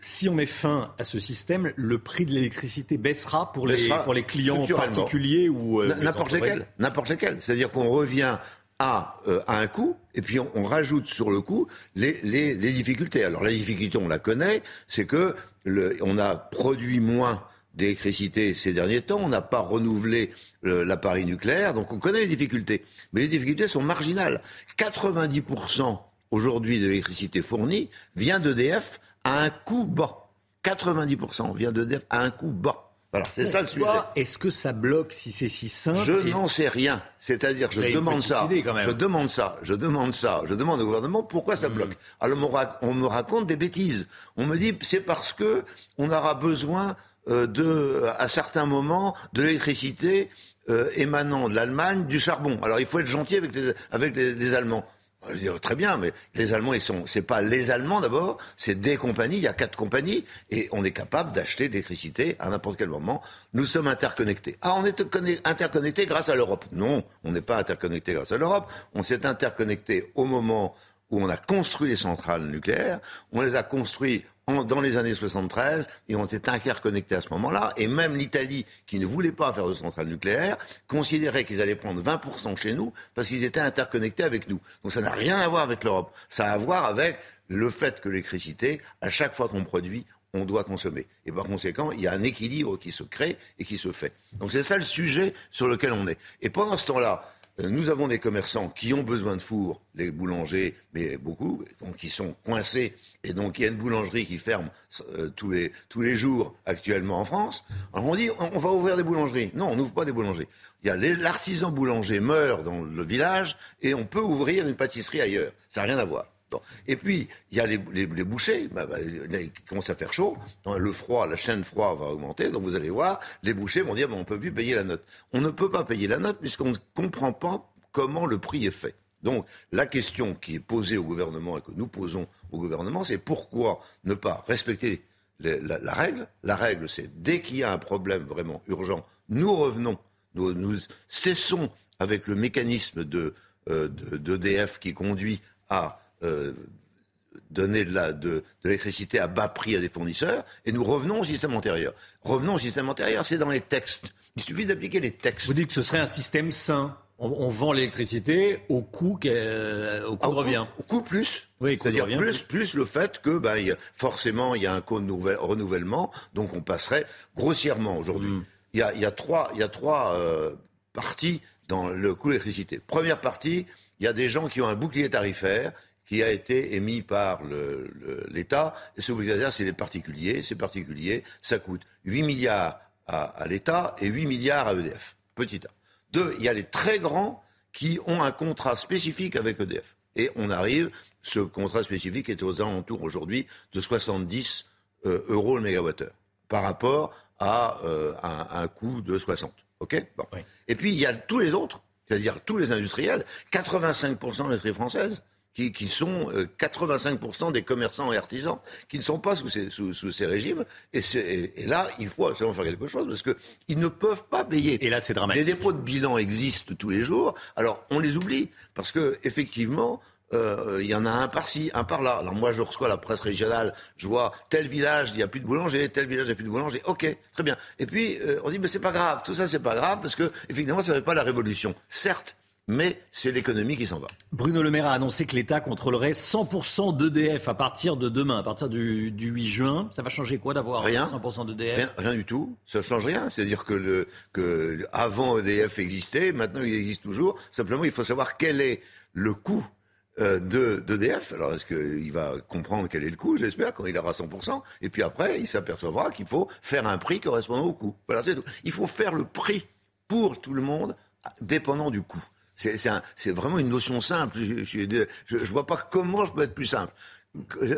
Si on met fin à ce système, le prix de l'électricité baissera pour les, Baissera pour les clients particuliers ou euh, n'importe lesquels, n'importe lesquels. C'est-à-dire qu'on revient à, euh, à un coût et puis on, on rajoute sur le coût les, les, les difficultés. Alors la difficulté, on la connaît, c'est que le, on a produit moins d'électricité ces derniers temps, on n'a pas renouvelé l'appareil nucléaire, donc on connaît les difficultés. Mais les difficultés sont marginales. 90% aujourd'hui de l'électricité fournie vient d'EDF à un coût bas. 90% vient d'EDF à un coût bas. Voilà, c'est ça le sujet. Est-ce que ça bloque si c'est si simple Je et- n'en sais rien. C'est-à-dire, je demande ça. quand même. Je demande ça. Je demande ça. Je demande au gouvernement pourquoi Hmm. ça bloque. Alors, on me, rac- on me raconte des bêtises. On me dit c'est parce que on aura besoin euh, de, à certains moments, de l'électricité euh, émanant de l'Allemagne, du charbon. Alors, il faut être gentil avec les, avec les, les Allemands. Veux dire, très bien, mais les Allemands, ils sont, c'est pas les Allemands d'abord, c'est des compagnies, il y a quatre compagnies, et on est capable d'acheter de l'électricité à n'importe quel moment. Nous sommes interconnectés. Ah, on est conne- interconnectés grâce à l'Europe. Non, on n'est pas interconnectés grâce à l'Europe. On s'est interconnectés au moment où on a construit les centrales nucléaires. On les a construites dans les années 73 et on était interconnectés à ce moment-là. Et même l'Italie, qui ne voulait pas faire de centrales nucléaires, considérait qu'ils allaient prendre 20% chez nous parce qu'ils étaient interconnectés avec nous. Donc ça n'a rien à voir avec l'Europe. Ça a à voir avec le fait que l'électricité, à chaque fois qu'on produit, on doit consommer. Et par conséquent, il y a un équilibre qui se crée et qui se fait. Donc c'est ça le sujet sur lequel on est. Et pendant ce temps-là, nous avons des commerçants qui ont besoin de fours, les boulangers, mais beaucoup, donc qui sont coincés. Et donc il y a une boulangerie qui ferme euh, tous, les, tous les jours actuellement en France. Alors on dit on, va ouvrir des boulangeries. Non, on n'ouvre pas des boulangeries. Il y a l'artisan boulanger meurt dans le village et on peut ouvrir une pâtisserie ailleurs. Ça n'a rien à voir. Et puis, il y a les, bouchers, bah, bah, à faire chaud, Hein, le froid, la chaîne froid va augmenter, donc vous allez voir, les bouchers vont dire, bah, on ne peut plus payer la note. On ne peut pas payer la note puisqu'on ne comprend pas comment le prix est fait. Donc, la question qui est posée au gouvernement et que nous posons au gouvernement, c'est pourquoi ne pas respecter la, règle? La règle, c'est dès qu'il y a un problème vraiment urgent, nous revenons, nous, cessons avec le mécanisme de, euh, de- d'EDF qui conduit à euh, donner de, la- de, de l'électricité à bas prix à des fournisseurs, et nous revenons au système antérieur. Revenons au système antérieur, c'est dans les textes. Il suffit d'appliquer les textes. Vous dites que ce serait un système sain. On, on vend l'électricité au coût, qu'elle- au coût de revient. Au coût plus. Oui, coût C'est-à-dire plus, plus le fait que ben, y a- forcément il y a un coût de nouvel- renouvellement, donc on passerait grossièrement aujourd'hui. Hmm. Il, y a, il y a trois, y a trois euh, parties dans le coût de l'électricité. Première partie, il y a des gens qui ont un bouclier tarifaire qui a été émis par l'État. Et ce bouclier tarifaire, c'est les particuliers. Ces particuliers, ça coûte 8 milliards à, à l'État et 8 milliards à EDF. Petit A. Deux, il y a les très grands qui ont un contrat spécifique avec EDF. Et on arrive, ce contrat spécifique est aux alentours aujourd'hui de 70 euh, euros le mégawattheure par rapport à euh, un, un coût de 60. OK? Bon. Et puis il y a tous les autres, c'est-à-dire tous les industriels, 85% de l'industrie française, qui, qui sont euh, 85% des commerçants et artisans, qui ne sont pas sous ces, sous, sous ces régimes. Et, et- et là, il faut absolument faire quelque chose parce qu'ils ne peuvent pas payer. Et là, c'est dramatique. Les dépôts de bilan existent tous les jours. Alors, on les oublie parce que effectivement, euh, il y en a un par-ci, un par-là. Alors moi, je reçois la presse régionale, je vois tel village, il n'y a plus de boulanger, tel village, il n'y a plus de boulanger. Ok, très bien. Et puis, euh, on dit, mais c'est pas grave. Tout ça, c'est pas grave parce que, effectivement, ça ne fait pas la révolution. Certes, mais c'est l'économie qui s'en va. Bruno Le Maire a annoncé que l'État contrôlerait 100% d'EDF à partir de demain, à partir du, 8 juin. Ça va changer quoi d'avoir 100% d'EDF rien, rien, du tout. Ça ne change rien. C'est-à-dire que, le, que avant EDF existait, maintenant il existe toujours. Simplement, il faut savoir quel est le coût euh, d'EDF. Alors, est-ce qu'il va comprendre quel est le coût? J'espère, quand il aura 100%. Et puis après, il s'apercevra qu'il faut faire un prix correspondant au coût. Voilà, c'est tout. Il faut faire le prix pour tout le monde, dépendant du coût. C'est vraiment une notion simple. Je ne vois pas comment je peux être plus simple.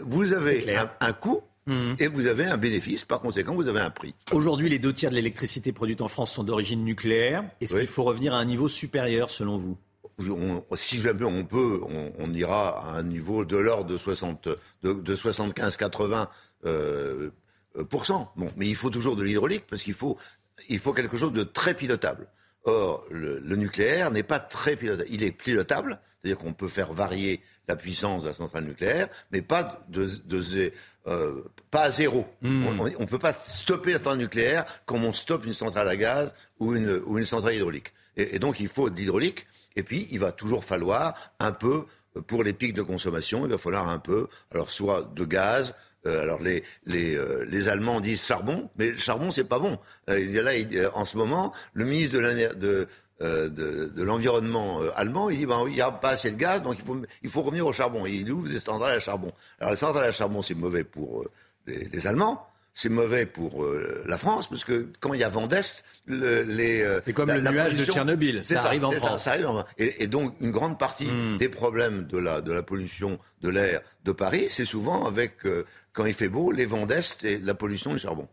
Vous avez un, coût mmh. Et vous avez un bénéfice, par conséquent, vous avez un prix. Aujourd'hui, les deux tiers de l'électricité produite en France sont d'origine nucléaire. Est-ce qu'il faut revenir à un niveau supérieur, selon vous? Si jamais on peut, on, ira à un niveau de l'ordre de, 60, de, 75-80 euh, Bon, mais il faut toujours de l'hydraulique parce qu'il faut, il faut quelque chose de très pilotable. Or, le, nucléaire n'est pas très pilotable. Il est pilotable, c'est-à-dire qu'on peut faire varier la puissance de la centrale nucléaire, mais pas, de, euh, pas à zéro. Hmm. On ne peut pas stopper la centrale nucléaire comme on stoppe une centrale à gaz ou une, ou une centrale hydraulique. Et, et donc, il faut de l'hydraulique. Et puis, il va toujours falloir un peu, pour les pics de consommation, il va falloir un peu, alors soit de gaz, euh, alors les, les, euh, les, Allemands disent charbon, mais le charbon c'est pas bon. Euh, là, en ce moment, le ministre de, de, de, de l'environnement allemand, il dit ben, il n'y a pas assez de gaz, donc il faut, il faut revenir au charbon. il ouvre des centrales à charbon. Alors les centrales à charbon, c'est mauvais pour les, les Allemands c'est mauvais pour euh, la France, parce que quand il y a vent d'Est, les... Euh, c'est comme le nuage de Tchernobyl, ça, arrive en France. Ça, arrive en... et, et, donc, une grande partie hmm. des problèmes de la, de la pollution de l'air de Paris, c'est souvent avec, euh, quand il fait beau, les vents d'Est et la pollution du charbon.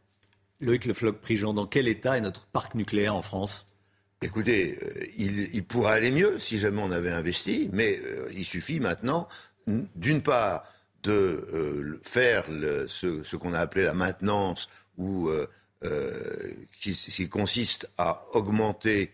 Loïc Le Floch Prigent, dans quel état est notre parc nucléaire en France? Écoutez, il, il, pourrait aller mieux si jamais on avait investi, mais il suffit maintenant, d'une part, de euh, faire ce, qu'on a appelé la maintenance, ou euh, euh, qui, consiste à augmenter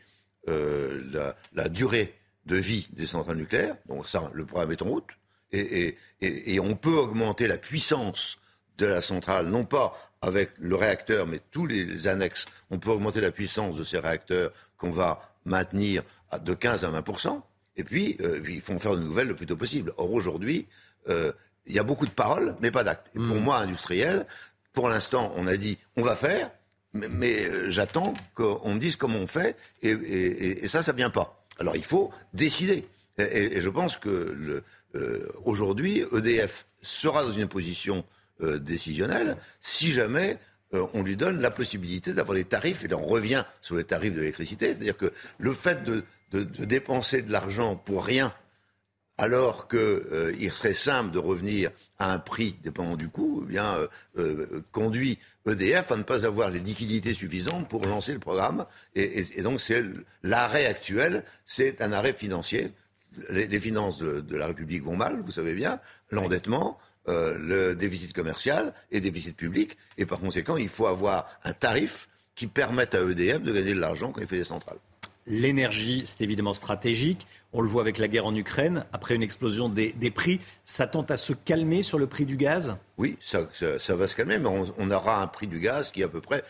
la, durée de vie des centrales nucléaires. Donc ça, le programme est en route. Et, et, on peut augmenter la puissance de la centrale, non pas avec le réacteur, mais tous les annexes. On peut augmenter la puissance de ces réacteurs qu'on va maintenir de 15 à 20% et puis, il faut en faire de nouvelles le plus tôt possible. Or, aujourd'hui, il y a beaucoup de paroles, mais pas d'actes. Et pour mm. moi, industriel, pour l'instant, on a dit on va faire, mais, euh, j'attends qu'on me dise comment on fait, et, ça, ça vient pas. Alors il faut décider. Et, je pense que euh, aujourd'hui, EDF sera dans une position euh, décisionnelle si jamais on lui donne la possibilité d'avoir des tarifs, et là on revient sur les tarifs de l'électricité, c'est-à-dire que le fait de dépenser de l'argent pour rien alors qu'il euh, serait simple de revenir à un prix dépendant du coût, eh euh, euh, conduit EDF à ne pas avoir les liquidités suffisantes pour lancer le programme. Et, donc, c'est l'arrêt actuel, c'est un arrêt financier. Les, finances de, la République vont mal, vous savez bien, l'endettement, le déficit commercial et déficit public. Et par conséquent, il faut avoir un tarif qui permette à EDF de gagner de l'argent quand il fait des centrales. L'énergie, c'est évidemment stratégique. On le voit avec la guerre en Ukraine. Après une explosion des, prix, ça tente à se calmer sur le prix du gaz? Oui, ça, va se calmer, mais on, aura un prix du gaz qui est à peu près,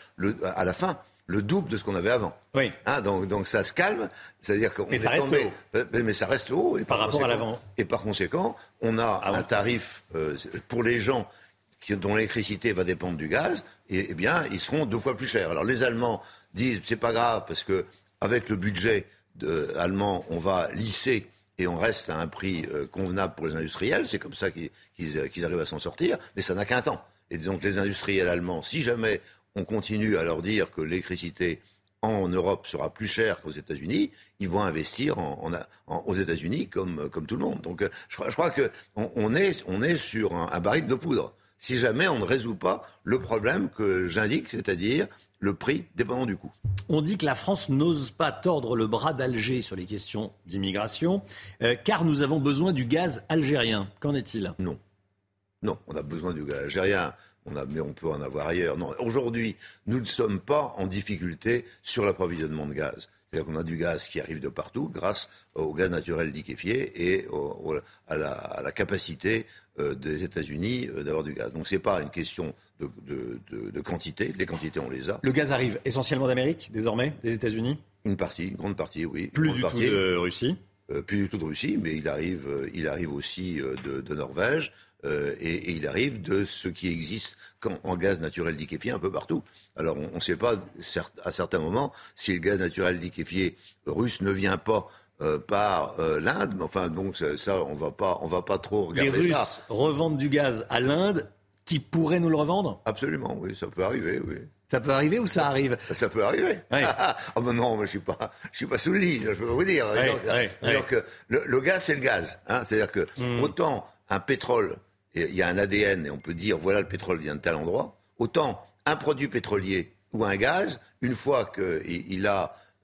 à la fin, le double de ce qu'on avait avant. Oui. Hein, donc, donc ça se calme, c'est-à-dire qu'on mais ça reste haut. Euh, mais, ça reste haut. Et par, rapport à l'avant. Et par conséquent, on a ah un tarif euh, pour les gens qui, dont l'électricité va dépendre du gaz, et, eh bien, ils seront deux fois plus chers. Alors les Allemands disent c'est pas grave parce que avec le budget allemand, on va lisser et on reste à un prix euh, convenable pour les industriels. C'est comme ça qu'ils arrivent à s'en sortir, mais ça n'a qu'un temps. Et donc les industriels allemands, si jamais on continue à leur dire que l'électricité en Europe sera plus chère qu'aux États-Unis, ils vont investir aux États-Unis comme, tout le monde. Donc euh, je, crois qu'on est, sur un baril de poudre. Si jamais on ne résout pas le problème que j'indique, c'est-à-dire le prix dépendant du coût. On dit que la France n'ose pas tordre le bras d'Alger sur les questions d'immigration, euh, car nous avons besoin du gaz algérien. Qu'en est-il? Non. Non, on a besoin du gaz algérien, on a, mais on peut en avoir ailleurs. Non, aujourd'hui, nous ne sommes pas en difficulté sur l'approvisionnement de gaz. C'est-à-dire qu'on a du gaz qui arrive de partout grâce au gaz naturel liquéfié et à, la, capacité euh, des États-Unis euh, d'avoir du gaz. Donc ce n'est pas une question de, quantité. Les quantités, on les a. Le gaz arrive essentiellement d'Amérique, désormais, des États-Unis? Une partie, une grande partie, oui. Plus du tout de Russie? Euh, plus du tout de Russie, mais il arrive, il arrive aussi de, de Norvège. Euh, et, et, il arrive de ce qui existe quand, en gaz naturel liquéfié un peu partout. Alors on ne sait pas à certains moments si le gaz naturel liquéfié russe ne vient pas euh, par euh, l'Inde. Mais enfin, donc ça, on va pas, on va pas trop regarder Les Russes ça. revendent du gaz à l'Inde, qui pourrait nous le revendre? Absolument, oui, ça peut arriver, oui. Ça peut arriver ou ça arrive? Ça peut arriver. Ah ben non, mais je suis pas, je suis pas sous le lit, je peux vous dire. Donc, le, le gaz, c'est le gaz. Hein, c'est-à-dire que Mm. autant un pétrole, il y a un ADN et on peut dire voilà le pétrole vient de tel endroit, autant un produit pétrolier ou un gaz, une fois qu'il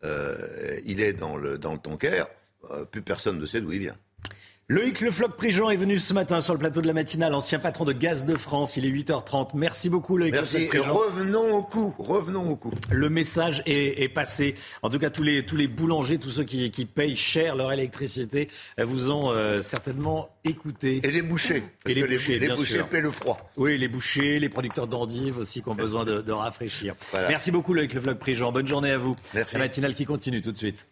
euh, est dans le dans tanker, euh, plus personne ne sait d'où il vient. Loïc Le Floch-Prigent est venu ce matin sur le plateau de la matinale, ancien patron de Gaz de France. Il est 8h30. Merci beaucoup, Loïc Merci. Le revenons au coup, revenons au coup. Le message est, est passé. En tout cas, tous les, tous les boulangers, tous ceux qui, qui payent cher leur électricité, euh, vous ont euh, certainement écouté. Et les bouchers. Parce Et les que bouchers, les bouchers paient le froid. Oui, les bouchers, les producteurs d'endives aussi qui ont besoin de, de rafraîchir. Voilà. Merci beaucoup, Loïc Le Floch-Prigent. Bonne journée à vous. Merci. La matinale qui continue tout de suite.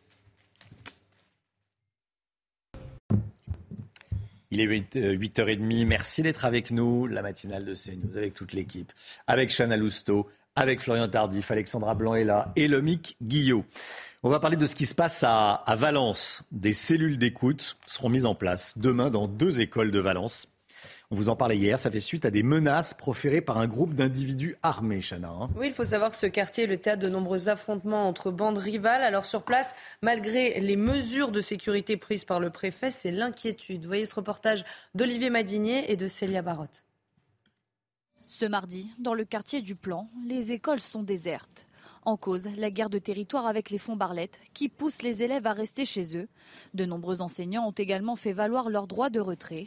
Il est 8, euh, 8h30. Merci d'être avec nous. La matinale de CNews avec toute l'équipe. Avec Chana Lousteau, avec Florian Tardif, Alexandra Blanc est là et Lomic Guillot. On va parler de ce qui se passe à Valence. Des cellules d'écoute seront mises en place demain dans deux écoles de Valence. On vous en parlait hier. Ça fait suite à des menaces proférées par un groupe d'individus armés, Chana. hein. Oui, il faut savoir que ce quartier est le théâtre de nombreux affrontements entre bandes rivales. Alors sur place, malgré les mesures de sécurité prises par le préfet, c'est l'inquiétude. Voyez ce reportage d'Olivier Madinier et de Célia Barotte. Ce mardi, dans le quartier du Plan, les écoles sont désertes. En cause, la guerre de territoire avec les fonds Barlette, qui pousse les élèves à rester chez eux. De nombreux enseignants ont également fait valoir leur droit de retrait.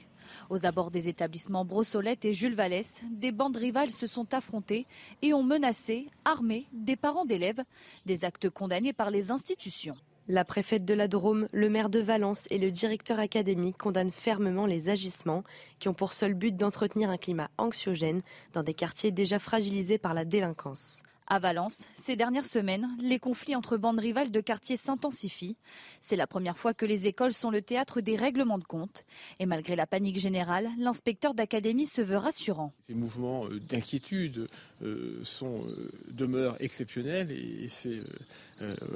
Aux abords des établissements Brossolette et Jules Vallès, des bandes rivales se sont affrontées et ont menacé, armé des parents d'élèves, des actes condamnés par les institutions. La préfète de la Drôme, le maire de Valence et le directeur académique condamnent fermement les agissements qui ont pour seul but d'entretenir un climat anxiogène dans des quartiers déjà fragilisés par la délinquance. À Valence, ces dernières semaines, les conflits entre bandes rivales de quartiers s'intensifient. C'est la première fois que les écoles sont le théâtre des règlements de compte. Et malgré la panique générale, l'inspecteur d'académie se veut rassurant. Ces mouvements euh, d'inquiétude euh, sont euh, demeurent exceptionnels et c'est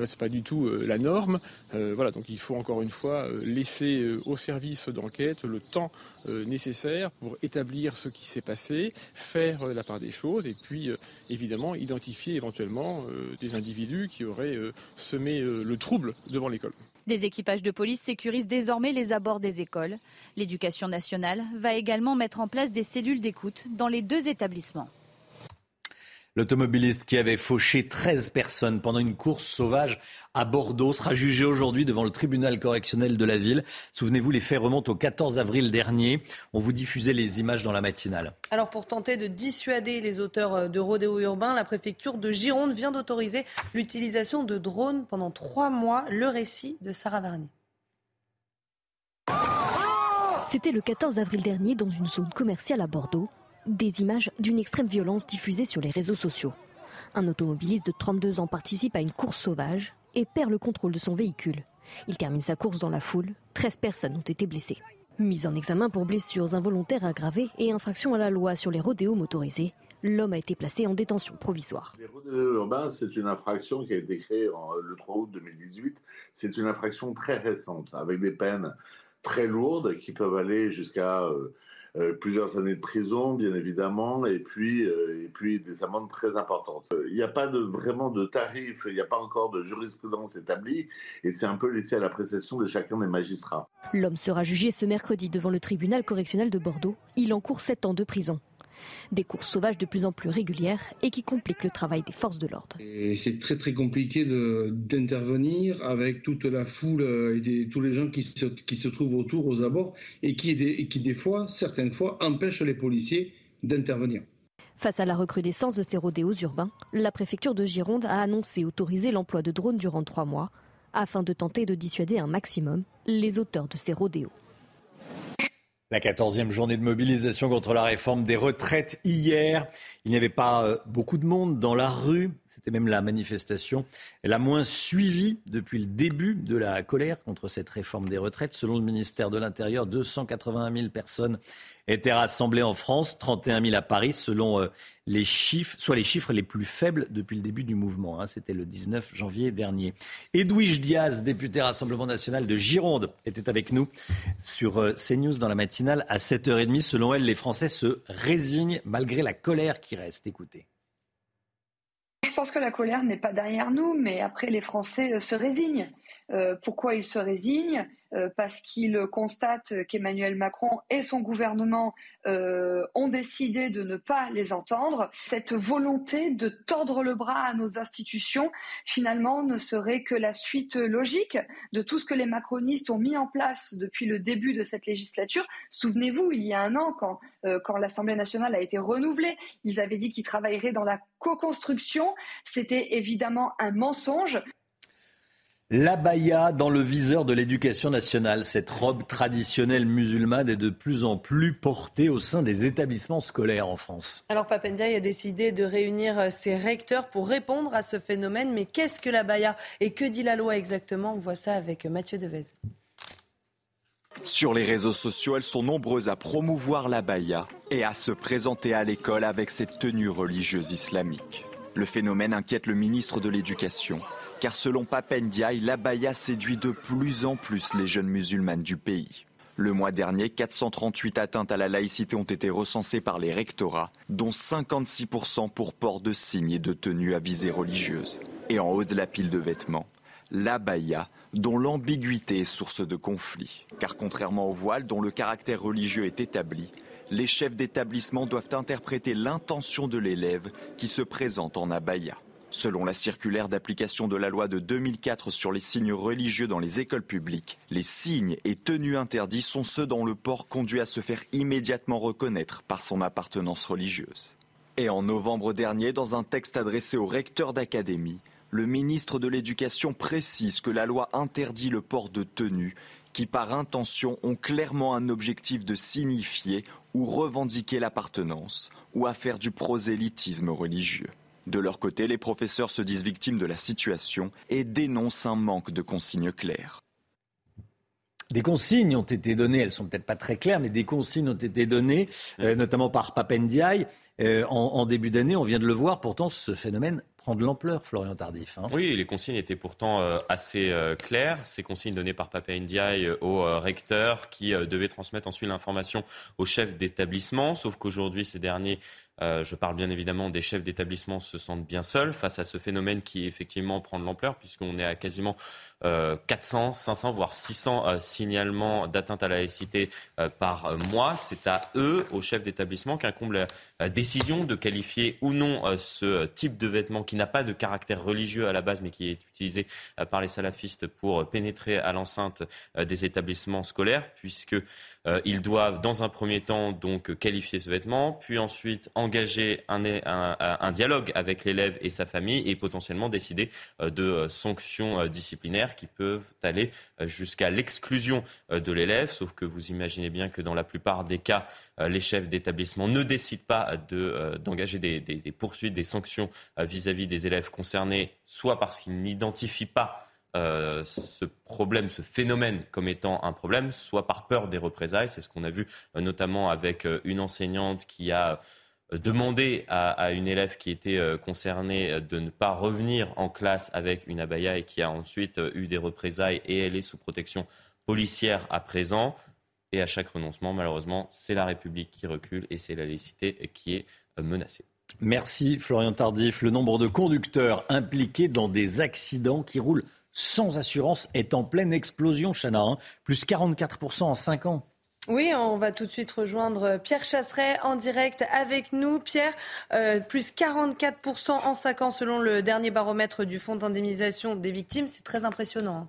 c'est pas du tout la norme. Voilà, donc il faut encore une fois laisser euh, au service d'enquête le temps euh, nécessaire pour établir ce qui s'est passé, faire euh, la part des choses et puis euh, évidemment identifier éventuellement des individus qui auraient semé le trouble devant l'école. Des équipages de police sécurisent désormais les abords des écoles. L'éducation nationale va également mettre en place des cellules d'écoute dans les deux établissements. L'automobiliste qui avait fauché 13 personnes pendant une course sauvage à Bordeaux sera jugé aujourd'hui devant le tribunal correctionnel de la ville. Souvenez-vous, les faits remontent au 14 avril dernier. On vous diffusait les images dans la matinale. Alors pour tenter de dissuader les auteurs euh, de rodéo urbain, la préfecture de Gironde vient d'autoriser l'utilisation de drones pendant trois mois. Le récit de Sarah Varnier. C'était le 14 avril dernier dans une zone commerciale à Bordeaux. Des images d'une extrême violence diffusées sur les réseaux sociaux. Un automobiliste de 32 ans participe à une course sauvage et perd le contrôle de son véhicule. Il termine sa course dans la foule. 13 personnes ont été blessées. Mis en examen pour blessures involontaires aggravées et infraction à la loi sur les rodéos motorisés, l'homme a été placé en détention provisoire. Les rodéos urbains, c'est une infraction qui a été créée le 3 août 2018. C'est une infraction très récente, avec des peines très lourdes qui peuvent aller jusqu'à euh, euh, plusieurs années de prison, bien évidemment, et puis, euh, et puis des amendes très importantes. Euh, Il n'y a pas vraiment de tarif, il n'y a pas encore de jurisprudence établie, et c'est un peu laissé à l'appréciation de chacun des magistrats. L'homme sera jugé ce mercredi devant le tribunal correctionnel de Bordeaux. Il encourt 7 ans de prison. Des courses sauvages de plus en plus régulières et qui compliquent le travail des forces de l'ordre. C'est très très compliqué d'intervenir avec toute la foule euh, et des- tous les gens qui se, qui se trouvent autour aux abords et qui, des, et qui des fois, certaines fois, empêchent les policiers d'intervenir. Face à la recrudescence de ces rodéos urbains, la préfecture de Gironde a annoncé autoriser l'emploi de drones durant trois mois afin de tenter de dissuader un maximum les auteurs de ces rodéos. La 14e journée de mobilisation contre la réforme des retraites hier. Il n'y avait pas euh, beaucoup de monde dans la rue. C'était même la manifestation la moins suivie depuis le début de la colère contre cette réforme des retraites. Selon le ministère de l'Intérieur, 281 000 personnes étaient rassemblées en France, 31 000 à Paris, selon euh, les chiffres, soit les chiffres les plus faibles depuis le début du mouvement. Hein. C'était le 19 janvier dernier. Edwige Diaz, député Rassemblement national de Gironde, était avec nous sur euh, CNews dans la matinale à 7h30. Selon elle, les Français se résignent malgré la colère qui reste. Écoutez. Je pense que la colère n'est pas derrière nous, mais après les Français euh, se résignent. Euh, pourquoi ils se résignent euh, Parce qu'ils constatent qu'Emmanuel Macron et son gouvernement euh, ont décidé de ne pas les entendre. Cette volonté de tordre le bras à nos institutions, finalement, ne serait que la suite logique de tout ce que les macronistes ont mis en place depuis le début de cette législature. Souvenez-vous, il y a un an, quand, quand l'Assemblée nationale a été renouvelée, ils avaient dit qu'ils travailleraient dans la co-construction. C'était évidemment un mensonge. L'abaya dans le viseur de l'éducation nationale. Cette robe traditionnelle musulmane est de plus en plus portée au sein des établissements scolaires en France. Alors Papendiaï a décidé de réunir ses recteurs pour répondre à ce phénomène. Mais qu'est-ce que l'abaya et que dit la loi exactement? On voit ça avec Mathieu Devez. Sur les réseaux sociaux, elles sont nombreuses à promouvoir l'abaya et à se présenter à l'école avec cette tenue religieuse islamique. Le phénomène inquiète le ministre de l'Éducation car selon Papendiaï, l'abaya séduit de plus en plus les jeunes musulmanes du pays. Le mois dernier, 438 atteintes à la laïcité ont été recensées par les rectorats, dont 56% pour port de signes et de tenues à visée religieuse. Et en haut de la pile de vêtements, l'abaya, dont l'ambiguïté est source de conflit. Car contrairement au voile, dont le caractère religieux est établi, les chefs d'établissement doivent interpréter l'intention de l'élève qui se présente en abaya. Selon la circulaire d'application de la loi de 2004 sur les signes religieux dans les écoles publiques, les signes et tenues interdits sont ceux dont le port conduit à se faire immédiatement reconnaître par son appartenance religieuse. Et en novembre dernier, dans un texte adressé au recteur d'académie, le ministre de l'Éducation précise que la loi interdit le port de tenues qui, par intention, ont clairement un objectif de signifier ou revendiquer l'appartenance ou à faire du prosélytisme religieux. De leur côté, les professeurs se disent victimes de la situation et dénoncent un manque de consignes claires. Des consignes ont été données, elles sont peut-être pas très claires, mais des consignes ont été données, euh, notamment par Papendiaï, euh, en, début d'année. On vient de le voir, pourtant ce phénomène prend de l'ampleur, Florian Tardif. Hein. Oui, les consignes étaient pourtant euh, assez claires. Ces consignes données par Papendiaï au recteur qui devait transmettre ensuite l'information au chef d'établissement, sauf qu'aujourd'hui, ces derniers euh, je parle bien évidemment des chefs d'établissement se sentent bien seuls face à ce phénomène qui effectivement prend de l'ampleur puisqu'on est à quasiment 400, euh, 500, voire 600 euh, signalements d'atteinte à la laïcité par mois. C'est à eux, aux chefs d'établissement, qu'incombe la décision de qualifier ou non ce type de vêtement qui n'a pas de caractère religieux à la base mais qui est utilisé par les salafistes pour pénétrer à l'enceinte des établissements scolaires puisque ils doivent dans un premier temps donc qualifier ce vêtement puis ensuite en engager un, dialogue avec l'élève et sa famille et potentiellement décider euh, de euh, sanctions euh, qui peuvent aller jusqu'à l'exclusion de l'élève. Sauf que vous imaginez bien que dans la plupart des cas, les chefs d'établissement ne décident pas d'engager des, poursuites, des sanctions vis-à-vis des élèves concernés, soit parce qu'ils n'identifient pas ce problème, ce phénomène comme étant un problème, soit par peur des représailles. C'est ce qu'on a vu notamment avec une enseignante qui a demander à, une élève qui était euh, concernée euh, de ne pas revenir en classe avec une abaya et qui a ensuite euh, eu des représailles et elle est sous protection policière à présent. Et à chaque renoncement, malheureusement, c'est la République qui recule et c'est la laïcité qui est menacée. Merci Florian Tardif. Le nombre de conducteurs impliqués dans des accidents qui roulent sans assurance est en pleine explosion, Chana. Hein. Plus 44% en 5 ans. Oui, on va tout de suite rejoindre Pierre Chasseret en direct avec nous. Pierre, euh, plus 44% en 5 ans selon le dernier baromètre du Fonds d'indemnisation des victimes. C'est très impressionnant.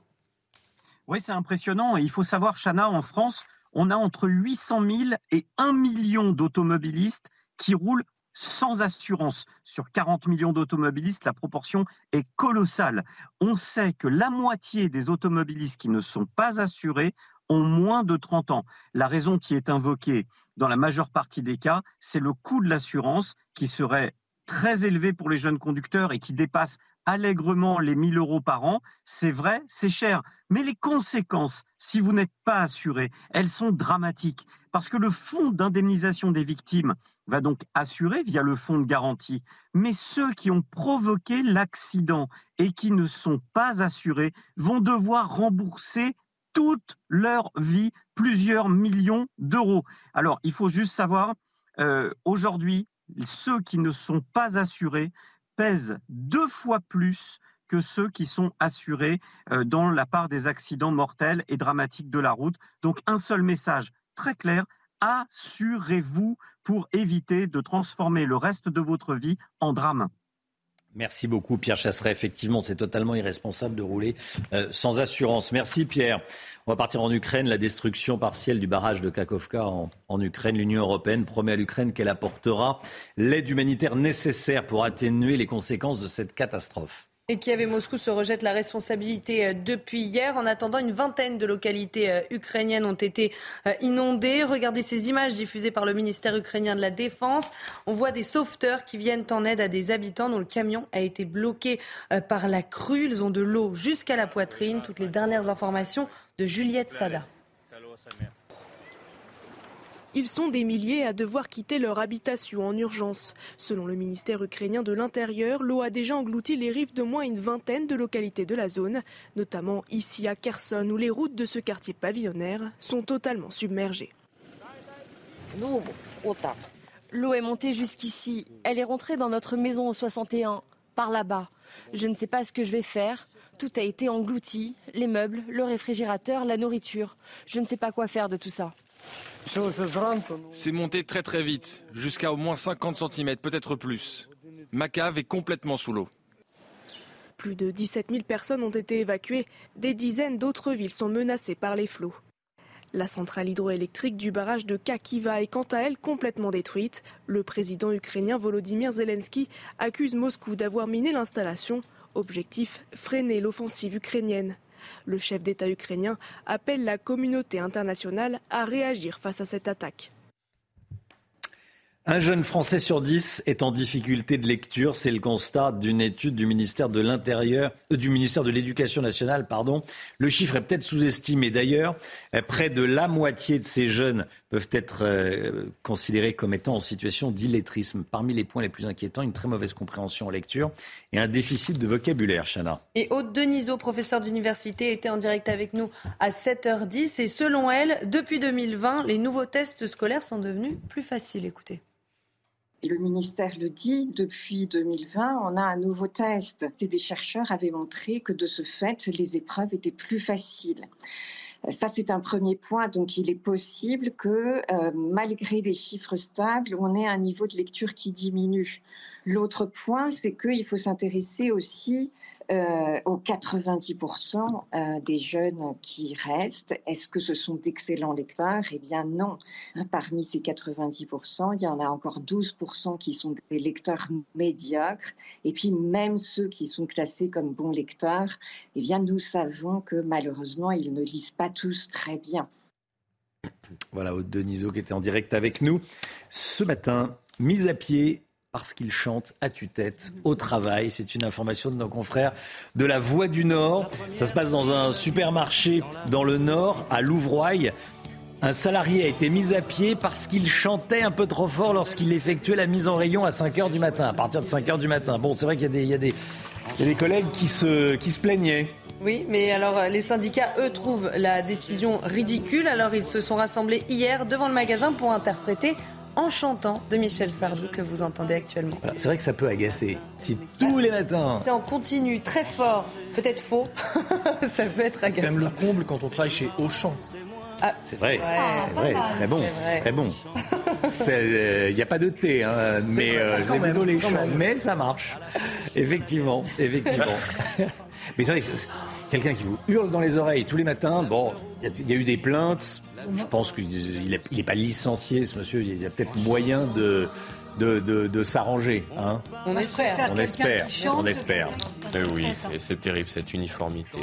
Oui, c'est impressionnant. il faut savoir, Chana, en France, on a entre 800 000 et 1 million d'automobilistes qui roulent sans assurance. Sur 40 millions d'automobilistes, la proportion est colossale. On sait que la moitié des automobilistes qui ne sont pas assurés ont moins de 30 ans. La raison qui est invoquée dans la majeure partie des cas, c'est le coût de l'assurance qui serait très élevé pour les jeunes conducteurs et qui dépasse allègrement les 1000 euros par an, c'est vrai, c'est cher. Mais les conséquences, si vous n'êtes pas assuré, elles sont dramatiques. Parce que le fonds d'indemnisation des victimes va donc assurer via le fonds de garantie. Mais ceux qui ont provoqué l'accident et qui ne sont pas assurés vont devoir rembourser toute leur vie plusieurs millions d'euros. Alors, il faut juste savoir, euh, aujourd'hui, ceux qui ne sont pas assurés pèsent deux fois plus que ceux qui sont assurés euh, dans la part des accidents mortels et dramatiques de la route. Donc un seul message très clair, assurez-vous pour éviter de transformer le reste de votre vie en drame. Merci beaucoup Pierre Chasseret. Effectivement, c'est totalement irresponsable de rouler euh, sans assurance. Merci Pierre. On va partir en Ukraine. La destruction partielle du barrage de Kakovka en, en Ukraine. L'Union européenne promet à l'Ukraine qu'elle apportera l'aide humanitaire nécessaire pour atténuer les conséquences de cette catastrophe. Et Kiev et Moscou se rejettent la responsabilité euh, depuis hier. En attendant, une vingtaine de localités euh, ukrainiennes ont été euh, inondées. Regardez ces images diffusées par le ministère ukrainien de la Défense. On voit des sauveteurs qui viennent en aide à des habitants dont le camion a été bloqué par la crue. Ils ont de l'eau jusqu'à la poitrine. Toutes les dernières informations de Juliette Sada. Ils sont des milliers à devoir quitter leur habitation en urgence. Selon le ministère ukrainien de l'Intérieur, l'eau a déjà englouti les rives de moins une vingtaine de localités de la zone, notamment ici à Kherson où les routes de ce quartier pavillonnaire sont totalement submergées. L'eau est montée jusqu'ici. Elle est rentrée dans notre maison au 61, par là-bas. Je ne sais pas ce que je vais faire. Tout a été englouti, les meubles, le réfrigérateur, la nourriture. Je ne sais pas quoi faire de tout ça. C'est monté très très vite, jusqu'à au moins 50 cm, peut-être plus. Ma cave est complètement sous l'eau. Plus de 17 000 personnes ont été évacuées. Des dizaines d'autres villes sont menacées par les flots. La centrale hydroélectrique du barrage de Kakiva est quant à elle complètement détruite. Le président ukrainien Volodymyr Zelensky accuse Moscou d'avoir miné l'installation. Objectif freiner l'offensive ukrainienne. Le chef d'État ukrainien appelle la communauté internationale à réagir face à cette attaque. Un jeune Français sur dix est en difficulté de lecture. C'est le constat d'une étude du ministère de l'Intérieur, euh, du ministère de l'Éducation nationale, pardon. Le chiffre est peut-être sous-estimé. D'ailleurs, près de la moitié de ces jeunes peuvent être euh, considérés comme étant en situation d'illettrisme. Parmi les points les plus inquiétants, une très mauvaise compréhension en lecture et un déficit de vocabulaire, Chana. Et Aude Denisot, professeure d'université, était en direct avec nous à 7h10. Et selon elle, depuis 2020, les nouveaux tests scolaires sont devenus plus faciles. Écoutez. Et le ministère le dit, depuis 2020, on a un nouveau test. Et des chercheurs avaient montré que de ce fait, les épreuves étaient plus faciles. Ça, c'est un premier point. Donc, il est possible que, euh, malgré des chiffres stables, on ait un niveau de lecture qui diminue. L'autre point, c'est qu'il faut s'intéresser aussi euh, aux 90% euh, des jeunes qui restent, est-ce que ce sont d'excellents lecteurs? Eh bien non. Hein, parmi ces 90%, il y en a encore 12% qui sont des lecteurs médiocres. Et puis même ceux qui sont classés comme bons lecteurs, eh bien nous savons que malheureusement, ils ne lisent pas tous très bien. Voilà, Aude Denisot qui était en direct avec nous ce matin. Mise à pied parce qu'il chante à tue-tête au travail. C'est une information de nos confrères de la Voix du Nord. Ça se passe dans un supermarché dans le Nord, à Louvroy. Un salarié a été mis à pied parce qu'il chantait un peu trop fort lorsqu'il effectuait la mise en rayon à 5 h du matin, à partir de 5 h du matin. Bon, c'est vrai qu'il y, a des, collègues qui se, qui se plaignaient. Oui, mais alors euh, les syndicats, eux, trouvent la décision ridicule. Alors ils se sont rassemblés hier devant le magasin pour interpréter en chantant de Michel Sardou que vous entendez actuellement. c'est vrai que ça peut agacer. Si tous les matins. C'est en continu, très fort, peut-être faux, ça peut être agaçant. C'est même le comble quand on travaille chez Auchan. Ah, c'est vrai, c'est vrai, très bon, très bon. Il n'y euh, a pas de thé, hein, mais euh, plutôt les Mais ça marche, effectivement, effectivement. mais c'est vrai, quelqu'un qui vous hurle dans les oreilles tous les matins, bon, il y, a eu des plaintes, je pense qu'il n'est pas licencié, ce monsieur. Il y a peut-être moyen de, de, s'arranger. Hein. on espère. On espère. On espère. Eh oui, c'est terrible cette uniformité.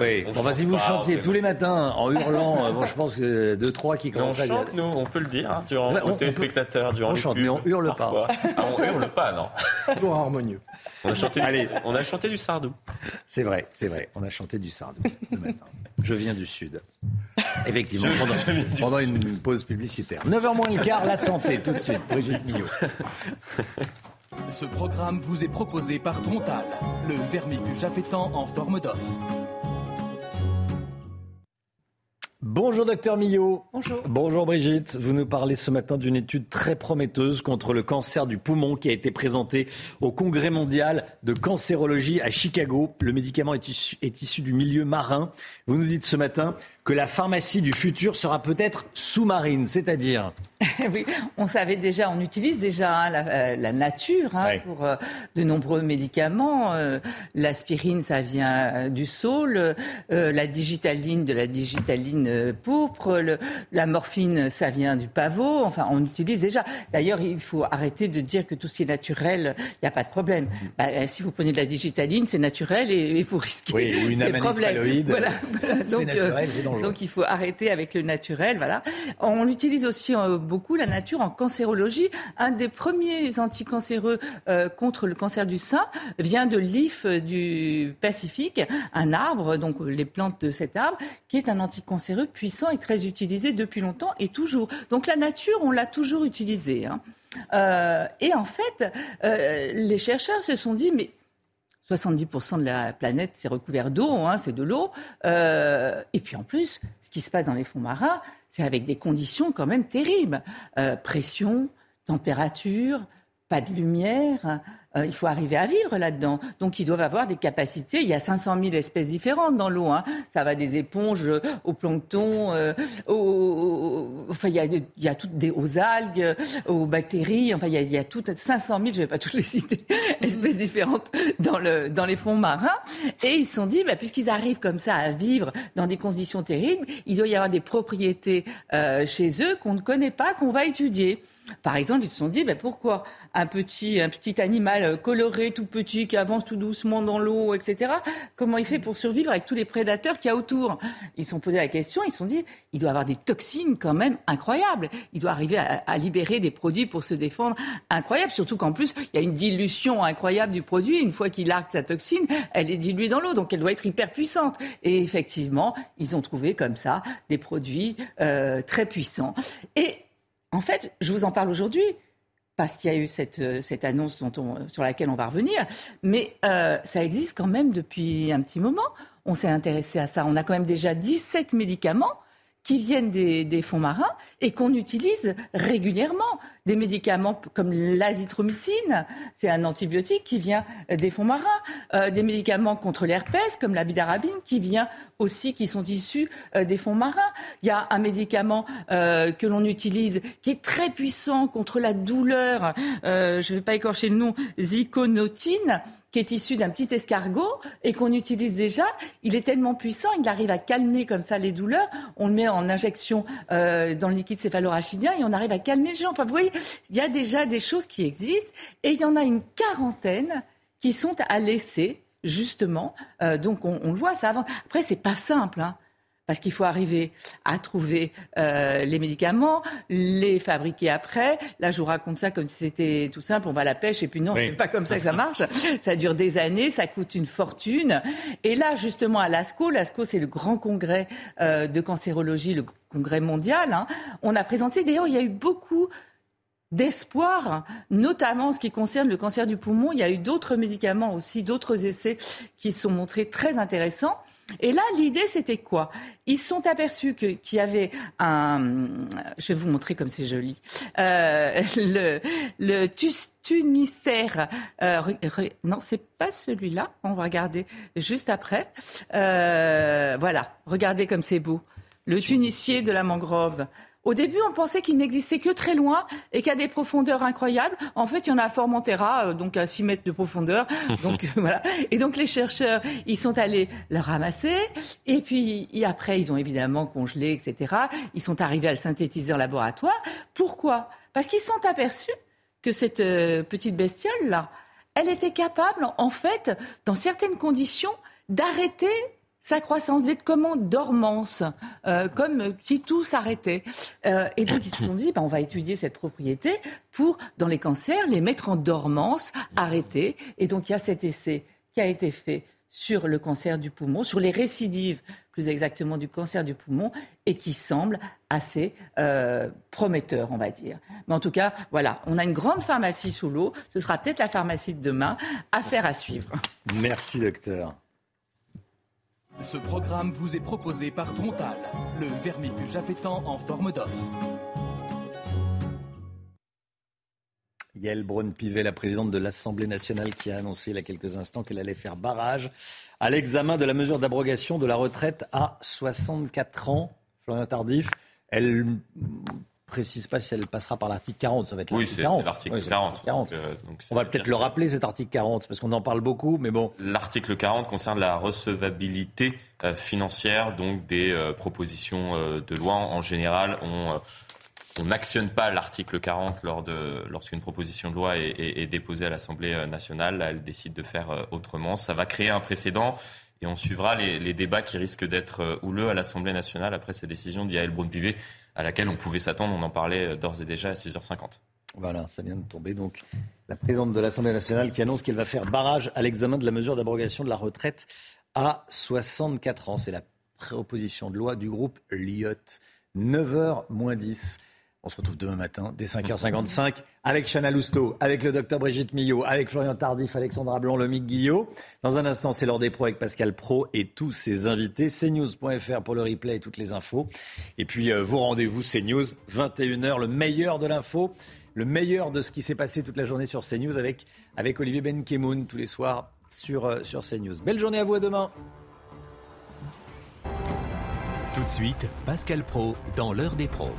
Oui, bon, vas-y, vous chantiez tous les matins en hurlant. Euh, bon, je pense que deux, trois qui commencent à... On chante, nous, on peut le dire, hein, durant les téléspectateurs, durant on les chante, mais on hurle pas. Ah, on hurle pas, non. Toujours harmonieux. On a chanté, Allez. On a chanté du sardou. C'est vrai, c'est vrai. On a chanté du sardou ce matin. Je viens du Sud. Effectivement, pendant, une pause publicitaire. 9h moins le quart, la santé, tout de suite. Brigitte Millot. Ce programme vous est proposé par Trontal, le vermifuge appétant en forme d'os. Bonjour docteur Millot. Bonjour. Bonjour Brigitte. Vous nous parlez ce matin d'une étude très prometteuse contre le cancer du poumon qui a été présentée au Congrès mondial de cancérologie à Chicago. Le médicament est issu, est issu du milieu marin. Vous nous dites ce matin que la pharmacie du futur sera peut-être sous-marine, c'est-à-dire Oui, on savait déjà, on utilise déjà hein, euh, la, nature hein, pour euh, de nombreux médicaments. Euh, l'aspirine, ça vient du saule, la digitaline, de la digitaline pourpre, la morphine, ça vient du pavot. Enfin, on utilise déjà. D'ailleurs, il faut arrêter de dire que tout ce qui est naturel, il n'y a pas de problème. Bah, si vous prenez de la digitaline, c'est naturel et, vous risquez oui, ou une des problèmes. Voilà, Donc, naturel, c'est donc il faut arrêter avec le naturel. Voilà. On utilise aussi euh, beaucoup la nature en cancérologie. Un des premiers anticancéreux euh, contre le cancer du sein vient de l'if du Pacifique, un arbre, donc les plantes de cet arbre, qui est un anticancéreux puissant et très utilisé depuis longtemps et toujours. Donc la nature, on l'a toujours utilisé. Hein. Euh, et en fait, les chercheurs se sont dit, mais 70% de la planète, c'est recouvert d'eau, hein, c'est de l'eau. Euh, et puis en plus, ce qui se passe dans les fonds marins, c'est avec des conditions quand même terribles. Euh, pression, température, pas de lumière, euh, il faut arriver à vivre là-dedans. Donc ils doivent avoir des capacités. Il y a 500 000 espèces différentes dans l'eau. Hein. Ça va des éponges au plancton, euh, enfin il y a, toutes des aux algues, aux bactéries. Enfin il y a, toutes 500 000, je vais pas toutes les citer, espèces différentes dans le dans les fonds marins. Et ils se sont dit, bah, puisqu'ils arrivent comme ça à vivre dans des conditions terribles, il doit y avoir des propriétés euh, chez eux qu'on ne connaît pas, qu'on va étudier. Par exemple, ils se sont dit, ben pourquoi un petit, un petit animal coloré, tout petit, qui avance tout doucement dans l'eau, etc., comment il fait pour survivre avec tous les prédateurs qu'il y a autour? Ils se sont posé la question, ils se sont dit, il doit avoir des toxines quand même incroyables. Il doit arriver à, libérer des produits pour se défendre incroyables, surtout qu'en plus, il y a une dilution incroyable du produit. Une fois qu'il largue sa toxine, elle est diluée dans l'eau, donc elle doit être hyper puissante. Et effectivement, ils ont trouvé comme ça des produits euh, très puissants. Et en fait, je vous en parle aujourd'hui parce qu'il y a eu cette, euh, annonce on, sur laquelle on va revenir, mais euh, ça existe quand même depuis un petit moment. On s'est intéressé à ça. On a quand même déjà 17 médicaments qui viennent des, fonds marins et qu'on utilise régulièrement. Des médicaments comme l'azithromycine, c'est un antibiotique qui vient des fonds marins. Euh, des médicaments contre l'herpès comme la bidarabine qui vient aussi, qui sont issus euh, des fonds marins. Il y a un médicament euh, que l'on utilise qui est très puissant contre la douleur. je ne vais pas écorcher le nom, ziconotine qui est issu d'un petit escargot et qu'on utilise déjà. Il est tellement puissant, il arrive à calmer comme ça les douleurs. On le met en injection euh, dans le liquide céphalorachidien et on arrive à calmer les gens. Enfin, vous voyez, il y a déjà des choses qui existent et il y en a une quarantaine qui sont à laisser justement. Euh, donc on, on, le voit, ça avance. Après, c'est pas simple. Hein parce qu'il faut arriver à trouver euh, les médicaments, les fabriquer après. Là, je vous raconte ça comme si c'était tout simple, on va à la pêche, et puis non, c'est pas comme ça que ça marche. Ça dure des années, ça coûte une fortune. Et là, justement, à l'ASCO, l'ASCO, c'est le grand congrès euh, de cancérologie, le congrès mondial. Hein. On a présenté, d'ailleurs, il y a eu beaucoup d'espoir, notamment en ce qui concerne le cancer du poumon. Il y a eu d'autres médicaments aussi, d'autres essais qui sont montrés très intéressants. Et là, l'idée, c'était quoi? Ils se sont aperçus qu'il y avait un... Je vais vous montrer comme c'est joli. Euh, le le tunicère... Euh, non, c'est pas celui-là. On va regarder juste après. Euh, voilà, regardez comme c'est beau. Le tunicier de la mangrove. Au début, on pensait qu'il n'existait que très loin et a des profondeurs incroyables. En fait, il y en a à Formentera, euh, donc à 6 mètres de profondeur. Donc euh, voilà. Et donc les chercheurs, ils sont allés le ramasser. Et puis après, ils ont évidemment congelé, etc. Ils sont arrivés à le synthétiser en laboratoire. Pourquoi? Parce qu'ils sont aperçus que cette euh, petite bestiole là, elle était capable, en fait, dans certaines conditions, d'arrêter sa croissance d'être comme en dormance, euh, comme si tout s'arrêtait. Euh, et donc ils se sont dit, ben, on va étudier cette propriété pour, dans les cancers, les mettre en dormance, arrêter. Et donc il y a cet essai qui a été fait sur le cancer du poumon, sur les récidives plus exactement du cancer du poumon, et qui semble assez euh, prometteur, on va dire. Mais en tout cas, voilà, on a une grande pharmacie sous l'eau, ce sera peut-être la pharmacie de demain, affaire à suivre. Merci docteur. Ce programme vous est proposé par Trontal, le vermifuge appétant en forme d'os. Yael Braun-Pivet, la présidente de l'Assemblée nationale, qui a annoncé il y a quelques instants qu'elle allait faire barrage à l'examen de la mesure d'abrogation de la retraite à 64 ans. Florian Tardif, elle précise pas si elle passera par l'article 40. Ça va être l'article 40. Oui, c'est l'article 40. 40. Euh, On va peut-être le rappeler, cet article 40, parce qu'on en parle beaucoup, mais bon. L'article 40 concerne la recevabilité euh, financière donc des euh, propositions de loi. En général, on on n'actionne pas l'article 40 lors de, lorsqu'une proposition de loi est, déposée à l'Assemblée nationale. Là, elle décide de faire autrement. Ça va créer un précédent et on suivra les, débats qui risquent d'être houleux à l'Assemblée nationale après cette décision d'Yael Braun-Pivet à laquelle on pouvait s'attendre. On en parlait d'ores et déjà à 6h50. Voilà, ça vient de tomber. Donc, la présidente de l'Assemblée nationale qui annonce qu'elle va faire barrage à l'examen de la mesure d'abrogation de la retraite à 64 ans. C'est la proposition de loi du groupe Lyot. 9h moins 10. On se retrouve demain matin, dès 5h55, avec Chana Lousteau, avec le docteur Brigitte Millot, avec Florian Tardif, Alexandra Blanc, Lomique Guillot. Dans un instant, c'est l'heure des pros avec Pascal Pro et tous ses invités. cnews.fr pour le replay et toutes les infos. Et puis, euh, vos rendez-vous CNews, 21h, le meilleur de l'info, le meilleur de ce qui s'est passé toute la journée sur CNews avec, avec Olivier Benkemoun tous les soirs sur, euh, sur CNews. Belle journée à vous, à demain. Tout de suite, Pascal Pro dans l'heure des pros.